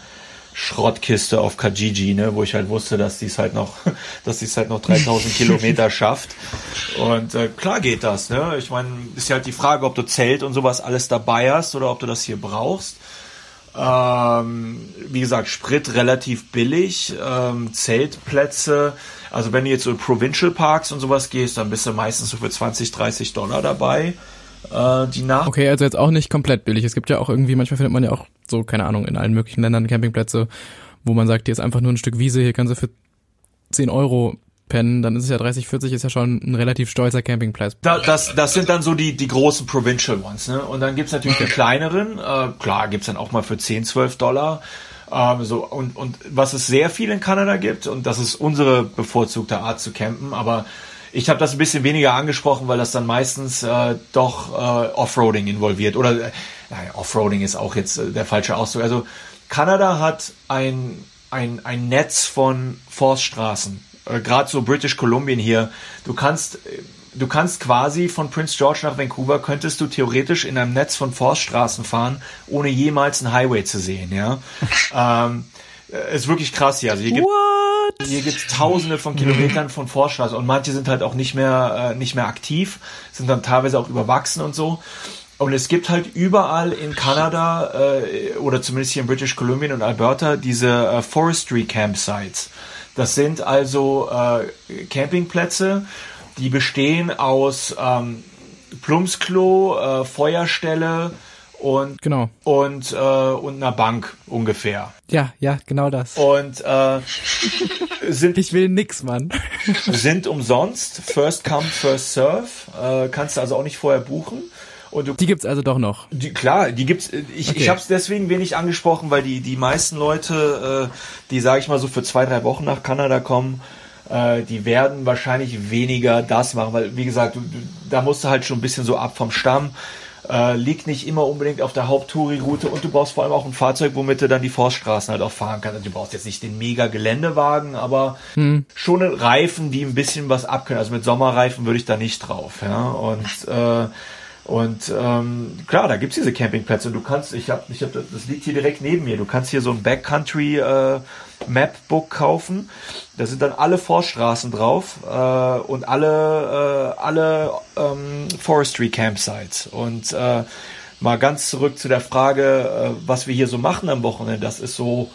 Schrottkiste auf Kijiji, ne, wo ich halt wusste, dass dies halt noch, dass dies halt noch 3000 Kilometer schafft. Und äh, klar geht das, ne. Ich meine, ist ja halt die Frage, ob du Zelt und sowas alles dabei hast oder ob du das hier brauchst. Ähm, wie gesagt, Sprit relativ billig, ähm, Zeltplätze. Also wenn du jetzt so in Provincial Parks und sowas gehst, dann bist du meistens so für 20, 30 Dollar dabei. Äh, die Nacht. Okay, also jetzt auch nicht komplett billig. Es gibt ja auch irgendwie, manchmal findet man ja auch so, keine Ahnung, in allen möglichen Ländern Campingplätze, wo man sagt, hier ist einfach nur ein Stück Wiese, hier kannst du für 10 Euro pennen, dann ist es ja 30, 40 ist ja schon ein relativ stolzer Campingplatz. Da, das, das sind dann so die, die großen Provincial Ones, ne? Und dann gibt's natürlich okay. die kleineren, äh, klar, gibt's dann auch mal für 10, 12 Dollar. Ähm, so, und, und was es sehr viel in Kanada gibt, und das ist unsere bevorzugte Art zu campen, aber ich habe das ein bisschen weniger angesprochen, weil das dann meistens äh, doch äh, Offroading involviert. Oder äh, Offroading ist auch jetzt äh, der falsche Ausdruck. Also Kanada hat ein, ein, ein Netz von Forststraßen äh, gerade so British Columbia hier, du kannst, du kannst quasi von Prince George nach Vancouver könntest du theoretisch in einem Netz von Forststraßen fahren, ohne jemals einen Highway zu sehen, ja. ähm, äh, ist wirklich krass hier. Also hier gibt hier gibt's Tausende von Kilometern von Forststraßen und manche sind halt auch nicht mehr äh, nicht mehr aktiv, sind dann teilweise auch überwachsen und so. Und es gibt halt überall in Kanada äh, oder zumindest hier in British Columbia und Alberta diese äh, Forestry Campsites. Das sind also äh, Campingplätze, die bestehen aus ähm, Plumpsklo, äh, Feuerstelle und genau und äh, und einer Bank ungefähr. Ja, ja, genau das. Und äh, sind ich will nix, Mann. sind umsonst, first come first serve. Äh, kannst du also auch nicht vorher buchen. Und du, die gibt's also doch noch. Die, klar, die gibt's. Ich, okay. ich habe es deswegen wenig angesprochen, weil die die meisten Leute, äh, die sage ich mal so für zwei drei Wochen nach Kanada kommen, äh, die werden wahrscheinlich weniger das machen, weil wie gesagt, du, du, da musst du halt schon ein bisschen so ab vom Stamm. Äh, liegt nicht immer unbedingt auf der Haupttouri-Route und du brauchst vor allem auch ein Fahrzeug, womit du dann die Forststraßen halt auch fahren kannst. Also du brauchst jetzt nicht den mega Geländewagen, aber hm. schon Reifen, die ein bisschen was abkönnen. Also mit Sommerreifen würde ich da nicht drauf. Ja? Und äh, Und ähm, klar, da gibt's diese Campingplätze. Du kannst, ich habe, ich hab, das liegt hier direkt neben mir. Du kannst hier so ein Backcountry äh, Mapbook kaufen. Da sind dann alle Forststraßen drauf äh, und alle äh, alle ähm, Forestry Campsites. Und äh, mal ganz zurück zu der Frage, äh, was wir hier so machen am Wochenende. Das ist so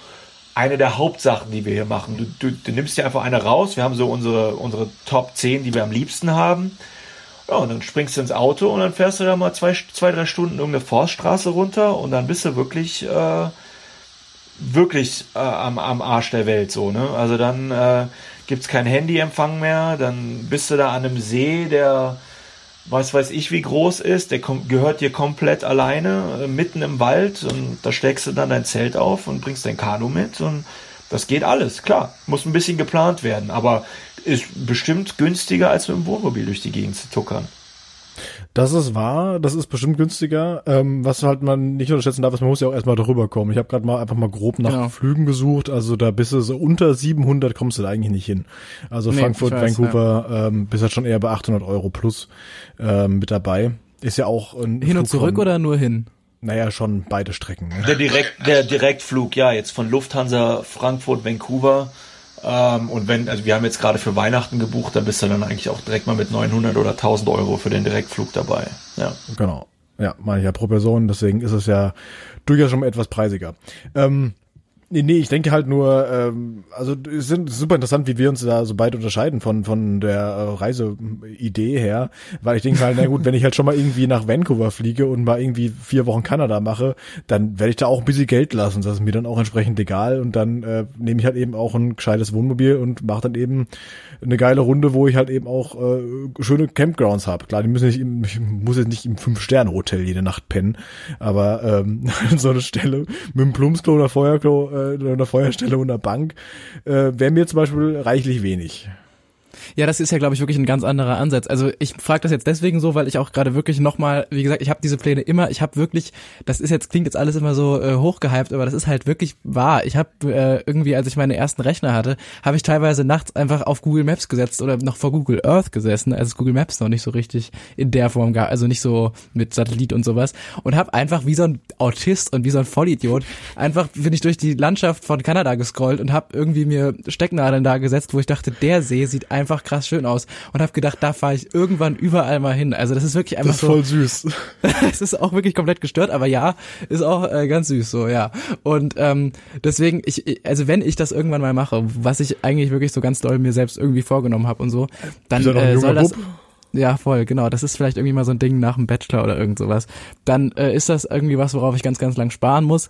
eine der Hauptsachen, die wir hier machen. Du, du, du nimmst dir einfach eine raus. Wir haben so unsere unsere Top 10, die wir am liebsten haben ja, und dann springst du ins Auto und dann fährst du da mal zwei, zwei drei Stunden irgendeine Forststraße runter und dann bist du wirklich, äh, wirklich äh, am, am Arsch der Welt so, ne? Also dann äh, gibt's kein Handyempfang mehr, dann bist du da an einem See, der weiß weiß ich wie groß ist, der gehört dir komplett alleine, äh, mitten im Wald und da steckst du dann dein Zelt auf und bringst dein Kanu mit und das geht alles, klar. Muss ein bisschen geplant werden, aber ist bestimmt günstiger, als mit dem Wohnmobil durch die Gegend zu tuckern. Das ist wahr, das ist bestimmt günstiger. Ähm, was halt man nicht unterschätzen darf, ist, man muss ja auch erstmal darüber kommen. Ich habe gerade mal einfach mal grob nach genau. Flügen gesucht. Also da bist du so unter 700 kommst du da eigentlich nicht hin. Also nee, Frankfurt, weiß, Vancouver, ja. ähm, bist halt schon eher bei 800 Euro plus ähm, mit dabei. Ist ja auch ein Hin und zurück von, oder nur hin? Naja, schon beide Strecken. Ne? Der, Direkt, der Direktflug, ja, jetzt von Lufthansa Frankfurt, Vancouver ähm, und wenn, also wir haben jetzt gerade für Weihnachten gebucht, da bist du dann eigentlich auch direkt mal mit 900 oder 1000 Euro für den Direktflug dabei. Ja. Genau. Ja, meine ich ja pro Person, deswegen ist es ja durchaus schon etwas preisiger. Ähm, Nee, nee, ich denke halt nur, ähm, also es sind super interessant, wie wir uns da so beide unterscheiden von von der äh, Reiseidee her, weil ich denke halt, na gut, wenn ich halt schon mal irgendwie nach Vancouver fliege und mal irgendwie vier Wochen Kanada mache, dann werde ich da auch ein bisschen Geld lassen, das ist mir dann auch entsprechend egal. Und dann äh, nehme ich halt eben auch ein gescheites Wohnmobil und mache dann eben eine geile Runde, wo ich halt eben auch äh, schöne Campgrounds habe. Klar, die müssen nicht im, ich muss jetzt nicht im Fünf-Sterne-Hotel jede Nacht pennen, aber ähm, so eine Stelle mit einem Plumpsklo oder Feuerklo äh, einer Feuerstelle und einer Bank äh, wäre mir zum Beispiel reichlich wenig. Ja, das ist ja, glaube ich, wirklich ein ganz anderer Ansatz. Also ich frage das jetzt deswegen so, weil ich auch gerade wirklich nochmal, wie gesagt, ich habe diese Pläne immer, ich habe wirklich, das ist jetzt, klingt jetzt alles immer so äh, hochgehypt, aber das ist halt wirklich wahr. Ich habe äh, irgendwie, als ich meine ersten Rechner hatte, habe ich teilweise nachts einfach auf Google Maps gesetzt oder noch vor Google Earth gesessen, als Google Maps noch nicht so richtig in der Form gab, also nicht so mit Satellit und sowas und habe einfach wie so ein Autist und wie so ein Vollidiot einfach bin ich durch die Landschaft von Kanada gescrollt und habe irgendwie mir Stecknadeln da gesetzt, wo ich dachte, der See sieht einfach krass schön aus und habe gedacht, da fahre ich irgendwann überall mal hin. Also das ist wirklich einfach das ist so. voll süß. es ist auch wirklich komplett gestört, aber ja, ist auch äh, ganz süß so, ja. Und ähm, deswegen, ich, also wenn ich das irgendwann mal mache, was ich eigentlich wirklich so ganz doll mir selbst irgendwie vorgenommen habe und so, dann äh, soll das. Bub? Ja, voll, genau. Das ist vielleicht irgendwie mal so ein Ding nach dem Bachelor oder irgend sowas. Dann äh, ist das irgendwie was, worauf ich ganz, ganz lang sparen muss.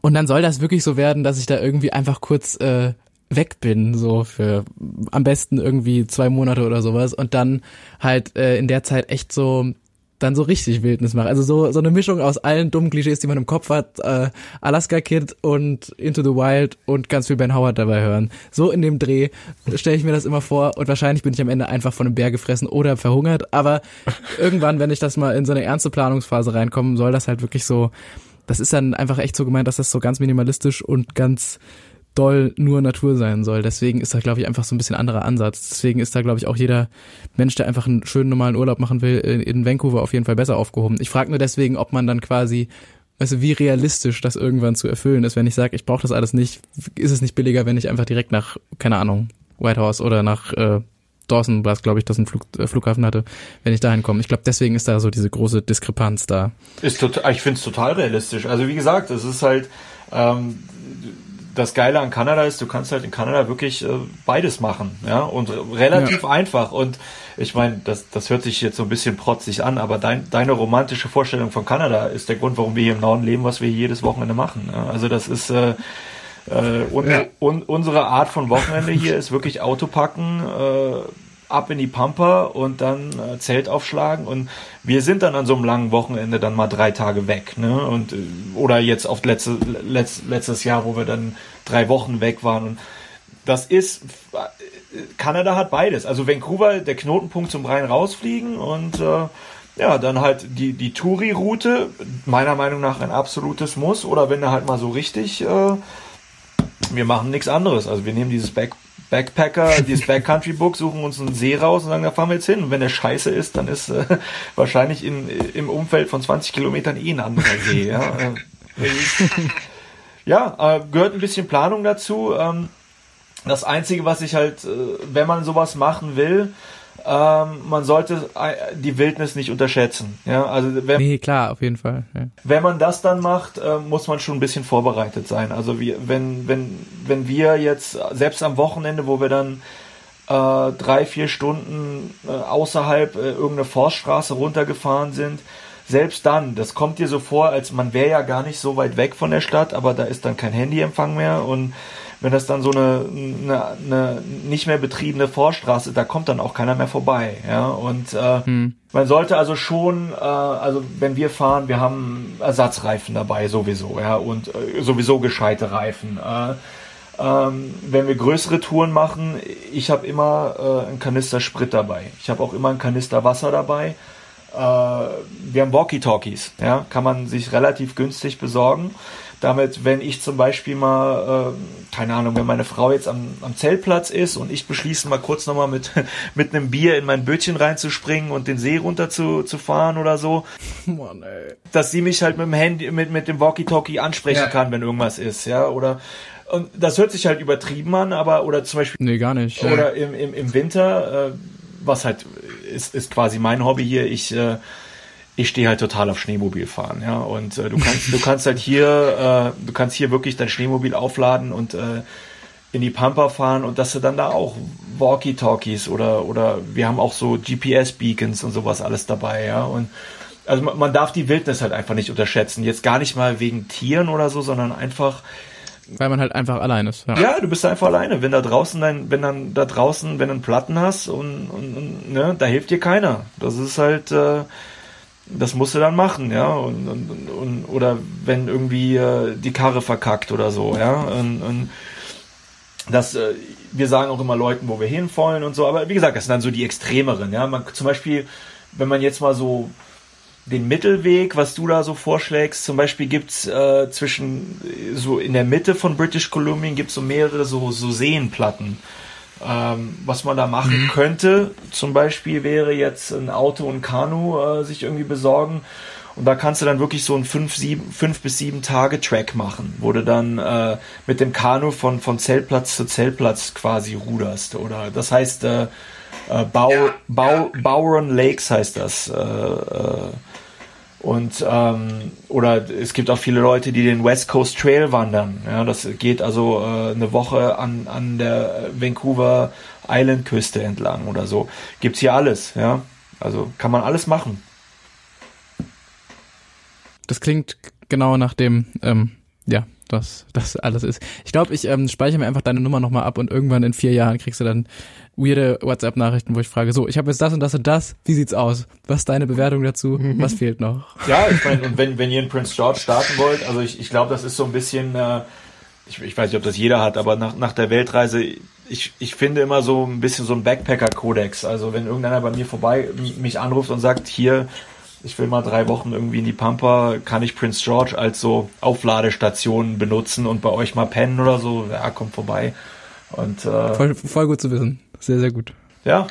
Und dann soll das wirklich so werden, dass ich da irgendwie einfach kurz äh, weg bin, so für am besten irgendwie zwei Monate oder sowas und dann halt äh, in der Zeit echt so dann so richtig Wildnis mache. Also so so eine Mischung aus allen dummen Klischees, die man im Kopf hat, äh, Alaska Kid und Into the Wild und ganz viel Ben Howard dabei hören. So in dem Dreh stelle ich mir das immer vor und wahrscheinlich bin ich am Ende einfach von einem Bär gefressen oder verhungert, aber irgendwann, wenn ich das mal in so eine ernste Planungsphase reinkomme, soll das halt wirklich so das ist dann einfach echt so gemeint, dass das so ganz minimalistisch und ganz doll nur Natur sein soll. Deswegen ist da, glaube ich, einfach so ein bisschen anderer Ansatz. Deswegen ist da, glaube ich, auch jeder Mensch, der einfach einen schönen normalen Urlaub machen will, in Vancouver auf jeden Fall besser aufgehoben. Ich frage nur deswegen, ob man dann quasi, weißt du, wie realistisch das irgendwann zu erfüllen ist. Wenn ich sage, ich brauche das alles nicht, ist es nicht billiger, wenn ich einfach direkt nach, keine Ahnung, Whitehorse oder nach äh, Dawson war es, glaube ich, dass ein Flug, äh, Flughafen hatte, wenn ich dahin komme. Ich glaube, deswegen ist da so diese große Diskrepanz da. Ist total, ich finde es total realistisch. Also wie gesagt, es ist halt, ähm, das Geile an Kanada ist, du kannst halt in Kanada wirklich äh, beides machen, ja, und relativ ja. einfach. Und ich meine, das, das hört sich jetzt so ein bisschen protzig an, aber dein, deine romantische Vorstellung von Kanada ist der Grund, warum wir hier im Norden leben, was wir jedes Wochenende machen. Ja? Also das ist äh, äh, und, ja. un, unsere Art von Wochenende hier ist wirklich Auto packen, äh, ab in die Pampa und dann äh, Zelt aufschlagen und wir sind dann an so einem langen Wochenende dann mal drei Tage weg, ne? Und äh, oder jetzt auf letzte, letzt, letztes Jahr, wo wir dann drei Wochen weg waren und das ist Kanada hat beides. Also Vancouver, der Knotenpunkt zum rein rausfliegen und äh, ja, dann halt die, die Touri-Route, meiner Meinung nach ein absolutes Muss. Oder wenn er halt mal so richtig, äh, wir machen nichts anderes. Also wir nehmen dieses Back, Backpacker, dieses Backcountry Book, suchen uns einen See raus und sagen, da fahren wir jetzt hin. Und wenn der scheiße ist, dann ist äh, wahrscheinlich in, im Umfeld von 20 Kilometern eh ein anderer See. Ja, äh, ja äh, gehört ein bisschen Planung dazu. Ähm, das Einzige, was ich halt, äh, wenn man sowas machen will, ähm, man sollte äh, die Wildnis nicht unterschätzen. Ja, also wenn, nee, klar, auf jeden Fall. Ja. Wenn man das dann macht, äh, muss man schon ein bisschen vorbereitet sein. Also wie, wenn, wenn, wenn wir jetzt, selbst am Wochenende, wo wir dann äh, drei, vier Stunden äh, außerhalb äh, irgendeine Forststraße runtergefahren sind, selbst dann, das kommt dir so vor, als man wäre ja gar nicht so weit weg von der Stadt, aber da ist dann kein Handyempfang mehr und wenn das dann so eine, eine, eine nicht mehr betriebene Vorstraße, da kommt dann auch keiner mehr vorbei. Ja, und äh, hm. man sollte also schon, äh, also wenn wir fahren, wir haben Ersatzreifen dabei sowieso, ja, und äh, sowieso gescheite Reifen. Äh, ähm, wenn wir größere Touren machen, ich habe immer äh, einen Kanister Sprit dabei. Ich habe auch immer einen Kanister Wasser dabei. Äh, wir haben Walkie-Talkies, ja, kann man sich relativ günstig besorgen damit, wenn ich zum Beispiel mal, äh, keine Ahnung, wenn meine Frau jetzt am, am Zeltplatz ist und ich beschließe mal kurz nochmal mit, mit einem Bier in mein Bötchen reinzuspringen und den See runter zu, zu fahren oder so, Mann, ey. dass sie mich halt mit dem Handy, mit, mit dem Walkie-Talkie ansprechen ja. kann, wenn irgendwas ist, ja, oder und das hört sich halt übertrieben an, aber oder zum Beispiel nee gar nicht oder ja. im, im, im Winter, äh, was halt ist, ist quasi mein Hobby hier. Ich äh, ich stehe halt total auf Schneemobilfahren, ja. Und äh, du kannst, du kannst halt hier, äh, du kannst hier wirklich dein Schneemobil aufladen und äh, in die Pampa fahren und dass du dann da auch Walkie-Talkies oder oder wir haben auch so GPS-Beacons und sowas alles dabei, ja. Und also man, man darf die Wildnis halt einfach nicht unterschätzen. Jetzt gar nicht mal wegen Tieren oder so, sondern einfach weil man halt einfach allein ist. Ja. ja, du bist einfach alleine. Wenn da draußen dein, wenn dann da draußen, wenn du einen Platten hast und, und, und ne, da hilft dir keiner. Das ist halt äh, das musst du dann machen, ja, und, und, und oder wenn irgendwie äh, die Karre verkackt oder so, ja, und, und das, äh, wir sagen auch immer Leuten, wo wir hinfallen und so, aber wie gesagt, das sind dann so die Extremeren, ja, man, zum Beispiel, wenn man jetzt mal so den Mittelweg, was du da so vorschlägst, zum Beispiel gibt's äh, zwischen, so in der Mitte von British Columbia gibt's so mehrere so, so Seenplatten, ähm, was man da machen mhm. könnte, zum Beispiel wäre jetzt ein Auto und Kanu äh, sich irgendwie besorgen. Und da kannst du dann wirklich so einen 5 fünf bis 7 Tage Track machen, wo du dann äh, mit dem Kanu von, von Zeltplatz zu Zeltplatz quasi ruderst. Oder das heißt äh, äh, Bau, ja, Bau, ja. Bowron Lakes heißt das. Und ähm, oder es gibt auch viele Leute, die den West Coast Trail wandern. Ja, das geht also äh, eine Woche an, an der Vancouver Island Küste entlang oder so. Gibt's hier alles, ja. Also kann man alles machen. Das klingt genau nach dem, ähm, ja, was das alles ist. Ich glaube, ich ähm, speichere mir einfach deine Nummer nochmal ab und irgendwann in vier Jahren kriegst du dann weirde WhatsApp-Nachrichten, wo ich frage, so, ich habe jetzt das und das und das, wie sieht's aus? Was ist deine Bewertung dazu? Was fehlt noch? Ja, ich meine, und wenn, wenn ihr in Prince George starten wollt, also ich, ich glaube, das ist so ein bisschen, äh, ich, ich weiß nicht, ob das jeder hat, aber nach, nach der Weltreise, ich, ich finde immer so ein bisschen so ein Backpacker-Kodex. Also wenn irgendeiner bei mir vorbei mich anruft und sagt, hier, ich will mal drei Wochen irgendwie in die Pampa, kann ich Prince George als so Aufladestation benutzen und bei euch mal pennen oder so, ja, kommt vorbei. Und, äh, voll, voll gut zu wissen. Sehr, sehr gut. Ja,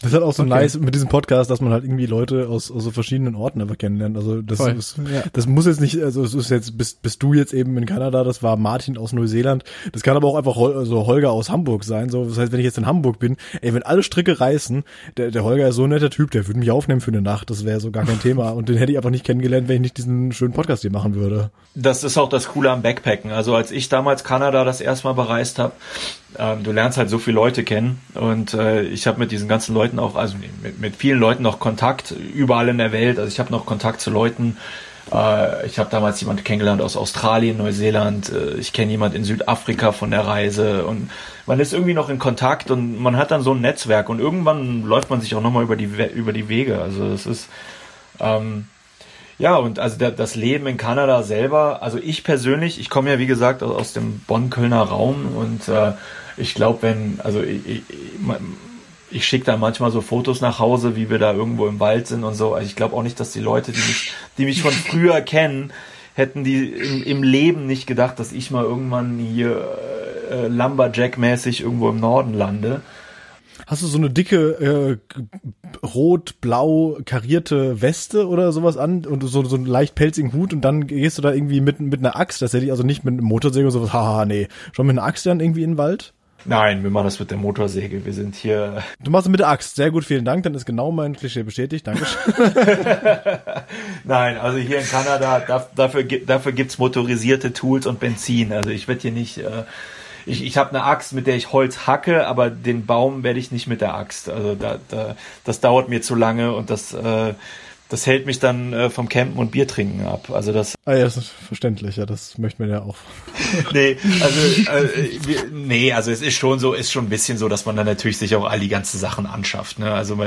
das ist halt auch so okay. nice mit diesem Podcast, dass man halt irgendwie Leute aus, aus so verschiedenen Orten einfach kennenlernt. Also das, ist, ja. das muss jetzt nicht, also es ist jetzt, bist, bist du jetzt eben in Kanada, das war Martin aus Neuseeland. Das kann aber auch einfach Hol so Holger aus Hamburg sein. So, das heißt, wenn ich jetzt in Hamburg bin, ey, wenn alle Stricke reißen, der, der Holger ist so ein netter Typ, der würde mich aufnehmen für eine Nacht. Das wäre so gar kein Thema. Und den hätte ich einfach nicht kennengelernt, wenn ich nicht diesen schönen Podcast hier machen würde. Das ist auch das Coole am Backpacken. Also als ich damals Kanada das erste Mal bereist habe, ähm, du lernst halt so viele Leute kennen und äh, ich habe mit diesen ganzen Leuten auch, also mit, mit vielen Leuten noch Kontakt überall in der Welt. Also ich habe noch Kontakt zu Leuten. Äh, ich habe damals jemanden kennengelernt aus Australien, Neuseeland. Äh, ich kenne jemand in Südafrika von der Reise und man ist irgendwie noch in Kontakt und man hat dann so ein Netzwerk und irgendwann läuft man sich auch nochmal über die über die Wege. Also es ist ähm, ja, und also das Leben in Kanada selber, also ich persönlich, ich komme ja wie gesagt aus dem Bonn-Kölner Raum und äh, ich glaube, wenn, also ich, ich, ich schicke da manchmal so Fotos nach Hause, wie wir da irgendwo im Wald sind und so. Also ich glaube auch nicht, dass die Leute, die mich, die mich von früher kennen, hätten die im, im, Leben nicht gedacht, dass ich mal irgendwann hier äh, Lumberjack-mäßig irgendwo im Norden lande. Hast du so eine dicke äh, rot-blau karierte Weste oder sowas an und so, so einen leicht pelzigen Hut und dann gehst du da irgendwie mit, mit einer Axt, das hätte ich also nicht mit einem Motorsäge oder sowas, haha, nee. Schon mit einer Axt dann irgendwie in den Wald? Nein, wir machen das mit der Motorsäge. Wir sind hier. Du machst es mit der Axt. Sehr gut, vielen Dank. Dann ist genau mein Klischee bestätigt. Dankeschön. Nein, also hier in Kanada, dafür, dafür gibt's motorisierte Tools und Benzin. Also ich werde hier nicht. Äh, ich, ich habe eine Axt, mit der ich Holz hacke, aber den Baum werde ich nicht mit der Axt. Also da, da, das dauert mir zu lange und das. Äh, das hält mich dann äh, vom Campen und Bier trinken ab. Also das. Ah ja, das ist verständlich, ja, das möchte man ja auch. nee, also äh, wir, nee, also es ist schon so, ist schon ein bisschen so, dass man dann natürlich sich auch all die ganzen Sachen anschafft. Ne? Also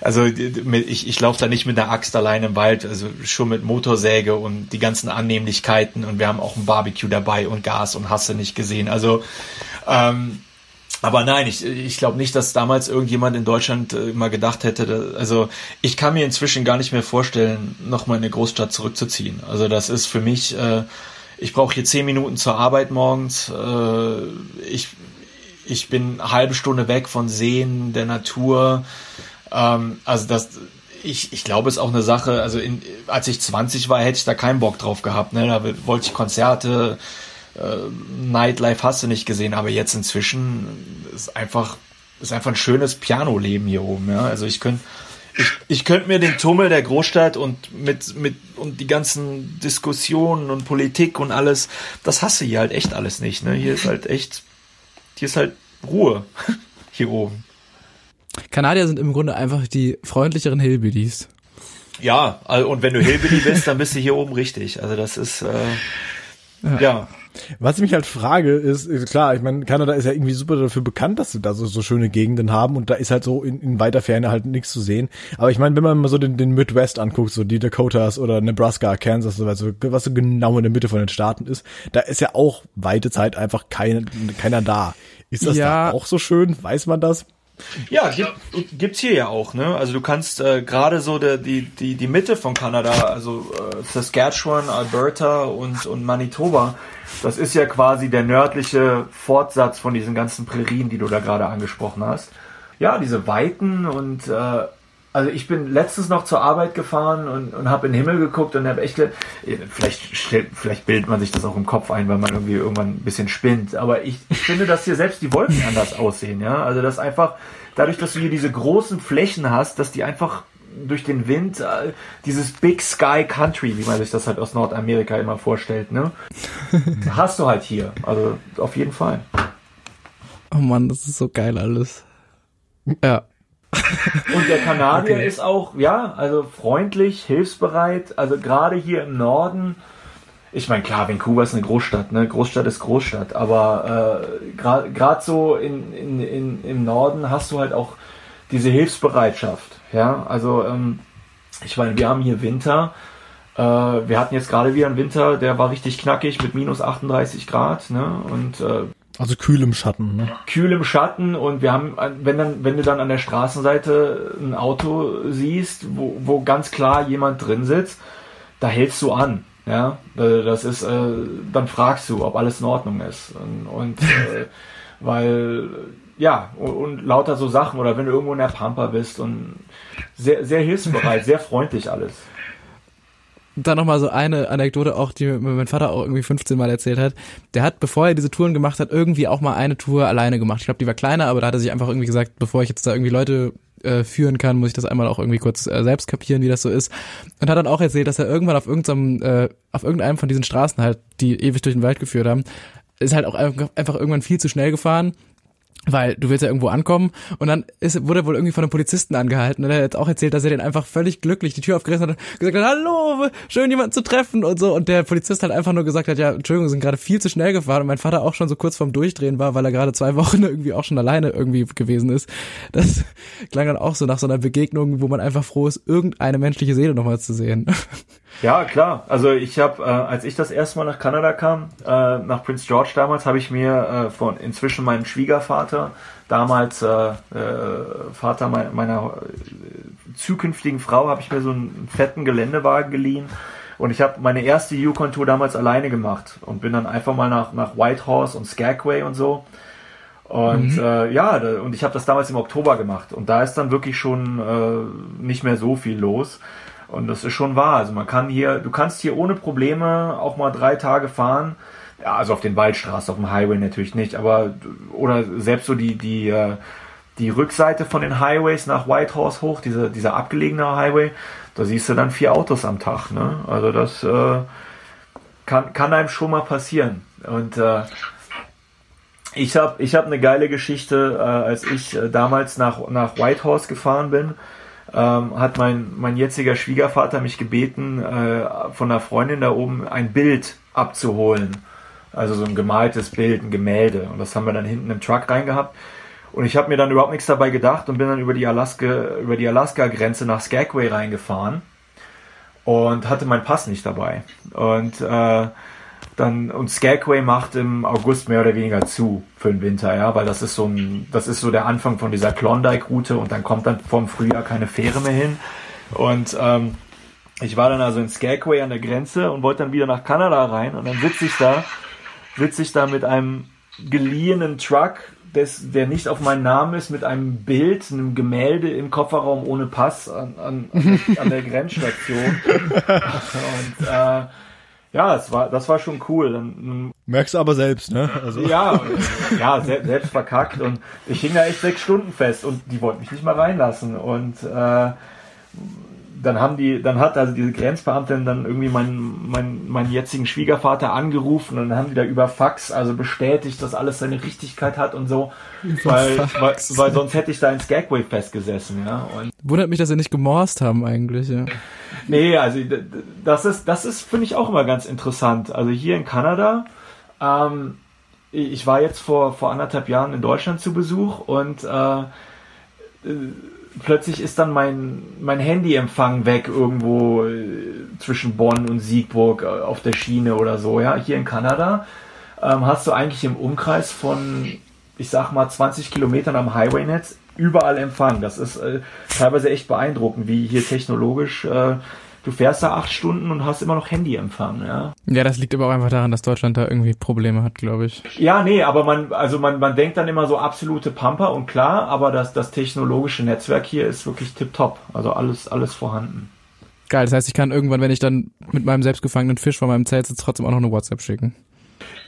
also ich, ich laufe da nicht mit der Axt allein im Wald, also schon mit Motorsäge und die ganzen Annehmlichkeiten und wir haben auch ein Barbecue dabei und Gas und hast du nicht gesehen. Also ähm, aber nein, ich, ich glaube nicht, dass damals irgendjemand in Deutschland äh, mal gedacht hätte, dass, also ich kann mir inzwischen gar nicht mehr vorstellen, nochmal in eine Großstadt zurückzuziehen. Also das ist für mich, äh, ich brauche hier zehn Minuten zur Arbeit morgens, äh, ich, ich bin eine halbe Stunde weg von Seen, der Natur. Ähm, also das, ich, ich glaube, es ist auch eine Sache, also in, als ich 20 war, hätte ich da keinen Bock drauf gehabt. Ne? Da wollte ich Konzerte, Nightlife hast du nicht gesehen, aber jetzt inzwischen ist einfach ist einfach ein schönes Piano-Leben hier oben. Ja? Also ich könnte ich, ich könnte mir den Tummel der Großstadt und mit mit und die ganzen Diskussionen und Politik und alles, das hasse hier halt echt alles nicht. Ne? Hier ist halt echt, hier ist halt Ruhe hier oben. Kanadier sind im Grunde einfach die freundlicheren Hillbillies. Ja, und wenn du Hillbilly bist, dann bist du hier oben richtig. Also das ist äh, ja. ja. Was ich mich halt frage, ist, ist klar, ich meine, Kanada ist ja irgendwie super dafür bekannt, dass sie da so, so schöne Gegenden haben und da ist halt so in, in weiter Ferne halt nichts zu sehen. Aber ich meine, wenn man mal so den, den Midwest anguckt, so die Dakotas oder Nebraska, Kansas, so, also, was so genau in der Mitte von den Staaten ist, da ist ja auch weite Zeit einfach kein, keiner da. Ist das ja. da auch so schön? Weiß man das? Ja, gibt, gibt's hier ja auch, ne? Also du kannst äh, gerade so der, die, die, die Mitte von Kanada, also äh, Saskatchewan, Alberta und, und Manitoba, das ist ja quasi der nördliche Fortsatz von diesen ganzen Prärien, die du da gerade angesprochen hast. Ja, diese Weiten und äh, also ich bin letztens noch zur Arbeit gefahren und, und habe in den Himmel geguckt und habe echt, vielleicht vielleicht bildet man sich das auch im Kopf ein, weil man irgendwie irgendwann ein bisschen spinnt. Aber ich, ich finde, dass hier selbst die Wolken anders aussehen, ja. Also das einfach dadurch, dass du hier diese großen Flächen hast, dass die einfach durch den Wind äh, dieses Big Sky Country, wie man sich das halt aus Nordamerika immer vorstellt, ne? hast du halt hier. Also auf jeden Fall. Oh Mann, das ist so geil alles. Ja. Und der Kanadier okay. ist auch, ja, also freundlich, hilfsbereit. Also gerade hier im Norden, ich meine, klar, Vancouver ist eine Großstadt, ne? Großstadt ist Großstadt, aber äh, gerade so in, in, in, im Norden hast du halt auch diese Hilfsbereitschaft. Ja, also ähm, ich meine, wir haben hier Winter. Äh, wir hatten jetzt gerade wieder einen Winter, der war richtig knackig mit minus 38 Grad, ne? Und äh, also kühl im Schatten, ne? Kühl im Schatten und wir haben, wenn dann, wenn du dann an der Straßenseite ein Auto siehst, wo, wo ganz klar jemand drin sitzt, da hältst du an. Ja, äh, das ist, äh, dann fragst du, ob alles in Ordnung ist. Und, und äh, weil, ja, und, und, lauter so Sachen oder wenn du irgendwo in der Pampa bist und sehr, sehr hilfsbereit, sehr freundlich alles dann nochmal so eine Anekdote auch, die mir mein Vater auch irgendwie 15 Mal erzählt hat. Der hat, bevor er diese Touren gemacht hat, irgendwie auch mal eine Tour alleine gemacht. Ich glaube, die war kleiner, aber da hat er sich einfach irgendwie gesagt, bevor ich jetzt da irgendwie Leute äh, führen kann, muss ich das einmal auch irgendwie kurz äh, selbst kapieren, wie das so ist. Und hat dann auch erzählt, dass er irgendwann auf irgendeinem, äh, auf irgendeinem von diesen Straßen halt, die ewig durch den Wald geführt haben, ist halt auch einfach irgendwann viel zu schnell gefahren weil du willst ja irgendwo ankommen und dann ist, wurde er wohl irgendwie von einem Polizisten angehalten und er hat auch erzählt, dass er den einfach völlig glücklich die Tür aufgerissen hat und gesagt hat, hallo, schön jemanden zu treffen und so und der Polizist halt einfach nur gesagt hat, ja, Entschuldigung, sind gerade viel zu schnell gefahren und mein Vater auch schon so kurz vorm Durchdrehen war, weil er gerade zwei Wochen irgendwie auch schon alleine irgendwie gewesen ist. Das klang dann auch so nach so einer Begegnung, wo man einfach froh ist, irgendeine menschliche Seele nochmal zu sehen. Ja, klar. Also ich habe, äh, als ich das erste Mal nach Kanada kam, äh, nach Prince George damals, habe ich mir äh, von inzwischen meinem Schwiegervater, damals äh, äh, Vater meiner, meiner äh, zukünftigen Frau, habe ich mir so einen fetten Geländewagen geliehen Und ich habe meine erste Yukon-Tour damals alleine gemacht und bin dann einfach mal nach, nach Whitehorse und Skagway und so. Und mhm. äh, ja, und ich habe das damals im Oktober gemacht. Und da ist dann wirklich schon äh, nicht mehr so viel los. Und das ist schon wahr. Also man kann hier, du kannst hier ohne Probleme auch mal drei Tage fahren. Ja, also auf den Waldstraßen, auf dem Highway natürlich nicht, aber oder selbst so die, die, äh, die Rückseite von den Highways nach Whitehorse hoch, dieser, dieser abgelegene Highway, da siehst du dann vier Autos am Tag. Ne? Also das äh, kann, kann einem schon mal passieren. Und äh, ich habe ich hab eine geile Geschichte, äh, als ich äh, damals nach, nach Whitehorse gefahren bin ähm, hat mein, mein jetziger Schwiegervater mich gebeten, äh, von einer Freundin da oben ein Bild abzuholen. Also so ein gemaltes Bild, ein Gemälde. Und das haben wir dann hinten im Truck reingehabt. Und ich habe mir dann überhaupt nichts dabei gedacht und bin dann über die Alaska, über die Alaska-Grenze nach Skagway reingefahren und hatte meinen Pass nicht dabei. Und äh, dann und Skagway macht im August mehr oder weniger zu für den Winter, ja, weil das ist so ein, das ist so der Anfang von dieser Klondike-Route und dann kommt dann vom Frühjahr keine Fähre mehr hin. Und ähm, ich war dann also in Skagway an der Grenze und wollte dann wieder nach Kanada rein und dann sitze ich da, sitze ich da mit einem geliehenen Truck, des, der nicht auf meinen Namen ist, mit einem Bild, einem Gemälde im Kofferraum ohne Pass an, an, an der Grenzstation. und äh, ja, es war, das war schon cool. Merkst du aber selbst, ne? Also. Ja, ja, selbst verkackt und ich hing da echt sechs Stunden fest und die wollten mich nicht mal reinlassen und äh, dann haben die, dann hat also diese Grenzbeamtin dann irgendwie meinen, meinen, meinen jetzigen Schwiegervater angerufen und dann haben die da über Fax also bestätigt, dass alles seine Richtigkeit hat und so, weil, weil, weil, sonst hätte ich da in Skagway festgesessen, ja. Und Wundert mich, dass sie nicht gemorst haben eigentlich, ja. Nee, also das ist, das ist, finde ich auch immer ganz interessant. Also hier in Kanada, ähm, ich war jetzt vor, vor anderthalb Jahren in Deutschland zu Besuch und äh, plötzlich ist dann mein, mein Handyempfang weg irgendwo äh, zwischen Bonn und Siegburg äh, auf der Schiene oder so. Ja, hier in Kanada ähm, hast du eigentlich im Umkreis von, ich sag mal, 20 Kilometern am Highway-Netz überall Empfang. Das ist äh, teilweise echt beeindruckend, wie hier technologisch äh, du fährst da acht Stunden und hast immer noch Handyempfang, ja. Ja, das liegt aber auch einfach daran, dass Deutschland da irgendwie Probleme hat, glaube ich. Ja, nee, aber man, also man, man denkt dann immer so absolute Pamper und klar, aber das, das technologische Netzwerk hier ist wirklich tipptopp. Also alles, alles vorhanden. Geil, das heißt, ich kann irgendwann, wenn ich dann mit meinem selbstgefangenen Fisch vor meinem Zelt sitze, trotzdem auch noch eine WhatsApp schicken.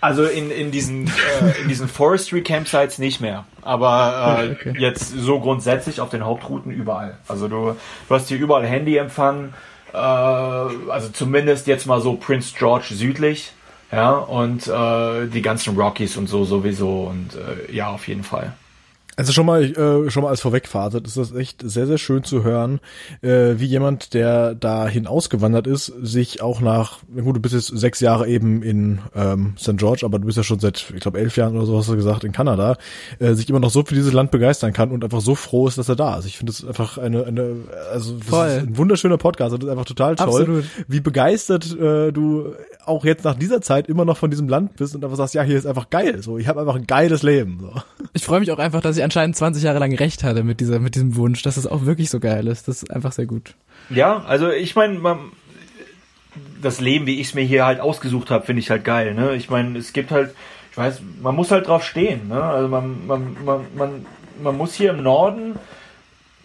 Also in, in diesen, äh, in diesen Forestry Campsites nicht mehr. Aber äh, okay. jetzt so grundsätzlich auf den Hauptrouten überall. Also du, du hast hier überall Handyempfang, äh, also zumindest jetzt mal so Prince George südlich, ja, und äh, die ganzen Rockies und so sowieso und äh, ja, auf jeden Fall. Also schon mal, äh, schon mal als Vorwegphase, das ist echt sehr, sehr schön zu hören, äh, wie jemand, der dahin ausgewandert ist, sich auch nach, gut, du bist jetzt sechs Jahre eben in ähm, St. George, aber du bist ja schon seit, ich glaube, elf Jahren oder so hast du gesagt, in Kanada, äh, sich immer noch so für dieses Land begeistern kann und einfach so froh ist, dass er da ist. Ich finde das einfach eine, eine, also das Voll. ist ein wunderschöner Podcast und das ist einfach total toll, Absolut. wie begeistert äh, du auch jetzt nach dieser Zeit immer noch von diesem Land bist und einfach sagst, ja, hier ist einfach geil, so, ich habe einfach ein geiles Leben. So. Ich freue mich auch einfach, dass ich anscheinend 20 Jahre lang recht hatte mit dieser, mit diesem Wunsch, dass es auch wirklich so geil ist. Das ist einfach sehr gut. Ja, also ich meine, das Leben, wie ich es mir hier halt ausgesucht habe, finde ich halt geil. Ne? Ich meine, es gibt halt, ich weiß, man muss halt drauf stehen. Ne? Also man, man, man, man, man muss hier im Norden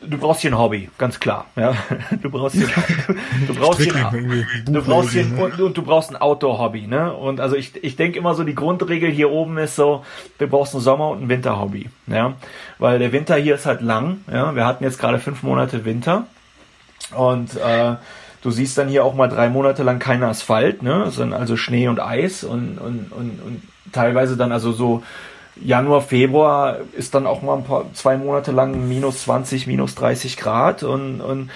du brauchst hier ein Hobby, ganz klar. Ja, du brauchst hier, du, brauchst hier, du brauchst hier und, und, du brauchst ein Outdoor-Hobby, ne? Und also ich, ich denke immer so, die Grundregel hier oben ist so, du brauchst ein Sommer- und ein Winter-Hobby, ja, weil der Winter hier ist halt lang, ja. Wir hatten jetzt gerade fünf Monate Winter und äh, du siehst dann hier auch mal drei Monate lang keinen Asphalt, ne? Sondern also Schnee und Eis und und und, und teilweise dann also so Januar, Februar ist dann auch mal ein paar, zwei Monate lang minus 20, minus 30 Grad und, und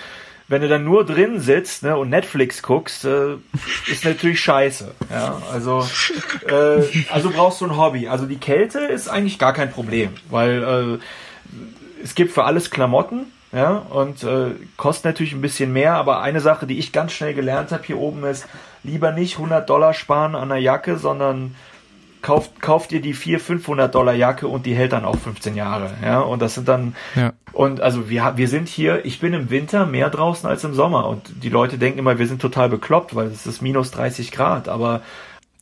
wenn du dann nur drin sitzt ne, und Netflix guckst, äh, ist natürlich scheiße. Ja, also, äh, also brauchst du ein Hobby. Also die Kälte ist eigentlich gar kein Problem, weil äh, es gibt für alles Klamotten, ja, und äh, kostet natürlich ein bisschen mehr, aber eine Sache, die ich ganz schnell gelernt habe hier oben ist, lieber nicht 100 Dollar sparen an einer Jacke, sondern kauft, kauft ihr die 400, 500 Dollar Jacke und die hält dann auch 15 Jahre. Ja, und das sind dann, ja. und also wir, wir sind hier, ich bin im Winter mehr draußen als im Sommer und die Leute denken immer, wir sind total bekloppt, weil es ist minus 30 Grad, aber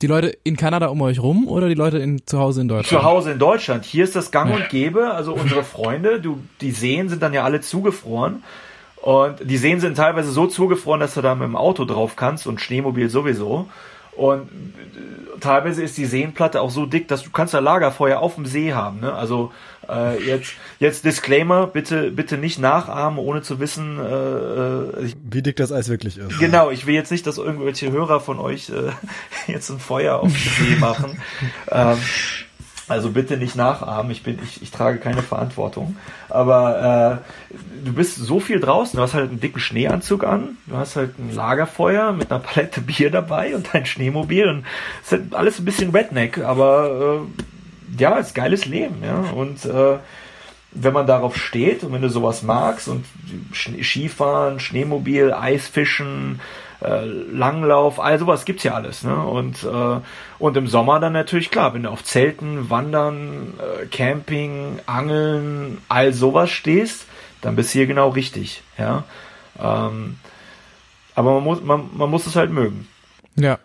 die Leute in Kanada um euch rum oder die Leute in, zu Hause in Deutschland? Zu Hause in Deutschland. Hier ist das gang und gäbe. Also unsere Freunde, du, die Seen sind dann ja alle zugefroren. Und die Seen sind teilweise so zugefroren, dass du da mit dem Auto drauf kannst und Schneemobil sowieso. Und teilweise ist die Seenplatte auch so dick, dass du kannst da Lagerfeuer auf dem See haben. Ne? Also äh, jetzt, jetzt Disclaimer, bitte, bitte nicht nachahmen, ohne zu wissen, äh, äh ich, wie dick das Eis wirklich ist. Genau, ich will jetzt nicht, dass irgendwelche Hörer von euch äh, jetzt ein Feuer auf dem See machen. ähm, also bitte nicht nachahmen, ich bin, ich, ich trage keine Verantwortung. Aber äh, du bist so viel draußen, du hast halt einen dicken Schneeanzug an, du hast halt ein Lagerfeuer mit einer Palette Bier dabei und dein Schneemobil und es ist halt alles ein bisschen Redneck, aber äh, ja, es ist geiles Leben, ja. Und äh, wenn man darauf steht und wenn du sowas magst und Skifahren, Schneemobil, Eisfischen, äh, Langlauf, all sowas gibt's ja alles. Ne? Und, äh, und im Sommer dann natürlich klar, wenn du auf Zelten, Wandern, äh, Camping, Angeln, all sowas stehst, dann bist du hier genau richtig. Ja? Ähm, aber man muss, man, man muss es halt mögen. Ja,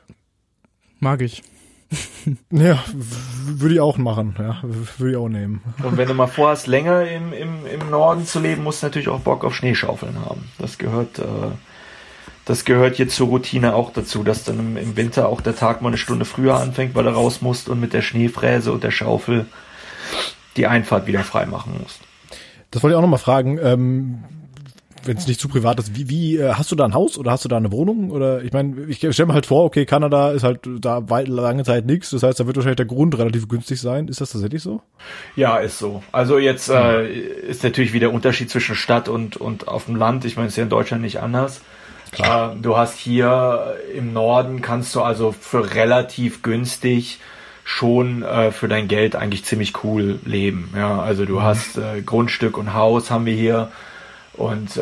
mag ich. ja, würde ich auch machen, ja, würde ich auch nehmen. Und wenn du mal vorhast, länger im, im, im Norden zu leben, musst du natürlich auch Bock auf Schneeschaufeln haben. Das gehört, äh, das gehört jetzt zur Routine auch dazu, dass dann im, Winter auch der Tag mal eine Stunde früher anfängt, weil du raus musst und mit der Schneefräse und der Schaufel die Einfahrt wieder frei machen musst. Das wollte ich auch nochmal fragen. Ähm, wenn es nicht zu privat ist, wie, wie äh, hast du da ein Haus oder hast du da eine Wohnung? Oder ich meine, ich stelle mir halt vor, okay, Kanada ist halt da weit, lange Zeit nichts, das heißt, da wird wahrscheinlich der Grund relativ günstig sein. Ist das tatsächlich so? Ja, ist so. Also jetzt äh, ist natürlich wieder Unterschied zwischen Stadt und, und auf dem Land. Ich meine, es ist ja in Deutschland nicht anders. Klar. Äh, du hast hier im Norden kannst du also für relativ günstig schon äh, für dein Geld eigentlich ziemlich cool leben. Ja, also du mhm. hast äh, Grundstück und Haus haben wir hier und äh,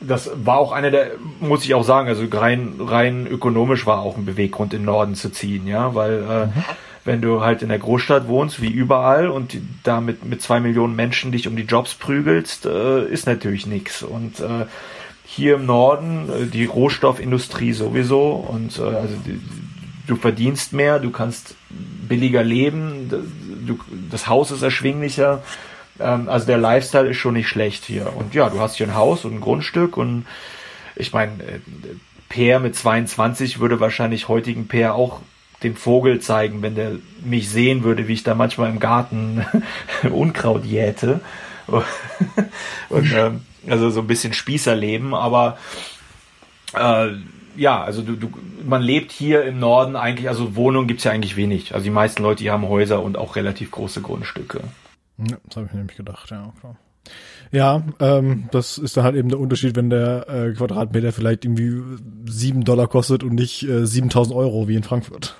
das war auch einer der, muss ich auch sagen, also rein rein ökonomisch war auch ein Beweggrund in den Norden zu ziehen, ja, weil äh, mhm. wenn du halt in der Großstadt wohnst, wie überall und da mit mit zwei Millionen Menschen dich um die Jobs prügelst, äh, ist natürlich nichts und äh, hier im Norden äh, die Rohstoffindustrie sowieso und äh, also du verdienst mehr, du kannst billiger leben, du, das Haus ist erschwinglicher. Ähm, also der Lifestyle ist schon nicht schlecht hier. Und ja, du hast hier ein Haus und ein Grundstück und ich meine, äh, Per mit 22 würde wahrscheinlich heutigen Per auch den Vogel zeigen, wenn der mich sehen würde, wie ich da manchmal im Garten Unkraut jäte. und ähm, also so ein bisschen Spießerleben, aber äh, ja, also du, du, man lebt hier im Norden eigentlich, also Wohnungen gibt's ja eigentlich wenig. Also die meisten Leute, die haben Häuser und auch relativ große Grundstücke. Ja, das habe ich nämlich gedacht, ja, klar. Ja, ähm, das ist dann halt eben der Unterschied, wenn der äh, Quadratmeter vielleicht irgendwie sieben Dollar kostet und nicht äh, 7000 Euro wie in Frankfurt.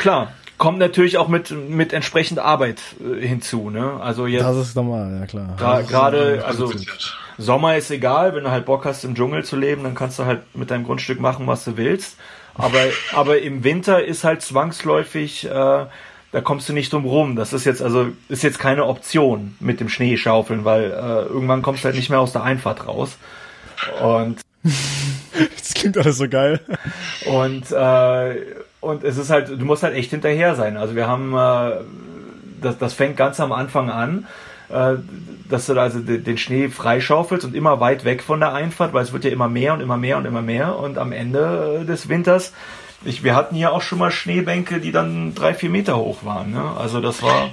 Klar, kommt natürlich auch mit mit entsprechend Arbeit äh, hinzu, ne? Also jetzt Das ist normal, ja klar. Gerade also Sommer ist egal, wenn du halt Bock hast im Dschungel zu leben, dann kannst du halt mit deinem Grundstück machen, was du willst. Aber aber im Winter ist halt zwangsläufig äh, da kommst du nicht drum rum. Das ist jetzt also ist jetzt keine Option mit dem Schneeschaufeln, weil äh, irgendwann kommst du halt nicht mehr aus der Einfahrt raus. Und das klingt alles so geil. Und äh, und es ist halt, du musst halt echt hinterher sein. Also wir haben, äh, das, das fängt ganz am Anfang an, äh, dass du da also den Schnee freischaufelst und immer weit weg von der Einfahrt, weil es wird ja immer mehr und immer mehr und immer mehr. Und am Ende des Winters, ich, wir hatten ja auch schon mal Schneebänke, die dann drei, vier Meter hoch waren. Ne? Also das war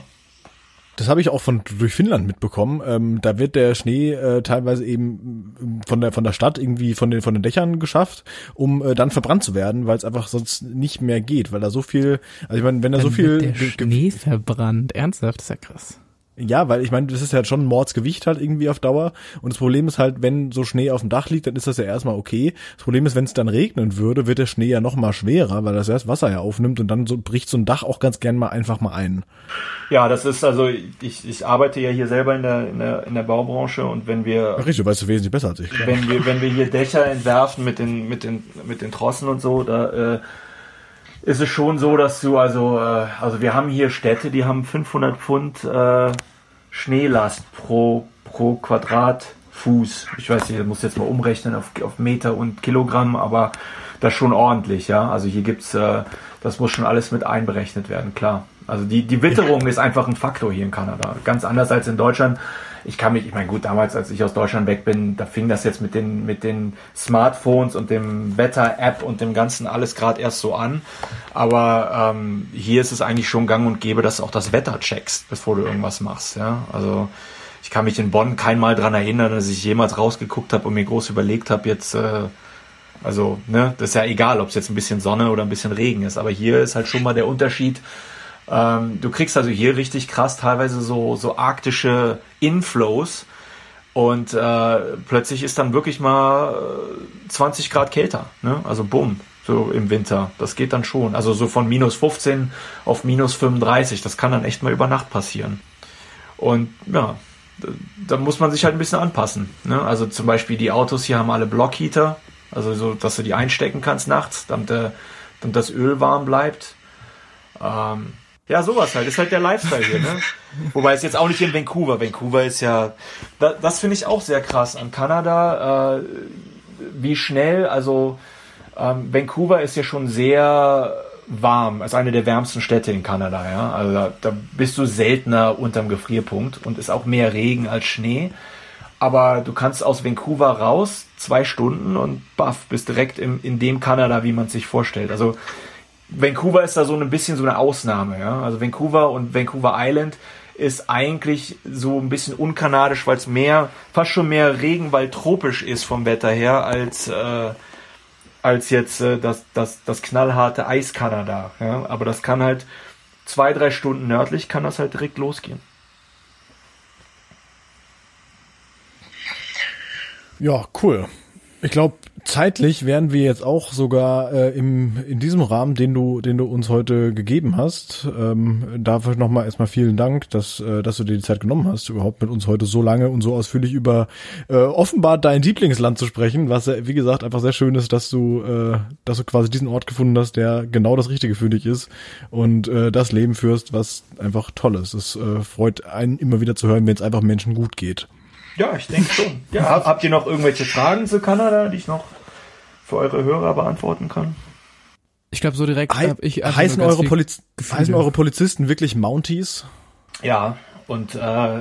das habe ich auch von durch Finnland mitbekommen. Ähm, da wird der Schnee äh, teilweise eben ähm, von der von der Stadt irgendwie von den von den Dächern geschafft, um äh, dann verbrannt zu werden, weil es einfach sonst nicht mehr geht, weil da so viel. Also ich meine, wenn da so viel der Schnee verbrannt, ernsthaft, ist ja krass. Ja, weil ich meine, das ist ja schon ein Mordsgewicht halt irgendwie auf Dauer. Und das Problem ist halt, wenn so Schnee auf dem Dach liegt, dann ist das ja erstmal okay. Das Problem ist, wenn es dann regnen würde, wird der Schnee ja noch mal schwerer, weil das erst Wasser ja aufnimmt und dann so bricht so ein Dach auch ganz gern mal einfach mal ein. Ja, das ist also, ich, ich arbeite ja hier selber in der, in der, in der Baubranche und wenn wir. Ach, richtig, du weißt du wesentlich besser als ich. Klar. Wenn wir, wenn wir hier Dächer entwerfen mit den, mit den, mit den Trossen und so, da, äh, ist es schon so, dass du also, äh, also wir haben hier Städte, die haben 500 Pfund äh, Schneelast pro, pro Quadratfuß. Ich weiß nicht, ich muss jetzt mal umrechnen auf, auf Meter und Kilogramm, aber das schon ordentlich, ja. Also hier gibt's, äh, das muss schon alles mit einberechnet werden, klar. Also die, die Witterung ist einfach ein Faktor hier in Kanada. Ganz anders als in Deutschland ich kann mich, ich meine, gut, damals, als ich aus Deutschland weg bin, da fing das jetzt mit den, mit den Smartphones und dem Wetter-App und dem Ganzen alles gerade erst so an. Aber ähm, hier ist es eigentlich schon gang und gäbe, dass du auch das Wetter checkst, bevor du irgendwas machst. Ja? Also ich kann mich in Bonn kein Mal dran erinnern, dass ich jemals rausgeguckt habe und mir groß überlegt habe, jetzt, äh, also, ne, das ist ja egal, ob es jetzt ein bisschen Sonne oder ein bisschen Regen ist. Aber hier ist halt schon mal der Unterschied, ähm, du kriegst also hier richtig krass teilweise so, so arktische Inflows und äh, plötzlich ist dann wirklich mal 20 äh, Grad kälter. Ne? Also bumm, so im Winter. Das geht dann schon. Also so von minus 15 auf minus 35. Das kann dann echt mal über Nacht passieren. Und ja, da muss man sich halt ein bisschen anpassen. Ne? Also zum Beispiel die Autos hier haben alle Blockheater, also so, dass du die einstecken kannst nachts, damit, der, damit das Öl warm bleibt. Ähm, ja, sowas halt. Ist halt der Lifestyle hier, ne? Wobei es jetzt auch nicht in Vancouver. Vancouver ist ja, das, das finde ich auch sehr krass an Kanada, äh, wie schnell, also ähm, Vancouver ist ja schon sehr warm, ist eine der wärmsten Städte in Kanada, ja. Also da, da bist du seltener unterm Gefrierpunkt und ist auch mehr Regen als Schnee. Aber du kannst aus Vancouver raus, zwei Stunden und baff, bist direkt im, in dem Kanada, wie man sich vorstellt. Also Vancouver ist da so ein bisschen so eine Ausnahme, ja. Also Vancouver und Vancouver Island ist eigentlich so ein bisschen unkanadisch, weil es mehr, fast schon mehr Regenwald tropisch ist vom Wetter her, als, äh, als jetzt äh, das, das, das knallharte Eiskanada. Ja? Aber das kann halt zwei, drei Stunden nördlich, kann das halt direkt losgehen. Ja, cool. Ich glaube, zeitlich wären wir jetzt auch sogar äh, im, in diesem Rahmen, den du, den du uns heute gegeben hast. Ähm, dafür nochmal erstmal vielen Dank, dass, äh, dass du dir die Zeit genommen hast, überhaupt mit uns heute so lange und so ausführlich über äh, offenbar dein Lieblingsland zu sprechen, was wie gesagt einfach sehr schön ist, dass du, äh, dass du quasi diesen Ort gefunden hast, der genau das Richtige für dich ist und äh, das Leben führst, was einfach toll ist. Es äh, freut einen immer wieder zu hören, wenn es einfach Menschen gut geht. Ja, ich denke schon. Ja, habt ihr noch irgendwelche Fragen zu Kanada, die ich noch für eure Hörer beantworten kann? Ich glaube, so direkt He ich heißen eure, Poliz heißen eure Polizisten wirklich Mounties? Ja, und äh,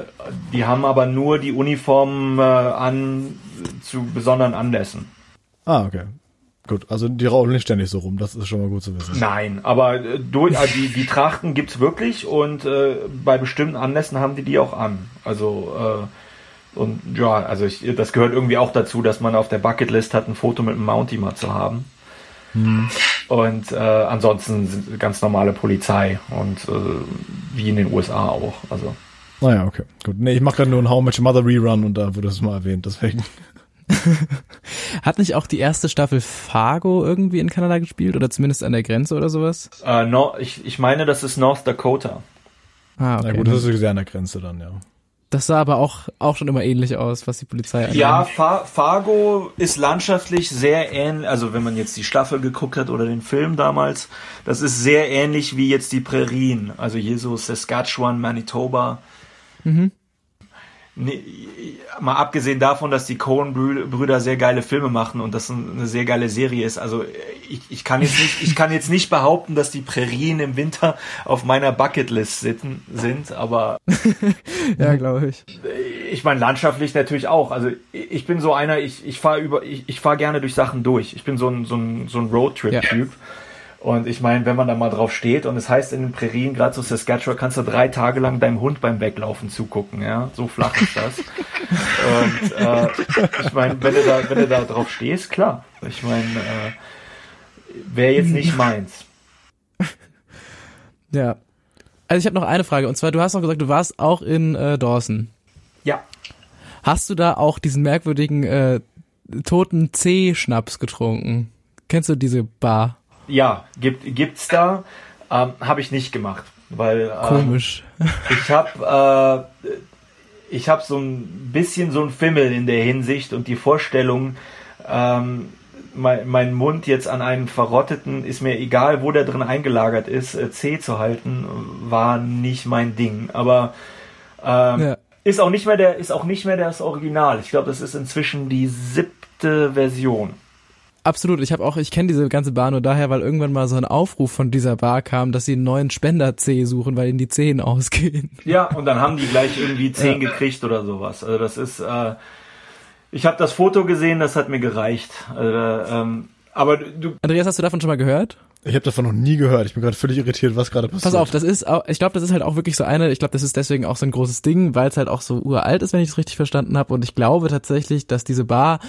die haben aber nur die Uniform äh, an zu besonderen Anlässen. Ah, okay. Gut, also die rauchen nicht ständig so rum, das ist schon mal gut zu wissen. Nein, aber äh, durch, äh, die, die Trachten gibt's wirklich und äh, bei bestimmten Anlässen haben die die auch an. Also äh, und ja, also ich, das gehört irgendwie auch dazu, dass man auf der Bucketlist hat, ein Foto mit einem Mountie mal zu haben. Hm. Und äh, ansonsten sind ganz normale Polizei und äh, wie in den USA auch. Also. Naja, okay. Gut. Nee, ich mache gerade nur ein How Much Mother Rerun und da wurde es mal erwähnt, deswegen. Hat nicht auch die erste Staffel Fargo irgendwie in Kanada gespielt oder zumindest an der Grenze oder sowas? Äh, no, ich, ich meine, das ist North Dakota. Ah, okay. Na gut, das ist sehr an der Grenze dann, ja. Das sah aber auch, auch schon immer ähnlich aus, was die Polizei angeht. Ja, Fa Fargo ist landschaftlich sehr ähnlich, also wenn man jetzt die Staffel geguckt hat oder den Film damals, das ist sehr ähnlich wie jetzt die Prärien, also hier so Saskatchewan, Manitoba. Mhm nee, mal abgesehen davon, dass die Coen-Brüder sehr geile Filme machen und das eine sehr geile Serie ist. Also ich, ich kann jetzt nicht, ich kann jetzt nicht behaupten, dass die Prärien im Winter auf meiner Bucketlist sitzen, sind, aber ja, glaube ich. Ich meine landschaftlich natürlich auch. Also ich bin so einer, ich, ich fahre über, ich, ich fahre gerne durch Sachen durch. Ich bin so ein so ein so ein Roadtrip-Typ. Ja. Und ich meine, wenn man da mal drauf steht und es heißt in den Prärien, gerade so Saskatchewan, kannst du drei Tage lang deinem Hund beim Weglaufen zugucken, ja. So flach ist das. und äh, ich meine, wenn du da, wenn du da drauf stehst, klar. Ich meine, äh, wäre jetzt nicht meins. Ja. Also ich habe noch eine Frage und zwar, du hast noch gesagt, du warst auch in äh, Dawson. Ja. Hast du da auch diesen merkwürdigen äh, toten C-Schnaps getrunken? Kennst du diese Bar? Ja, gibt gibt's da. Ähm, habe ich nicht gemacht, weil ähm, komisch. ich habe äh, ich habe so ein bisschen so ein Fimmel in der Hinsicht und die Vorstellung, ähm, mein, mein Mund jetzt an einen verrotteten, ist mir egal, wo der drin eingelagert ist, äh, C zu halten, war nicht mein Ding. Aber ähm, ja. ist auch nicht mehr der, ist auch nicht mehr das Original. Ich glaube, das ist inzwischen die siebte Version. Absolut. Ich habe auch, ich kenne diese ganze Bar nur daher, weil irgendwann mal so ein Aufruf von dieser Bar kam, dass sie einen neuen Spender-C suchen, weil ihnen die Zehen ausgehen. Ja, und dann haben die gleich irgendwie zehn ja. gekriegt oder sowas. Also das ist, äh, ich habe das Foto gesehen, das hat mir gereicht. Also, ähm, aber du. Andreas, hast du davon schon mal gehört? Ich habe davon noch nie gehört. Ich bin gerade völlig irritiert, was gerade passiert. Pass auf, das ist auch, ich glaube, das ist halt auch wirklich so eine, ich glaube, das ist deswegen auch so ein großes Ding, weil es halt auch so uralt ist, wenn ich es richtig verstanden habe. Und ich glaube tatsächlich, dass diese Bar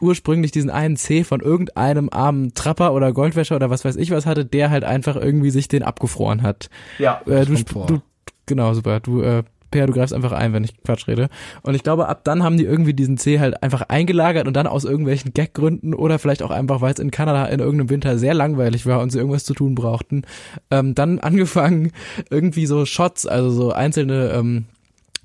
ursprünglich diesen einen C von irgendeinem armen Trapper oder Goldwäscher oder was weiß ich was hatte, der halt einfach irgendwie sich den abgefroren hat. Ja. Äh, du, du, genau, super. Du äh, Per, du greifst einfach ein, wenn ich Quatsch rede. Und ich glaube, ab dann haben die irgendwie diesen C halt einfach eingelagert und dann aus irgendwelchen Gaggründen oder vielleicht auch einfach, weil es in Kanada in irgendeinem Winter sehr langweilig war und sie irgendwas zu tun brauchten, ähm, dann angefangen, irgendwie so Shots, also so einzelne ähm,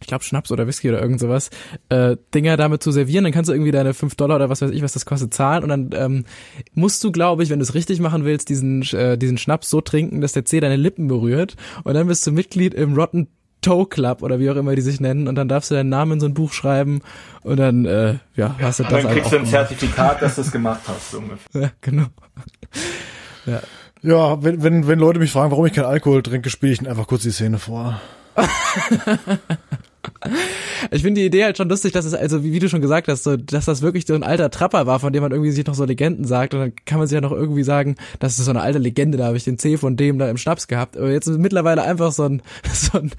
ich glaube Schnaps oder Whisky oder irgend sowas, äh, Dinger damit zu servieren, dann kannst du irgendwie deine fünf Dollar oder was weiß ich, was das kostet, zahlen. Und dann ähm, musst du, glaube ich, wenn du es richtig machen willst, diesen, äh, diesen Schnaps so trinken, dass der C deine Lippen berührt. Und dann bist du Mitglied im Rotten Toe Club oder wie auch immer die sich nennen und dann darfst du deinen Namen in so ein Buch schreiben und dann äh, ja, hast du das Dann kriegst du ein Zertifikat, dass du es gemacht hast, so ungefähr. Ja, genau. Ja. Ja, wenn, wenn, wenn Leute mich fragen, warum ich keinen Alkohol trinke, spiele ich ihnen einfach kurz die Szene vor. Ich finde die Idee halt schon lustig, dass es, also wie, wie, du schon gesagt hast, so, dass das wirklich so ein alter Trapper war, von dem man irgendwie sich noch so Legenden sagt. Und dann kann man sich ja noch irgendwie sagen, das ist so eine alte Legende, da habe ich den C von dem da im Schnaps gehabt. Aber jetzt ist mittlerweile einfach so ein, so ein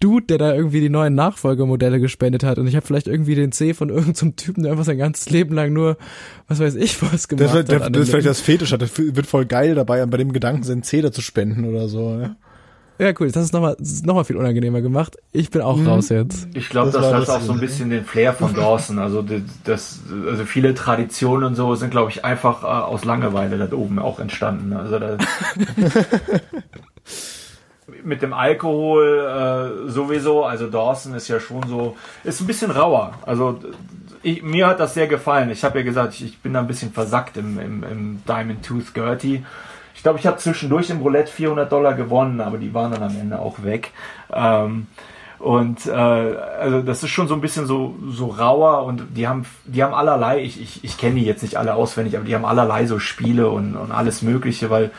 Dude, der da irgendwie die neuen Nachfolgemodelle gespendet hat. Und ich habe vielleicht irgendwie den C von irgendeinem so Typen, der einfach sein ganzes Leben lang nur, was weiß ich, was gemacht das, hat. Der, das ist vielleicht das Fetisch hat. Das wird voll geil dabei, bei dem Gedanken, seinen C da zu spenden oder so. Ja. Ja, cool. Das ist nochmal noch mal viel unangenehmer gemacht. Ich bin auch mhm. raus jetzt. Ich glaube, das, das hat auch so ein bisschen den Flair von Dawson. Also das, also viele Traditionen und so sind, glaube ich, einfach äh, aus Langeweile da oben auch entstanden. Also da, mit dem Alkohol äh, sowieso. Also Dawson ist ja schon so, ist ein bisschen rauer. Also ich, mir hat das sehr gefallen. Ich habe ja gesagt, ich, ich, bin da ein bisschen versackt im, im, im Diamond Tooth Gertie. Ich glaube, ich habe zwischendurch im Roulette 400 Dollar gewonnen, aber die waren dann am Ende auch weg. Ähm, und äh, also das ist schon so ein bisschen so so rauer und die haben die haben allerlei. Ich ich, ich kenne die jetzt nicht alle auswendig, aber die haben allerlei so Spiele und und alles Mögliche, weil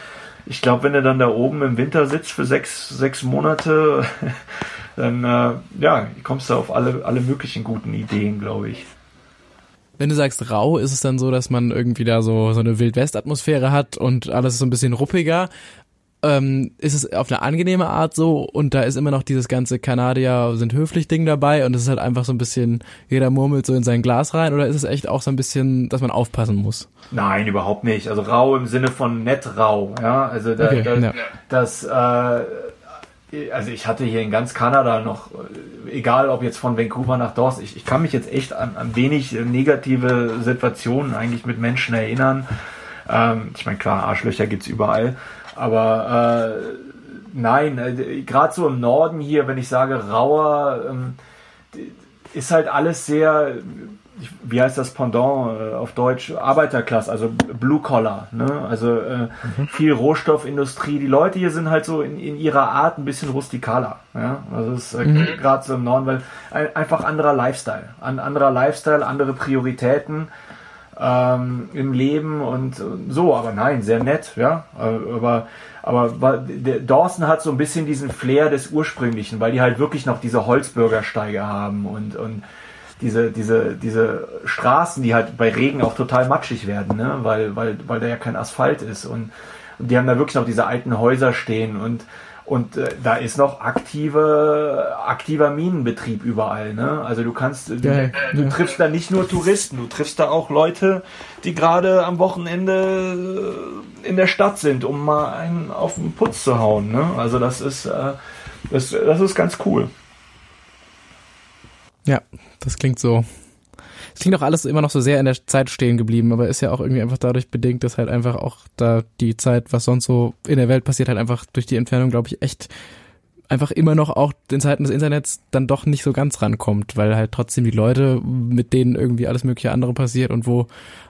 ich glaube, wenn du dann da oben im Winter sitzt für sechs sechs Monate, dann äh, ja kommst du auf alle alle möglichen guten Ideen, glaube ich. Wenn du sagst rau, ist es dann so, dass man irgendwie da so, so eine Wildwest-Atmosphäre hat und alles ist so ein bisschen ruppiger. Ähm, ist es auf eine angenehme Art so und da ist immer noch dieses ganze Kanadier sind höflich Ding dabei und es ist halt einfach so ein bisschen, jeder murmelt so in sein Glas rein oder ist es echt auch so ein bisschen, dass man aufpassen muss? Nein, überhaupt nicht. Also rau im Sinne von nett rau, ja. Also da, okay, da, ja. das äh, also ich hatte hier in ganz Kanada noch, egal ob jetzt von Vancouver nach Dawson, ich, ich kann mich jetzt echt an, an wenig negative Situationen eigentlich mit Menschen erinnern. Ähm, ich meine, klar, Arschlöcher gibt's überall, aber äh, nein, äh, gerade so im Norden hier, wenn ich sage rauer, ähm, ist halt alles sehr wie heißt das Pendant äh, auf Deutsch? Arbeiterklasse, also Blue Collar, ne? Also äh, mhm. viel Rohstoffindustrie. Die Leute hier sind halt so in, in ihrer Art ein bisschen rustikaler. Ja? Also es ist äh, mhm. gerade so im Norden, weil ein, einfach anderer Lifestyle. Ein anderer Lifestyle, andere Prioritäten ähm, im Leben und, und so, aber nein, sehr nett, ja. Äh, aber aber der Dawson hat so ein bisschen diesen Flair des ursprünglichen, weil die halt wirklich noch diese Holzbürgersteige haben und, und diese, diese, diese Straßen, die halt bei Regen auch total matschig werden, ne? weil, weil, weil da ja kein Asphalt ist. Und, und die haben da wirklich noch diese alten Häuser stehen und, und äh, da ist noch aktive, aktiver Minenbetrieb überall. Ne? Also du kannst, du, du triffst da nicht nur Touristen, du triffst da auch Leute, die gerade am Wochenende in der Stadt sind, um mal einen auf den Putz zu hauen. Ne? Also das ist, äh, das, das ist ganz cool. Ja, das klingt so. Es klingt auch alles immer noch so sehr in der Zeit stehen geblieben, aber ist ja auch irgendwie einfach dadurch bedingt, dass halt einfach auch da die Zeit, was sonst so in der Welt passiert, halt einfach durch die Entfernung, glaube ich, echt einfach immer noch auch in Zeiten des Internets dann doch nicht so ganz rankommt, weil halt trotzdem die Leute, mit denen irgendwie alles mögliche andere passiert und wo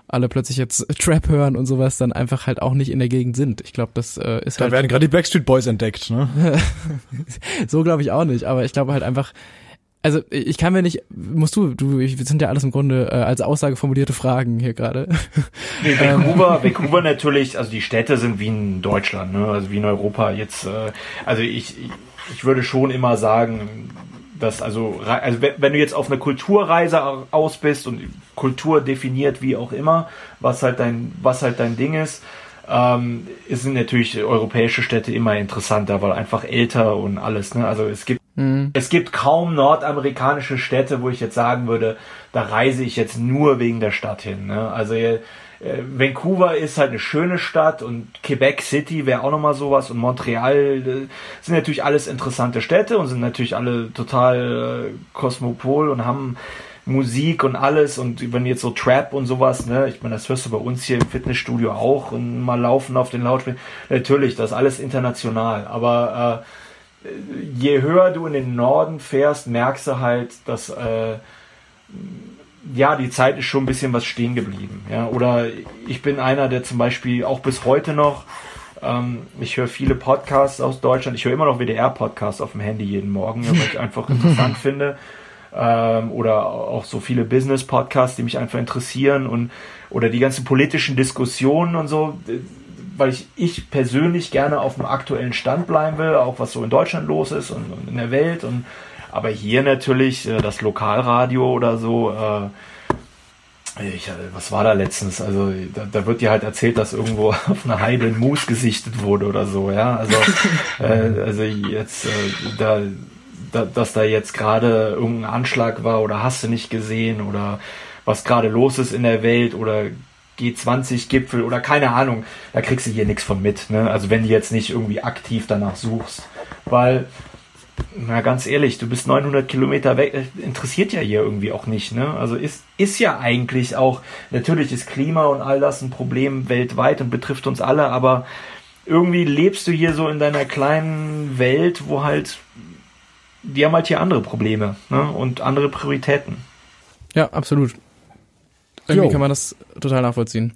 alle plötzlich jetzt Trap hören und sowas, dann einfach halt auch nicht in der Gegend sind. Ich glaube, das äh, ist da halt. Da werden gerade die Backstreet Boys entdeckt, ne? so glaube ich auch nicht, aber ich glaube halt einfach, also ich kann mir nicht, musst du, du, wir sind ja alles im Grunde äh, als Aussage formulierte Fragen hier gerade. Nee, Vancouver, Vancouver natürlich, also die Städte sind wie in Deutschland, ne? also wie in Europa jetzt, äh, also ich, ich würde schon immer sagen, dass also, also wenn du jetzt auf eine Kulturreise aus bist und Kultur definiert wie auch immer, was halt dein, was halt dein Ding ist, ähm, sind natürlich europäische Städte immer interessanter, weil einfach älter und alles. Ne? Also es gibt mhm. es gibt kaum nordamerikanische Städte, wo ich jetzt sagen würde, da reise ich jetzt nur wegen der Stadt hin. Ne? Also äh, Vancouver ist halt eine schöne Stadt und Quebec City wäre auch nochmal sowas und Montreal äh, sind natürlich alles interessante Städte und sind natürlich alle total äh, kosmopol und haben Musik und alles und wenn jetzt so Trap und sowas, ne, ich meine, das hörst du bei uns hier im Fitnessstudio auch und mal laufen auf den Lautsprechern. Natürlich, das ist alles international, aber äh, je höher du in den Norden fährst, merkst du halt, dass äh, ja, die Zeit ist schon ein bisschen was stehen geblieben. Ja? Oder ich bin einer, der zum Beispiel auch bis heute noch, ähm, ich höre viele Podcasts aus Deutschland, ich höre immer noch WDR-Podcasts auf dem Handy jeden Morgen, weil ich einfach interessant finde ähm, oder auch so viele Business-Podcasts, die mich einfach interessieren und oder die ganzen politischen Diskussionen und so, weil ich, ich persönlich gerne auf dem aktuellen Stand bleiben will, auch was so in Deutschland los ist und, und in der Welt und aber hier natürlich äh, das Lokalradio oder so, äh, ich, äh, was war da letztens? Also da, da, wird dir halt erzählt, dass irgendwo auf einer Heide ein Moose gesichtet wurde oder so, ja. Also, äh, also jetzt äh, da da, dass da jetzt gerade irgendein Anschlag war oder hast du nicht gesehen oder was gerade los ist in der Welt oder G20-Gipfel oder keine Ahnung, da kriegst du hier nichts von mit. Ne? Also wenn du jetzt nicht irgendwie aktiv danach suchst. Weil, na ganz ehrlich, du bist 900 Kilometer weg, äh, interessiert ja hier irgendwie auch nicht. Ne? Also ist, ist ja eigentlich auch, natürlich ist Klima und all das ein Problem weltweit und betrifft uns alle, aber irgendwie lebst du hier so in deiner kleinen Welt, wo halt die haben halt hier andere Probleme ne? und andere Prioritäten. Ja, absolut. Irgendwie jo. kann man das total nachvollziehen.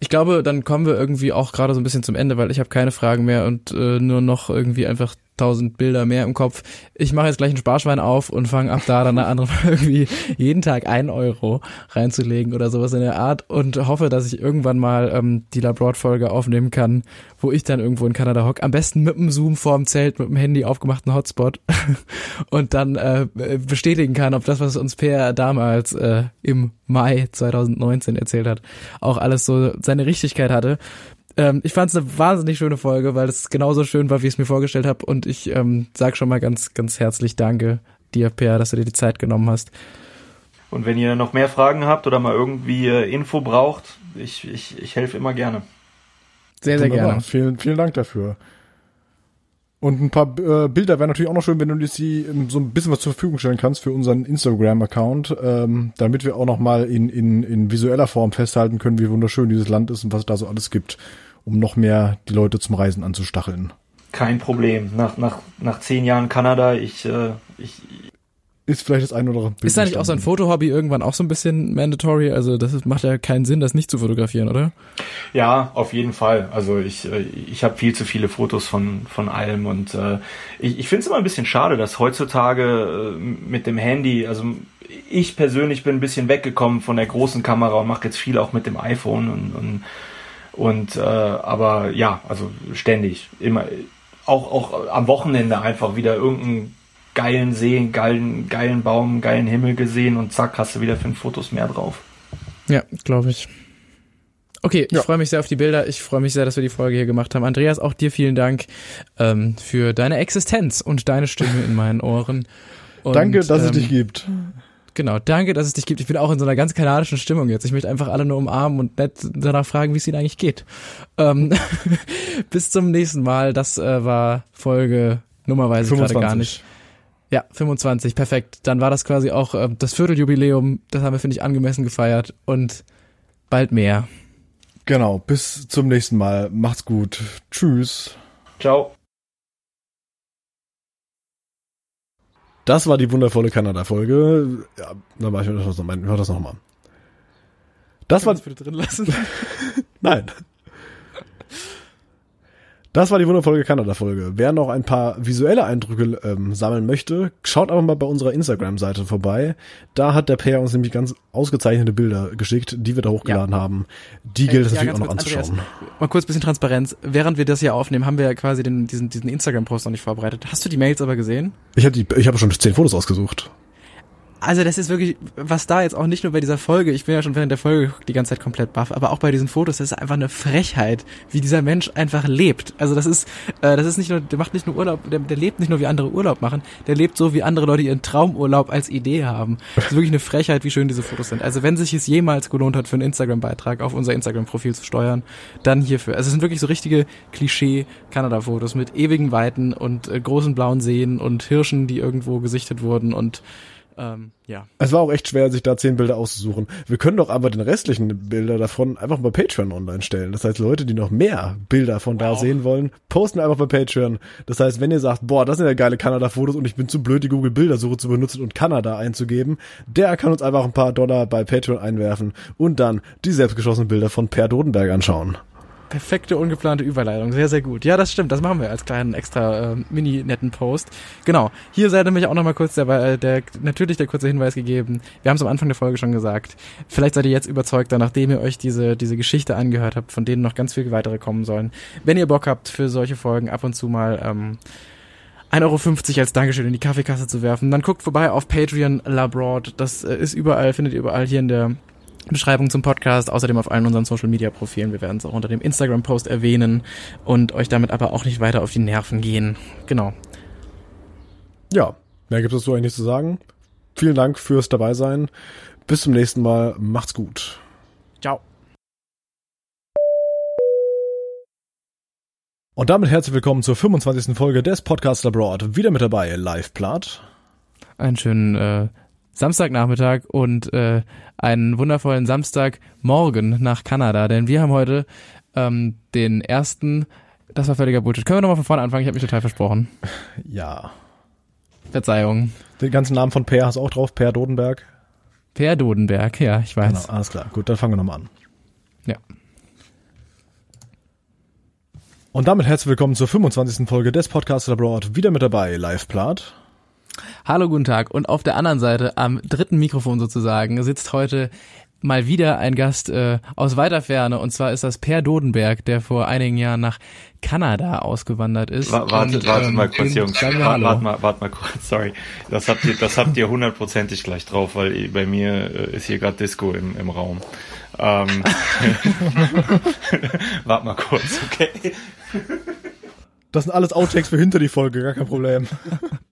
Ich glaube, dann kommen wir irgendwie auch gerade so ein bisschen zum Ende, weil ich habe keine Fragen mehr und äh, nur noch irgendwie einfach tausend Bilder mehr im Kopf. Ich mache jetzt gleich ein Sparschwein auf und fange ab da dann eine andere irgendwie jeden Tag ein Euro reinzulegen oder sowas in der Art und hoffe, dass ich irgendwann mal ähm, die Labroad-Folge aufnehmen kann, wo ich dann irgendwo in Kanada hock. Am besten mit dem Zoom vorm Zelt, mit dem Handy aufgemachten Hotspot und dann äh, bestätigen kann, ob das, was uns Per damals äh, im Mai 2019 erzählt hat, auch alles so seine Richtigkeit hatte. Ähm, ich fand es eine wahnsinnig schöne Folge, weil es genauso schön war, wie ich es mir vorgestellt habe. Und ich ähm, sag schon mal ganz, ganz herzlich Danke dir, Per, dass du dir die Zeit genommen hast. Und wenn ihr noch mehr Fragen habt oder mal irgendwie äh, Info braucht, ich, ich, ich helfe immer gerne. Sehr, sehr Wunderbar. gerne. Vielen, vielen Dank dafür. Und ein paar äh, Bilder wäre natürlich auch noch schön, wenn du dir sie ähm, so ein bisschen was zur Verfügung stellen kannst für unseren Instagram-Account, ähm, damit wir auch noch mal in, in, in visueller Form festhalten können, wie wunderschön dieses Land ist und was es da so alles gibt um noch mehr die Leute zum Reisen anzustacheln. Kein Problem. Nach, nach, nach zehn Jahren Kanada, ich, äh, ich ist vielleicht das ein oder andere Bild Ist da nicht auch so ein Fotohobby irgendwann auch so ein bisschen mandatory? Also das macht ja keinen Sinn, das nicht zu fotografieren, oder? Ja, auf jeden Fall. Also ich, äh, ich habe viel zu viele Fotos von, von allem und äh, ich, ich finde es immer ein bisschen schade, dass heutzutage äh, mit dem Handy, also ich persönlich bin ein bisschen weggekommen von der großen Kamera und mache jetzt viel auch mit dem iPhone und, und und äh, aber ja, also ständig, immer, auch auch am Wochenende einfach wieder irgendeinen geilen See, geilen geilen Baum, geilen Himmel gesehen und zack hast du wieder fünf Fotos mehr drauf. Ja, glaube ich. Okay, ich ja. freue mich sehr auf die Bilder. Ich freue mich sehr, dass wir die Folge hier gemacht haben. Andreas, auch dir vielen Dank ähm, für deine Existenz und deine Stimme in meinen Ohren. Und, Danke, dass ähm, es dich gibt. Genau, danke, dass es dich gibt. Ich bin auch in so einer ganz kanadischen Stimmung jetzt. Ich möchte einfach alle nur umarmen und nett danach fragen, wie es ihnen eigentlich geht. Ähm, bis zum nächsten Mal. Das äh, war Folge nummerweise gerade gar nicht. Ja, 25, perfekt. Dann war das quasi auch äh, das Vierteljubiläum. Das haben wir, finde ich, angemessen gefeiert. Und bald mehr. Genau, bis zum nächsten Mal. Macht's gut. Tschüss. Ciao. Das war die wundervolle Kanada-Folge. Ja, dann mach ich das noch, mach das noch mal. Das war, das bitte drin lassen? nein. Das war die wundervolle Kanada-Folge. Wer noch ein paar visuelle Eindrücke ähm, sammeln möchte, schaut einfach mal bei unserer Instagram-Seite vorbei. Da hat der Per uns nämlich ganz ausgezeichnete Bilder geschickt, die wir da hochgeladen Ja. haben. Die gilt es Ja, natürlich auch noch kurz, anzuschauen. Andreas, mal kurz bisschen Transparenz. Während wir das hier aufnehmen, haben wir ja quasi den, diesen, diesen Instagram-Post noch nicht vorbereitet. Hast du die Mails aber gesehen? Ich habe hab schon zehn Fotos ausgesucht. Also das ist wirklich, was da jetzt auch nicht nur bei dieser Folge, ich bin ja schon während der Folge die ganze Zeit komplett baff, aber auch bei diesen Fotos, das ist einfach eine Frechheit, wie dieser Mensch einfach lebt. Also das ist, äh, das ist nicht nur, der macht nicht nur Urlaub, der, der lebt nicht nur wie andere Urlaub machen, der lebt so, wie andere Leute ihren Traumurlaub als Idee haben. Das ist wirklich eine Frechheit, wie schön diese Fotos sind. Also wenn sich es jemals gelohnt hat, für einen Instagram-Beitrag auf unser Instagram-Profil zu steuern, dann hierfür. Also es sind wirklich so richtige Klischee-Kanada-Fotos mit ewigen Weiten und äh, großen blauen Seen und Hirschen, die irgendwo gesichtet wurden und ähm, ja. Es war auch echt schwer, sich da zehn Bilder auszusuchen. Wir können doch aber den restlichen Bilder davon einfach bei Patreon online stellen. Das heißt, Leute, die noch mehr Bilder von da Wow. sehen wollen, posten einfach bei Patreon. Das heißt, wenn ihr sagt, boah, das sind ja geile Kanada-Fotos und ich bin zu blöd, die Google-Bildersuche zu benutzen und Kanada einzugeben, der kann uns einfach ein paar Dollar bei Patreon einwerfen und dann die selbstgeschossenen Bilder von Per Dodenberg anschauen. Perfekte, ungeplante Überleitung. Sehr, sehr gut. Ja, das stimmt. Das machen wir als kleinen extra äh, mini-netten Post. Genau. Hier sei nämlich auch nochmal kurz der, äh, der, natürlich der kurze Hinweis gegeben. Wir haben es am Anfang der Folge schon gesagt. Vielleicht seid ihr jetzt überzeugter, nachdem ihr euch diese, diese Geschichte angehört habt, von denen noch ganz viele weitere kommen sollen. Wenn ihr Bock habt, für solche Folgen ab und zu mal, ähm, 1,50 Euro als Dankeschön in die Kaffeekasse zu werfen, dann guckt vorbei auf Patreon Labroad. Das äh, ist überall, findet ihr überall hier in der Beschreibung zum Podcast, außerdem auf allen unseren Social Media Profilen. Wir werden es auch unter dem Instagram Post erwähnen und euch damit aber auch nicht weiter auf die Nerven gehen. Genau. Ja, mehr gibt es so eigentlich zu sagen. Vielen Dank fürs Dabeisein. Bis zum nächsten Mal. Macht's gut. Ciao. Und damit herzlich willkommen zur 25. Folge des Podcasts Abroad. Wieder mit dabei Live Platt. Einen schönen äh, Samstagnachmittag und äh, einen wundervollen Samstagmorgen nach Kanada, denn wir haben heute ähm, den ersten. Das war völliger Bullshit. Können wir nochmal von vorne anfangen? Ich habe mich total versprochen. Ja. Verzeihung. Den ganzen Namen von Per hast du auch drauf, Per Dodenberg. Per Dodenberg, ja, ich weiß. Genau, alles klar. Gut, dann fangen wir nochmal an. Ja. Und damit herzlich willkommen zur 25. Folge des Podcasts Abroad. Wieder mit dabei Live Platt. Hallo, guten Tag. Und auf der anderen Seite, am dritten Mikrofon sozusagen, sitzt heute mal wieder ein Gast äh, aus weiter Ferne. Und zwar ist das Per Dodenberg, der vor einigen Jahren nach Kanada ausgewandert ist. Wa- Wartet, Und, wartet ähm, mal kurz, Jungs. wir Wart, mal, wart mal kurz, sorry. Das habt ihr, das habt ihr hundertprozentig gleich drauf, weil bei mir äh, ist hier gerade Disco im, im Raum. Ähm, wart mal kurz, okay? Das sind alles Outtakes für hinter die Folge, gar kein Problem.